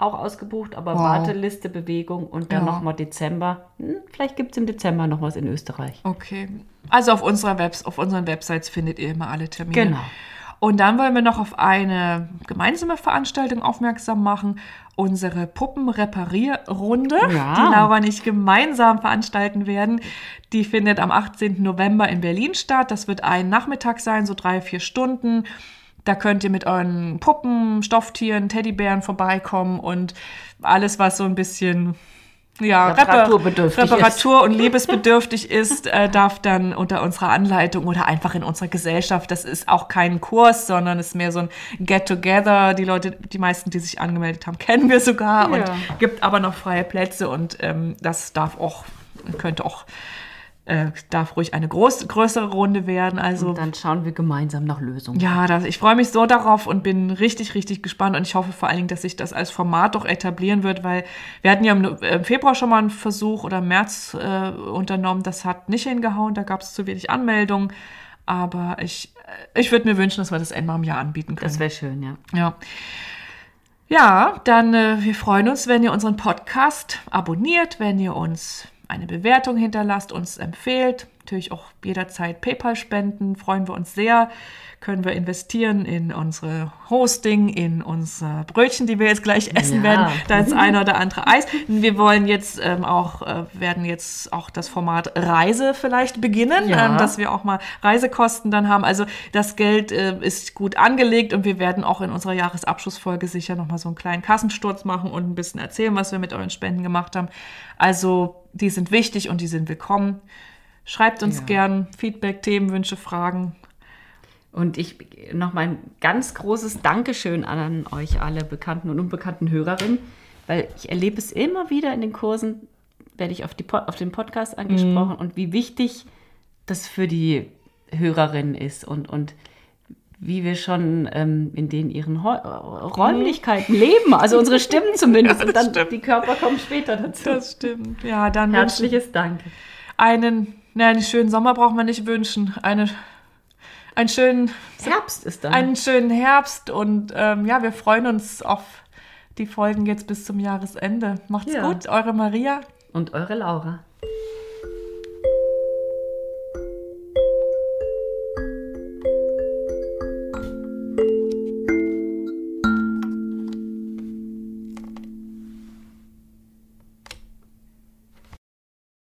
auch ausgebucht, aber Wow. Warteliste, Bewegung und dann Ja. nochmal Dezember. Hm, vielleicht gibt es im Dezember noch was in Österreich. Okay. Also auf unserer Webs auf unseren Websites findet ihr immer alle Termine. Genau. Und dann wollen wir noch auf eine gemeinsame Veranstaltung aufmerksam machen. Unsere Puppenreparierrunde, Ja. die Laura und ich gemeinsam veranstalten werden. Die findet am 18. November in Berlin statt. Das wird ein Nachmittag sein, so drei, vier Stunden. Da könnt ihr mit euren Puppen, Stofftieren, Teddybären vorbeikommen und alles, was so ein bisschen ja, Reparaturbedürftig Repar- Reparatur und liebesbedürftig ist, äh, darf dann unter unserer Anleitung oder einfach in unserer Gesellschaft, das ist auch kein Kurs, sondern ist mehr so ein Get-Together. Die Leute, die meisten, die sich angemeldet haben, kennen wir sogar und Ja. gibt aber noch freie Plätze und ähm, das darf auch, könnte auch, äh, darf ruhig eine groß, größere Runde werden. Also Und dann schauen wir gemeinsam nach Lösungen. ja, das, ich freue mich so darauf und bin richtig, richtig gespannt. Und ich hoffe vor allen Dingen, dass sich das als Format doch etablieren wird, weil wir hatten ja im, äh, im Februar schon mal einen Versuch oder im März äh, unternommen. Das hat nicht hingehauen, da gab es zu wenig Anmeldungen. Aber ich, äh, ich würde mir wünschen, dass wir das einmal im Jahr anbieten können. Das wäre schön, ja. Ja. Ja, dann äh, wir freuen uns, wenn ihr unseren Podcast abonniert, wenn ihr uns eine Bewertung hinterlasst, uns empfehlt. Natürlich auch jederzeit PayPal spenden, freuen wir uns sehr. Können wir investieren in unsere Hosting, in unsere Brötchen, die wir jetzt gleich essen Ja. werden. Da ist eine oder andere Eis. Wir wollen jetzt ähm, auch, äh, werden jetzt auch das Format Reise vielleicht beginnen, Ja. ähm, dass wir auch mal Reisekosten dann haben. Also das Geld äh, ist gut angelegt und wir werden auch in unserer Jahresabschlussfolge sicher nochmal so einen kleinen Kassensturz machen und ein bisschen erzählen, was wir mit euren Spenden gemacht haben. Also die sind wichtig und die sind willkommen. Schreibt uns Ja. gern Feedback, Themenwünsche, Fragen. Und ich nochmal ein ganz großes Dankeschön an euch alle bekannten und unbekannten Hörerinnen, weil ich erlebe es immer wieder in den Kursen, werde ich auf, die, auf den Podcast angesprochen und wie wichtig das für die Hörerinnen ist und, und wie wir schon ähm, in den ihren Heu- Räumlichkeiten leben, also unsere Stimmen zumindest. Ja, und dann stimmt. die Körper kommen später dazu. Das stimmt. Ja, dann Herzliches Danke. einen, ne, einen schönen Sommer braucht man nicht wünschen. Eine, einen schönen Herbst ist dann. einen schönen Herbst und ähm, ja, wir freuen uns auf die Folgen jetzt bis zum Jahresende. Macht's Ja. gut, eure Maria. und eure Laura.